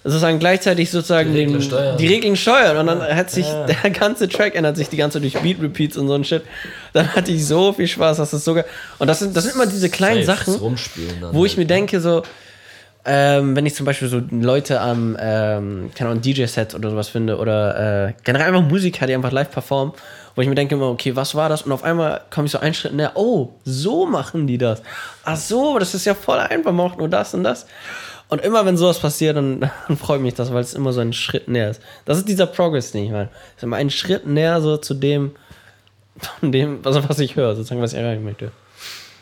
sozusagen gleichzeitig sozusagen Die Regler den, steuern. die Regeln steuern. Und dann hat sich Ja. der ganze Track ändert sich die ganze Zeit durch Beat Repeats und so ein Shit. Dann hatte ich so viel Spaß, das ist sogar. Und das sind, das sind immer diese kleinen Safe, Sachen, das wo ich halt, mir ne? denke, so, ähm, wenn ich zum Beispiel so Leute am, ähm, keine Ahnung, DJ-Set oder sowas finde oder äh, generell einfach Musiker, die einfach live performen, wo ich mir denke immer, okay, was war das? Und auf einmal komme ich so einen Schritt näher, oh, so machen die das. Ach so, das ist ja voll einfach, man macht nur das und das. Und immer wenn sowas passiert, dann, dann freut mich das, weil es immer so ein Schritt näher ist. Das ist dieser Progress, den ich meine. Es ist immer ein Schritt näher so zu dem, von dem, also was ich höre, sozusagen, was ich erreichen möchte.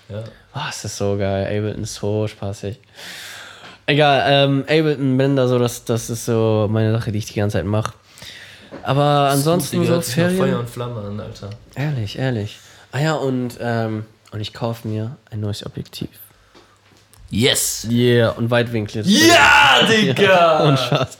Ja. Oh, es ist so geil. Ableton ist so spaßig. Egal, ähm, Ableton, Blender, so, das, das ist so meine Sache, die ich die ganze Zeit mache. Aber ansonsten Digga, so nach Feuer Ferien. und Flamme an, Alter. Ehrlich, ehrlich. Ah ja, und, ähm, und ich kaufe mir ein neues Objektiv. Yes! Yeah, und Weitwinkel. Ja, Digga! Und Spaß.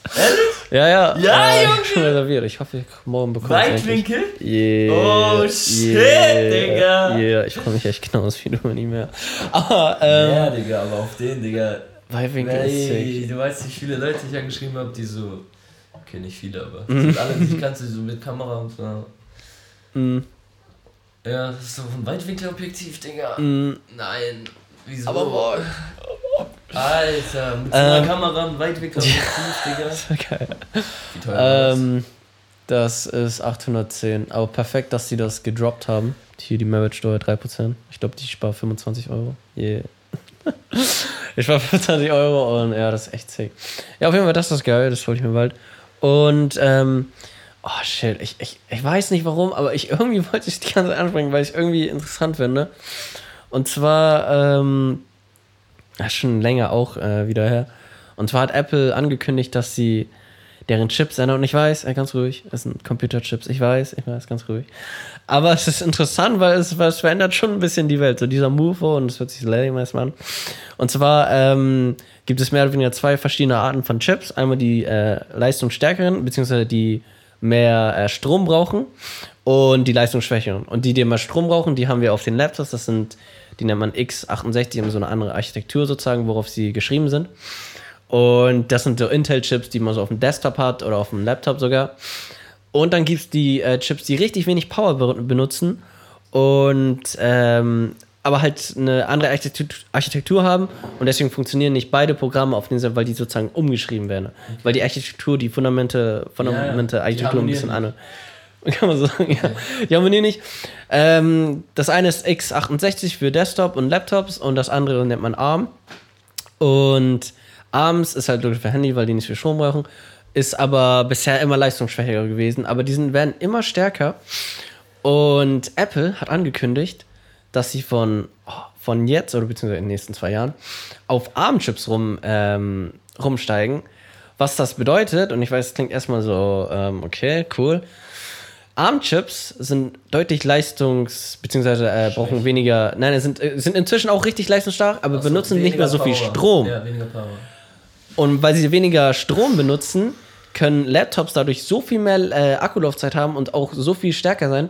Ja, ja. Ja, äh, Junge! Schon reserviert. Ich hoffe, ich morgen bekomme Weitwinkel? Yeah. Oh, shit, Digga. Yeah, ich freue mich echt genauso wie du nicht mehr. Aber, ähm, Ja, Digga, aber auf den, Digga. Weitwinkel ist sick. Du weißt, wie viele Leute ich angeschrieben habe, die so. Okay, nicht viele, aber. Mhm. alle, die ich kannte, so mit Kamera und so. Mm, Ja, das ist so ein Weitwinkelobjektiv, Digga. mm. Nein. Wieso? Aber boah. Alter, mit so einer Ähm. Kamera ein Weitwinkelobjektiv, Digga. Geil. Wie teuer war das? Ähm, das ist 810. Aber perfekt, dass sie das gedroppt haben. Hier die Mehrwertsteuer 3%. Ich glaube, die spart 25 Euro. Yeah. ich spare 25 Euro und ja, das ist echt sick. Ja, auf jeden Fall, das ist geil. Das wollte ich mir bald. Und, ähm, oh shit, ich, ich, ich weiß nicht warum, aber ich irgendwie wollte ich die ganze Zeit ansprechen, weil ich irgendwie interessant finde. Und zwar, ähm, ja, schon länger auch äh, wieder her. Und zwar hat Apple angekündigt, dass sie deren Chips ändern. Und ich weiß, äh, ganz ruhig, es sind Computerchips. Ich weiß, ich weiß, ganz ruhig. Aber es ist interessant, weil es, weil es verändert schon ein bisschen die Welt. So dieser Move und es wird sich lame erstmal an. Und zwar ähm, gibt es mehr oder weniger zwei verschiedene Arten von Chips. Einmal die äh, leistungsstärkeren, beziehungsweise die mehr äh, Strom brauchen und die leistungsschwächeren. Und die, die mehr Strom brauchen, die haben wir auf den Laptops. Das sind, die nennt man x68, die haben so eine andere Architektur sozusagen, worauf sie geschrieben sind. Und das sind so Intel-Chips, die man so auf dem Desktop hat oder auf dem Laptop sogar. Und dann gibt es die äh, Chips, die richtig wenig Power be benutzen und ähm, aber halt eine andere Architektur, Architektur haben und deswegen funktionieren nicht beide Programme auf den weil die sozusagen umgeschrieben werden. Weil die Architektur, die Fundamente, Fundamente Ja, Architektur ein bisschen andere. Kann man sagen, ja. Die harmonieren nicht. Ähm, das eine ist x68 für Desktop und Laptops und das andere nennt man ARM. Und ARMS ist halt für Handy, weil die nicht viel Strom brauchen. Ist aber bisher immer leistungsschwächer gewesen. Aber die sind, werden immer stärker. Und Apple hat angekündigt, dass sie von, oh, von jetzt oder beziehungsweise in den nächsten zwei Jahren auf ARM-Chips rum, ähm, rumsteigen. Was das bedeutet, und ich weiß, es klingt erstmal so, ähm, okay, cool. ARM-Chips sind deutlich leistungs- beziehungsweise äh, brauchen weniger, nein, sind, äh, sind inzwischen auch richtig leistungsstark, aber Achso, benutzen nicht mehr so viel Power. Strom. Ja, weniger Power. Und weil sie weniger Strom benutzen, können Laptops dadurch so viel mehr äh, Akkulaufzeit haben und auch so viel stärker sein.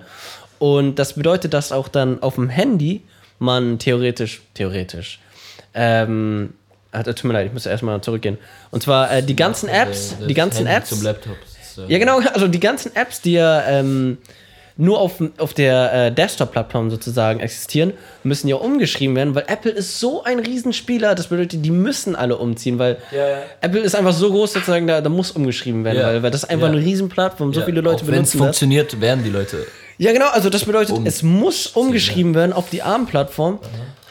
Und das bedeutet, dass auch dann auf dem Handy man theoretisch, theoretisch, ähm, ah, tut mir leid, ich muss erstmal zurückgehen. Und zwar äh, die ganzen Apps, die ganzen Handy Apps. Zum Laptop. Äh, Ja, genau, also die ganzen Apps, die ja ähm, nur auf, auf der äh, Desktop-Plattform sozusagen existieren, müssen ja umgeschrieben werden, weil Apple ist so ein Riesenspieler, das bedeutet, die müssen alle umziehen, weil ja. Apple ist einfach so groß sozusagen, da, da muss umgeschrieben werden, Ja. weil, weil das ist einfach Ja. eine Riesenplattform, so viele Leute auch Wenn es benutzen funktioniert, werden die Leute. Ja, genau, also das bedeutet, Um- es muss umgeschrieben werden auf die ARM-Plattform,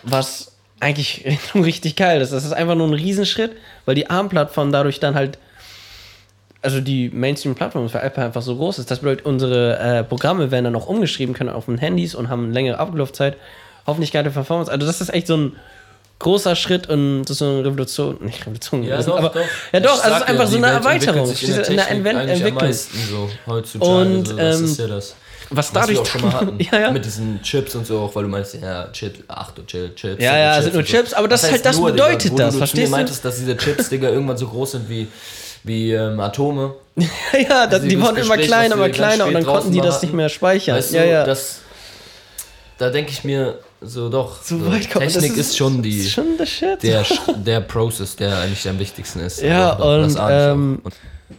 was eigentlich richtig geil ist. Das ist einfach nur ein Riesenschritt, weil die ARM-Plattform dadurch dann halt, also die Mainstream-Plattform für Apple einfach so groß ist. Das bedeutet, unsere äh, Programme werden dann auch umgeschrieben können auf den Handys und haben eine längere Ablaufzeit, hoffentlich geile Performance. Also das ist echt so ein großer Schritt und das ist so eine Revolution, nicht Revolution, Ja, das- doch, aber, doch. ja doch, Ich also es ist einfach ja, so eine Welt Erweiterung, sich in der Entwicklung. meisten so heutzutage. Und, so, das ähm, ist ja das. Was Was dadurch wir auch schon mal hatten. ja, ja. Mit diesen Chips und so, auch weil du meinst, ja, Chips, ach du Chill, Chips. Ja, ja, Chips sind nur so. Chips, aber das Was halt- heißt das nur, bedeutet Digga, wo das, du, du verstehst mir du? meintest, dass diese Chips, Digga, irgendwann so groß sind wie, wie ähm, Atome. ja, das, die wurden immer kleiner, immer kleiner und dann konnten die das nicht mehr speichern. Weißt ja, du, ja. das, da denke ich mir so, doch, so so. Technik Das ist, schon die, ist schon der der, Sch- der Process, der eigentlich am wichtigsten ist. Ja, das und, ähm, Und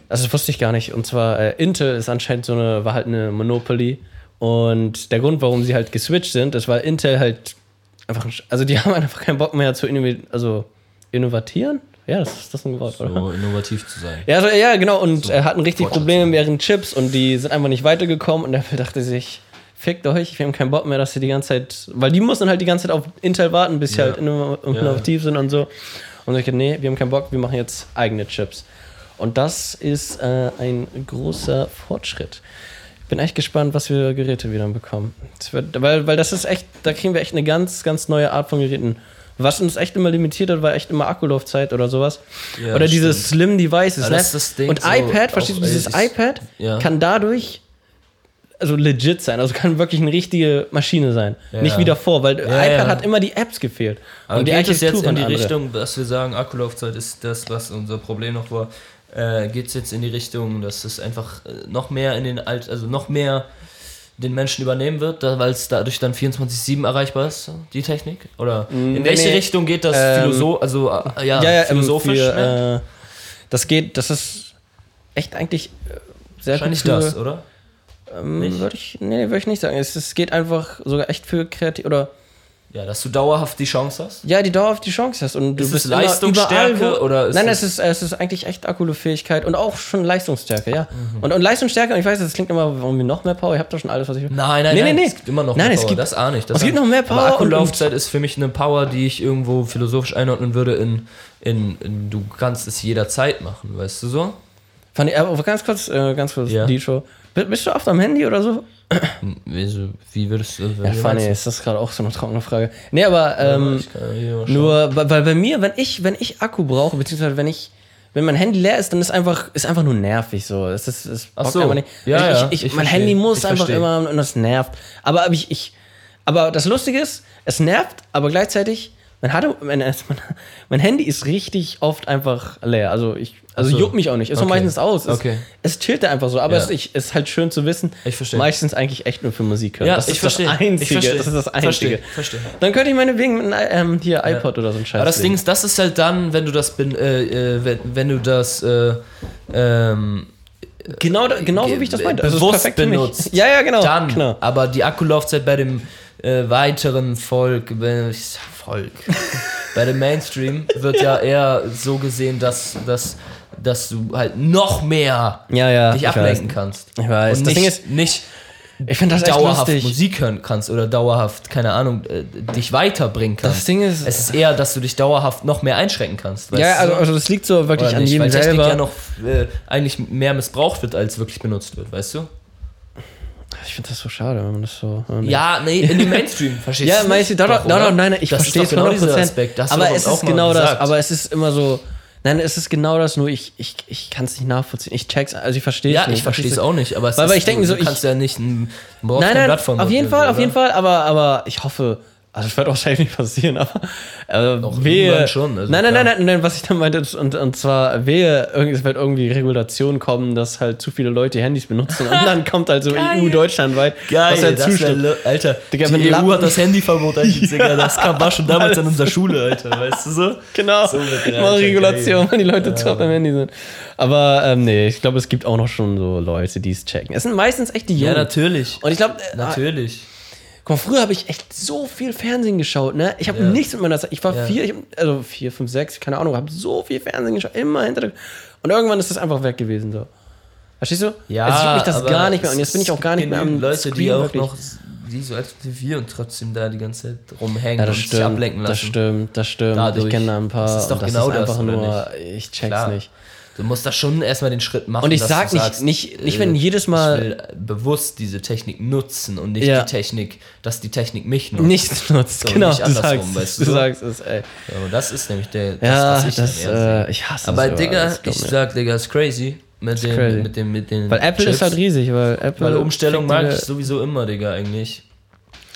Also das wusste ich gar nicht. Und zwar äh, Intel ist anscheinend so eine, war halt eine Monopoly. Und der Grund, warum sie halt geswitcht sind, ist, weil Intel halt einfach, also die haben einfach keinen Bock mehr zu innovieren, also innovatieren? Ja, das ist das ein Wort, oder? so innovativ zu sein. Ja, so, ja, genau. Und So, er hatten richtig Probleme mit ihren Chips und die sind einfach nicht weitergekommen. Und Apple dachte sich, fickt euch, wir haben keinen Bock mehr, dass sie die ganze Zeit, weil die mussten halt die ganze Zeit auf Intel warten, bis sie Ja. halt inno- innovativ sind und so. Und ich dachte, nee, wir haben keinen Bock, wir machen jetzt eigene Chips. Und das ist äh, ein großer Fortschritt. Ich bin echt gespannt, was wir Geräte wieder bekommen. Das wird, weil, weil das ist echt, da kriegen wir echt eine ganz, ganz neue Art von Geräten. Was uns echt immer limitiert hat, war echt immer Akkulaufzeit oder sowas. Ja, oder diese stimmt. Slim Devices. Ja, ne? das ist das Ding, Und so iPad, verstehst du, dieses das- iPad ja. kann dadurch also legit sein, also kann wirklich eine richtige Maschine sein. Nicht wie davor, weil iPad hat immer die Apps gefehlt. Aber die geht es jetzt in die andere. Richtung, dass wir sagen, Akkulaufzeit ist das, was unser Problem noch war, äh, geht es jetzt in die Richtung, dass es einfach äh, noch mehr in den Alt, also noch mehr den Menschen übernehmen wird, weil es dadurch dann 24-7 erreichbar ist, die Technik? Oder in Nee, welche nee. Richtung geht das Ähm, philosoph also äh, ja, ja, ja, ähm, philosophisch? für, ne? äh, das geht, das ist echt eigentlich äh, sehr Wahrscheinlich für, das, oder? Nicht? Würde ich, nee, würde ich nicht sagen. Es, es geht einfach sogar echt für kreativ oder Ja, dass du dauerhaft die Chance hast. ja, die dauerhaft die Chance hast und du Ist es bist immer Leistungsstärke überall, oder ist Nein, es- ist es ist eigentlich echt Akkufähigkeit und auch schon Leistungsstärke, ja. Mhm. Und, und Leistungsstärke, und ich weiß, das klingt immer irgendwie noch mehr Power. Ich habe doch schon alles, was ich will. Nein, nein, Nee, nein. nee. Es gibt immer noch Nein, mehr es Power. gibt- das ahne ich. Das es gibt noch mehr. Power Aber Akkulaufzeit ist für mich eine Power, die ich irgendwo philosophisch einordnen würde in, in, in du kannst es jederzeit machen, weißt du so? Fand ich, aber ganz kurz, äh, ganz kurz, Ja. die Show. B- Bist du oft am Handy oder so? Wie, wie würdest du Ja, funny, ist das gerade auch so eine trockene Frage. Nee, aber ähm, schauen. nur, weil, bei mir, wenn ich, wenn ich Akku brauche, beziehungsweise wenn ich, wenn mein Handy leer ist, dann ist einfach, ist einfach nur nervig so. Es ist, es Ach bockt so. einfach nicht. Ja, ich, ja, ich, ich mein versteh. Handy muss Ich einfach versteh. immer und das nervt. Aber, aber ich, ich, aber das Lustige ist, es nervt, aber gleichzeitig, mein, Hard- mein, mein, mein Handy ist richtig oft einfach leer. Also ich, also so. juckt mich auch nicht. Ist Okay. meistens aus. Es, Okay. es chillt einfach so. Aber Ja. es ich, ist halt schön zu wissen. Ich versteh. Meistens eigentlich echt nur für Musik hören. Ja, das ich ist das. Einzige. Das ist das Einzige. Versteh, versteh. Dann könnte ich meinetwegen mit einem, ähm, hier iPod oder so ein Scheiß. Aber das. Ding ist, das ist halt dann, wenn du das bin, äh, äh, wenn, wenn du das äh, ähm, Genau, genau so wie ich das meinte. Also es ist bewusst benutzt. Ja, ja, genau. Dann, genau. aber die Akkulaufzeit bei dem äh, weiteren Volk, wenn ich sag Volk, bei dem Mainstream wird ja eher so gesehen, dass, dass, dass du halt noch mehr Ja, ja. dich ich ablenken weiß. kannst. Ich weiß. Und Das nicht, Ding ist, nicht ich finde das dauerhaft. Musik hören kannst oder dauerhaft, keine Ahnung, äh, dich weiterbringen kannst. Das Ding ist- es ist eher, dass du dich dauerhaft noch mehr einschränken kannst. Ja, also, so? also das liegt so wirklich an nicht, jedem weil Technik selber. ja noch äh, eigentlich mehr missbraucht wird, als wirklich benutzt wird, weißt du? ich finde das so schade, wenn man das so. äh, nee. Ja, nee, in dem Mainstream, verstehst Ja, du? meinst du, da, da, da, nein, nein, ich das verstehe es genau 100%. dieser Aspekt. Das aber es ist genau das, gesagt. aber es ist immer so. Nein, es ist genau das, nur ich, ich, ich kann es nicht nachvollziehen. Ich check's, also ich verstehe Ja, es nicht. ich verstehe es auch nicht, aber es Weil- ist, weil ich denke du, so, du ich- kannst ja nicht ein, Nein, nein, Blatt von auf jeden Fall, auf oder? jeden Fall, aber, aber ich hoffe, also es wird auch safe nicht passieren, aber äh, Doch, wehe. schon, also nein, nein, nein, nein, nein, was ich dann meinte, und, und zwar wehe, irgendwie, es wird irgendwie Regulation kommen, dass halt zu viele Leute Handys benutzen und dann kommt halt so. EU deutschlandweit, Geil, was ja das wär, zustimmt. Alter, Digga, wenn die EU Lampen- hat das Handyverbot eigentlich, Digga, das kam, war schon damals in unserer Schule, Alter, weißt du so? Genau, So mal Regulation, geil. weil die Leute zu oft am Handy sind. Aber ähm, nee, ich glaube, es gibt auch noch schon so Leute, die es checken. Es sind meistens echt die Ja, Jungen. natürlich. und ich glaube, äh, Natürlich. Guck mal, früher habe ich echt so viel Fernsehen geschaut, ne? Ich habe Ja. nichts mit meiner Zeit. Ich war Ja. vier, ich, hab- also vier, fünf, sechs, keine Ahnung, habe so viel Fernsehen geschaut, immer hinter der. Und irgendwann ist das einfach weg gewesen, so. Verstehst du? Ja, Jetzt juckt mich das aber gar nicht mehr. Und es jetzt bin ich auch gar nicht mehr am Leute, die Screen, auch wirklich. noch, die so wie wir und trotzdem da die ganze Zeit rumhängen Ja, das und sich stimmt. ablenken lassen. Das stimmt, das stimmt. Dadurch. Ich kenne da ein paar. Das ist doch und genau ist das, einfach oder nur, ich check's Klar. nicht. Du musst da schon erstmal den Schritt machen. Und ich sag nicht- sagst, nicht- nicht, wenn jedes Mal- Ich will bewusst diese Technik nutzen und nicht Ja. die Technik, dass die Technik mich nutzt. Nichts nutzt, So, genau. nicht Du sagst, weißt du du sagst es, ey. Ja, das ist nämlich der, das, Ja, was ich das, dann eher äh, ich hasse Aber das. Digga, ich sag, Digga, ist crazy. Mit dem, mit dem, mit den Weil Apple Chips. ist halt riesig, weil Apple. Weil Umstellung mag ich sowieso immer, Digga, eigentlich.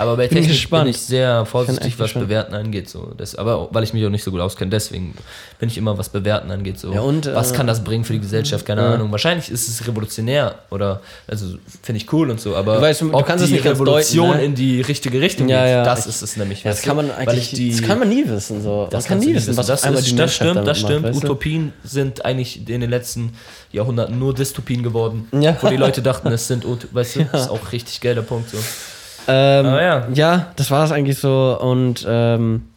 Aber bei Bin Technik gespannt. bin ich sehr vorsichtig, echt was gespannt. Bewerten angeht. So. Das, aber weil ich mich auch nicht so gut auskenne, deswegen bin ich immer, was Bewerten angeht. So. Ja, und, was äh, kann das bringen für die Gesellschaft? Keine ja. Ahnung. Wahrscheinlich ist es revolutionär oder also finde ich cool und so, aber Du weißt, du ob kannst es nicht Revolution deuten, ne? in die richtige Richtung Ja, geht, ja, das ich- ist es nämlich. Das kann du? man eigentlich. ich die, das kann man nie wissen. So. das man kann du nie wissen, was das ist, das stimmt, das stimmt. Macht, weißt du? Utopien sind eigentlich in den letzten Jahrhunderten nur Dystopien geworden, wo die Leute dachten, es sind, weißt du, das ist auch richtig geiler Punkt so. Ähm, Aber ja. ja, das war es eigentlich so. Und ähm,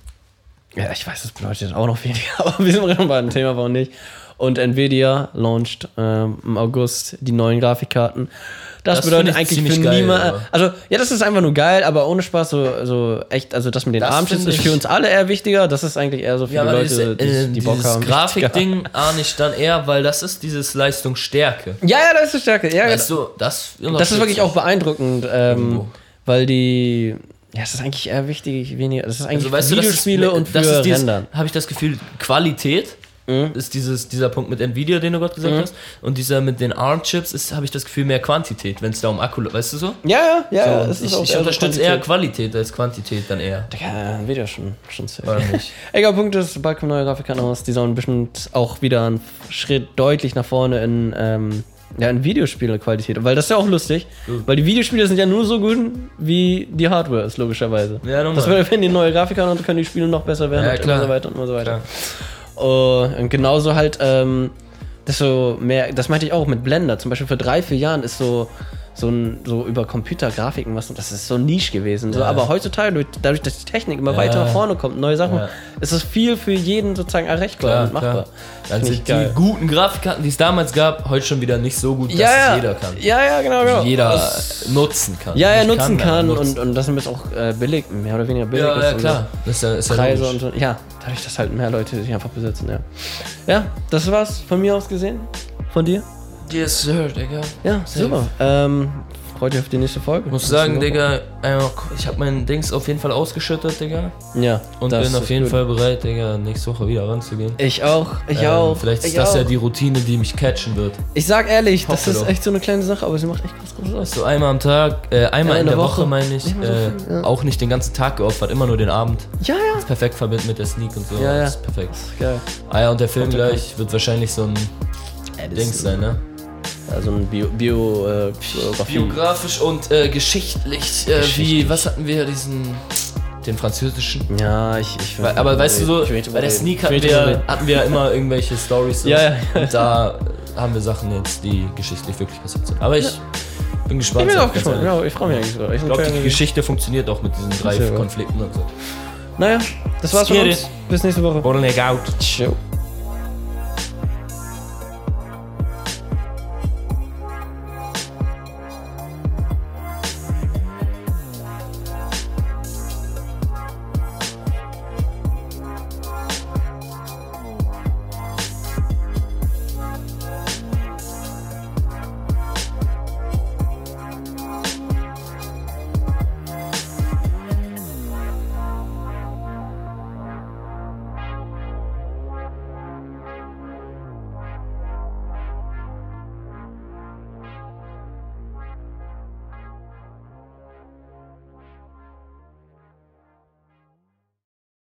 ja, ich weiß, das bedeutet auch noch weniger, aber wir sind schon bei einem Thema, warum nicht. Und Nvidia launcht ähm, im August die neuen Grafikkarten. Das, Das bedeutet eigentlich für niemanden. Also, ja, das ist einfach nur geil, aber ohne Spaß, so, so echt, also das mit den Das find ist für uns alle eher wichtiger. Das ist eigentlich eher so für Ja, die Leute, die, äh, die Bock dieses haben. Grafikding ahne ich dann eher, weil das ist dieses Leistungsstärke. Ja, ja, das ist Stärke. Ja, Weißt du, das, Das ist wirklich auch beeindruckend, ähm, Irgendwo. Weil die. Ja, es ist eigentlich eher wichtig, weniger. Das ist eigentlich Also weißt für du, das Videospiele ist, und für das ist dieses, Rendern. habe ich das Gefühl, Qualität Mhm. ist dieses, dieser Punkt mit Nvidia, den du gerade gesagt hast. Und dieser mit den ARM-Chips ist, habe ich das Gefühl, mehr Quantität, wenn es da um Akku, weißt du so? Ja, ja, ja. so ja ich ich unterstütze eher Qualität. Als Quantität dann eher. Digga, Video schon, schon safe. Egal, Punkt ist, bald kommen neue Grafikkarten raus. Die sollen bestimmt auch wieder einen Schritt deutlich nach vorne in, ähm, ja, in Videospiele-Qualität. Weil das ist ja auch lustig, weil die Videospiele sind ja nur so gut, wie die Hardware ist, logischerweise. Ja, nun das wenn die neue Grafikkarten und können die Spiele noch besser werden Ja, und klar. immer so weiter und immer so weiter. Oh, und genauso halt, ähm, desto mehr, das meinte ich auch mit Blender. Zum Beispiel vor drei, vier Jahren ist so, so, ein, so über Computergrafiken was und das ist so niche gewesen. So, Ja. aber heutzutage, durch- dadurch, dass die Technik immer Ja. weiter nach vorne kommt, neue Sachen, Ja. ist es viel für jeden sozusagen erreichbar Klar, und machbar. klar. Ich sind die geil. guten Grafikkarten, die es damals gab, heute schon wieder nicht so gut, dass es jeder kann. Ja, ja, genau, genau. Also jeder Das- nutzen kann. ja, ja, Nicht nutzen kann, aber und, nutzen. und das ist auch äh, billig, mehr oder weniger billig ja, ist. ja, klar. Das ist ja, ist Preise und so. Ja, dadurch, dass halt mehr Leute sich einfach besitzen, ja. Ja, das war's von mir aus gesehen. Von dir? Yes, sir, Digga. Ja, super. Ähm, freut euch auf die nächste Folge. Ich muss sagen, Digga, ich habe mein Dings auf jeden Fall ausgeschüttet, Digga. Ja, Und das bin auf ist jeden gut. Fall bereit, Digga, nächste Woche wieder ranzugehen. Ich auch, ich Ähm, auch. Vielleicht ist ich das auch. ja die Routine, die mich catchen wird. Ich sag ehrlich, das hoffe ist doch. echt so eine kleine Sache, aber sie macht echt ganz gut aus. So einmal am Tag, äh, einmal Ja, in der Woche, meine ich, so äh, ja. auch nicht den ganzen Tag geopfert, immer nur den Abend. Ja, ja. Perfekt verbinden mit der Sneak und so. Ja, ja. Das ist perfekt. Geil. Ah ja, und der Film Kommt gleich wird wahrscheinlich so ein Dings sein, ne? Also ein Bio, Bio, äh. Biografisch und äh, geschichtlich, äh, Geschichtlich. wie, was hatten wir, diesen, den französischen? Ja, ich, ich Weil, aber weißt du so. Ich bei der Sneak hatten Ich wir, hatten wir immer irgendwelche Stories. Ja, ja. Und da haben wir Sachen jetzt, die geschichtlich wirklich passiert sind. Aber ich bin Ich gespannt. bin sag auch gespannt. Ja, ich freue mich eigentlich so. Ich Ich glaube, die Geschichte funktioniert auch mit diesen drei. Konflikten und so. Naja, das war's von uns. Bis nächste Woche. Borne out. Ciao.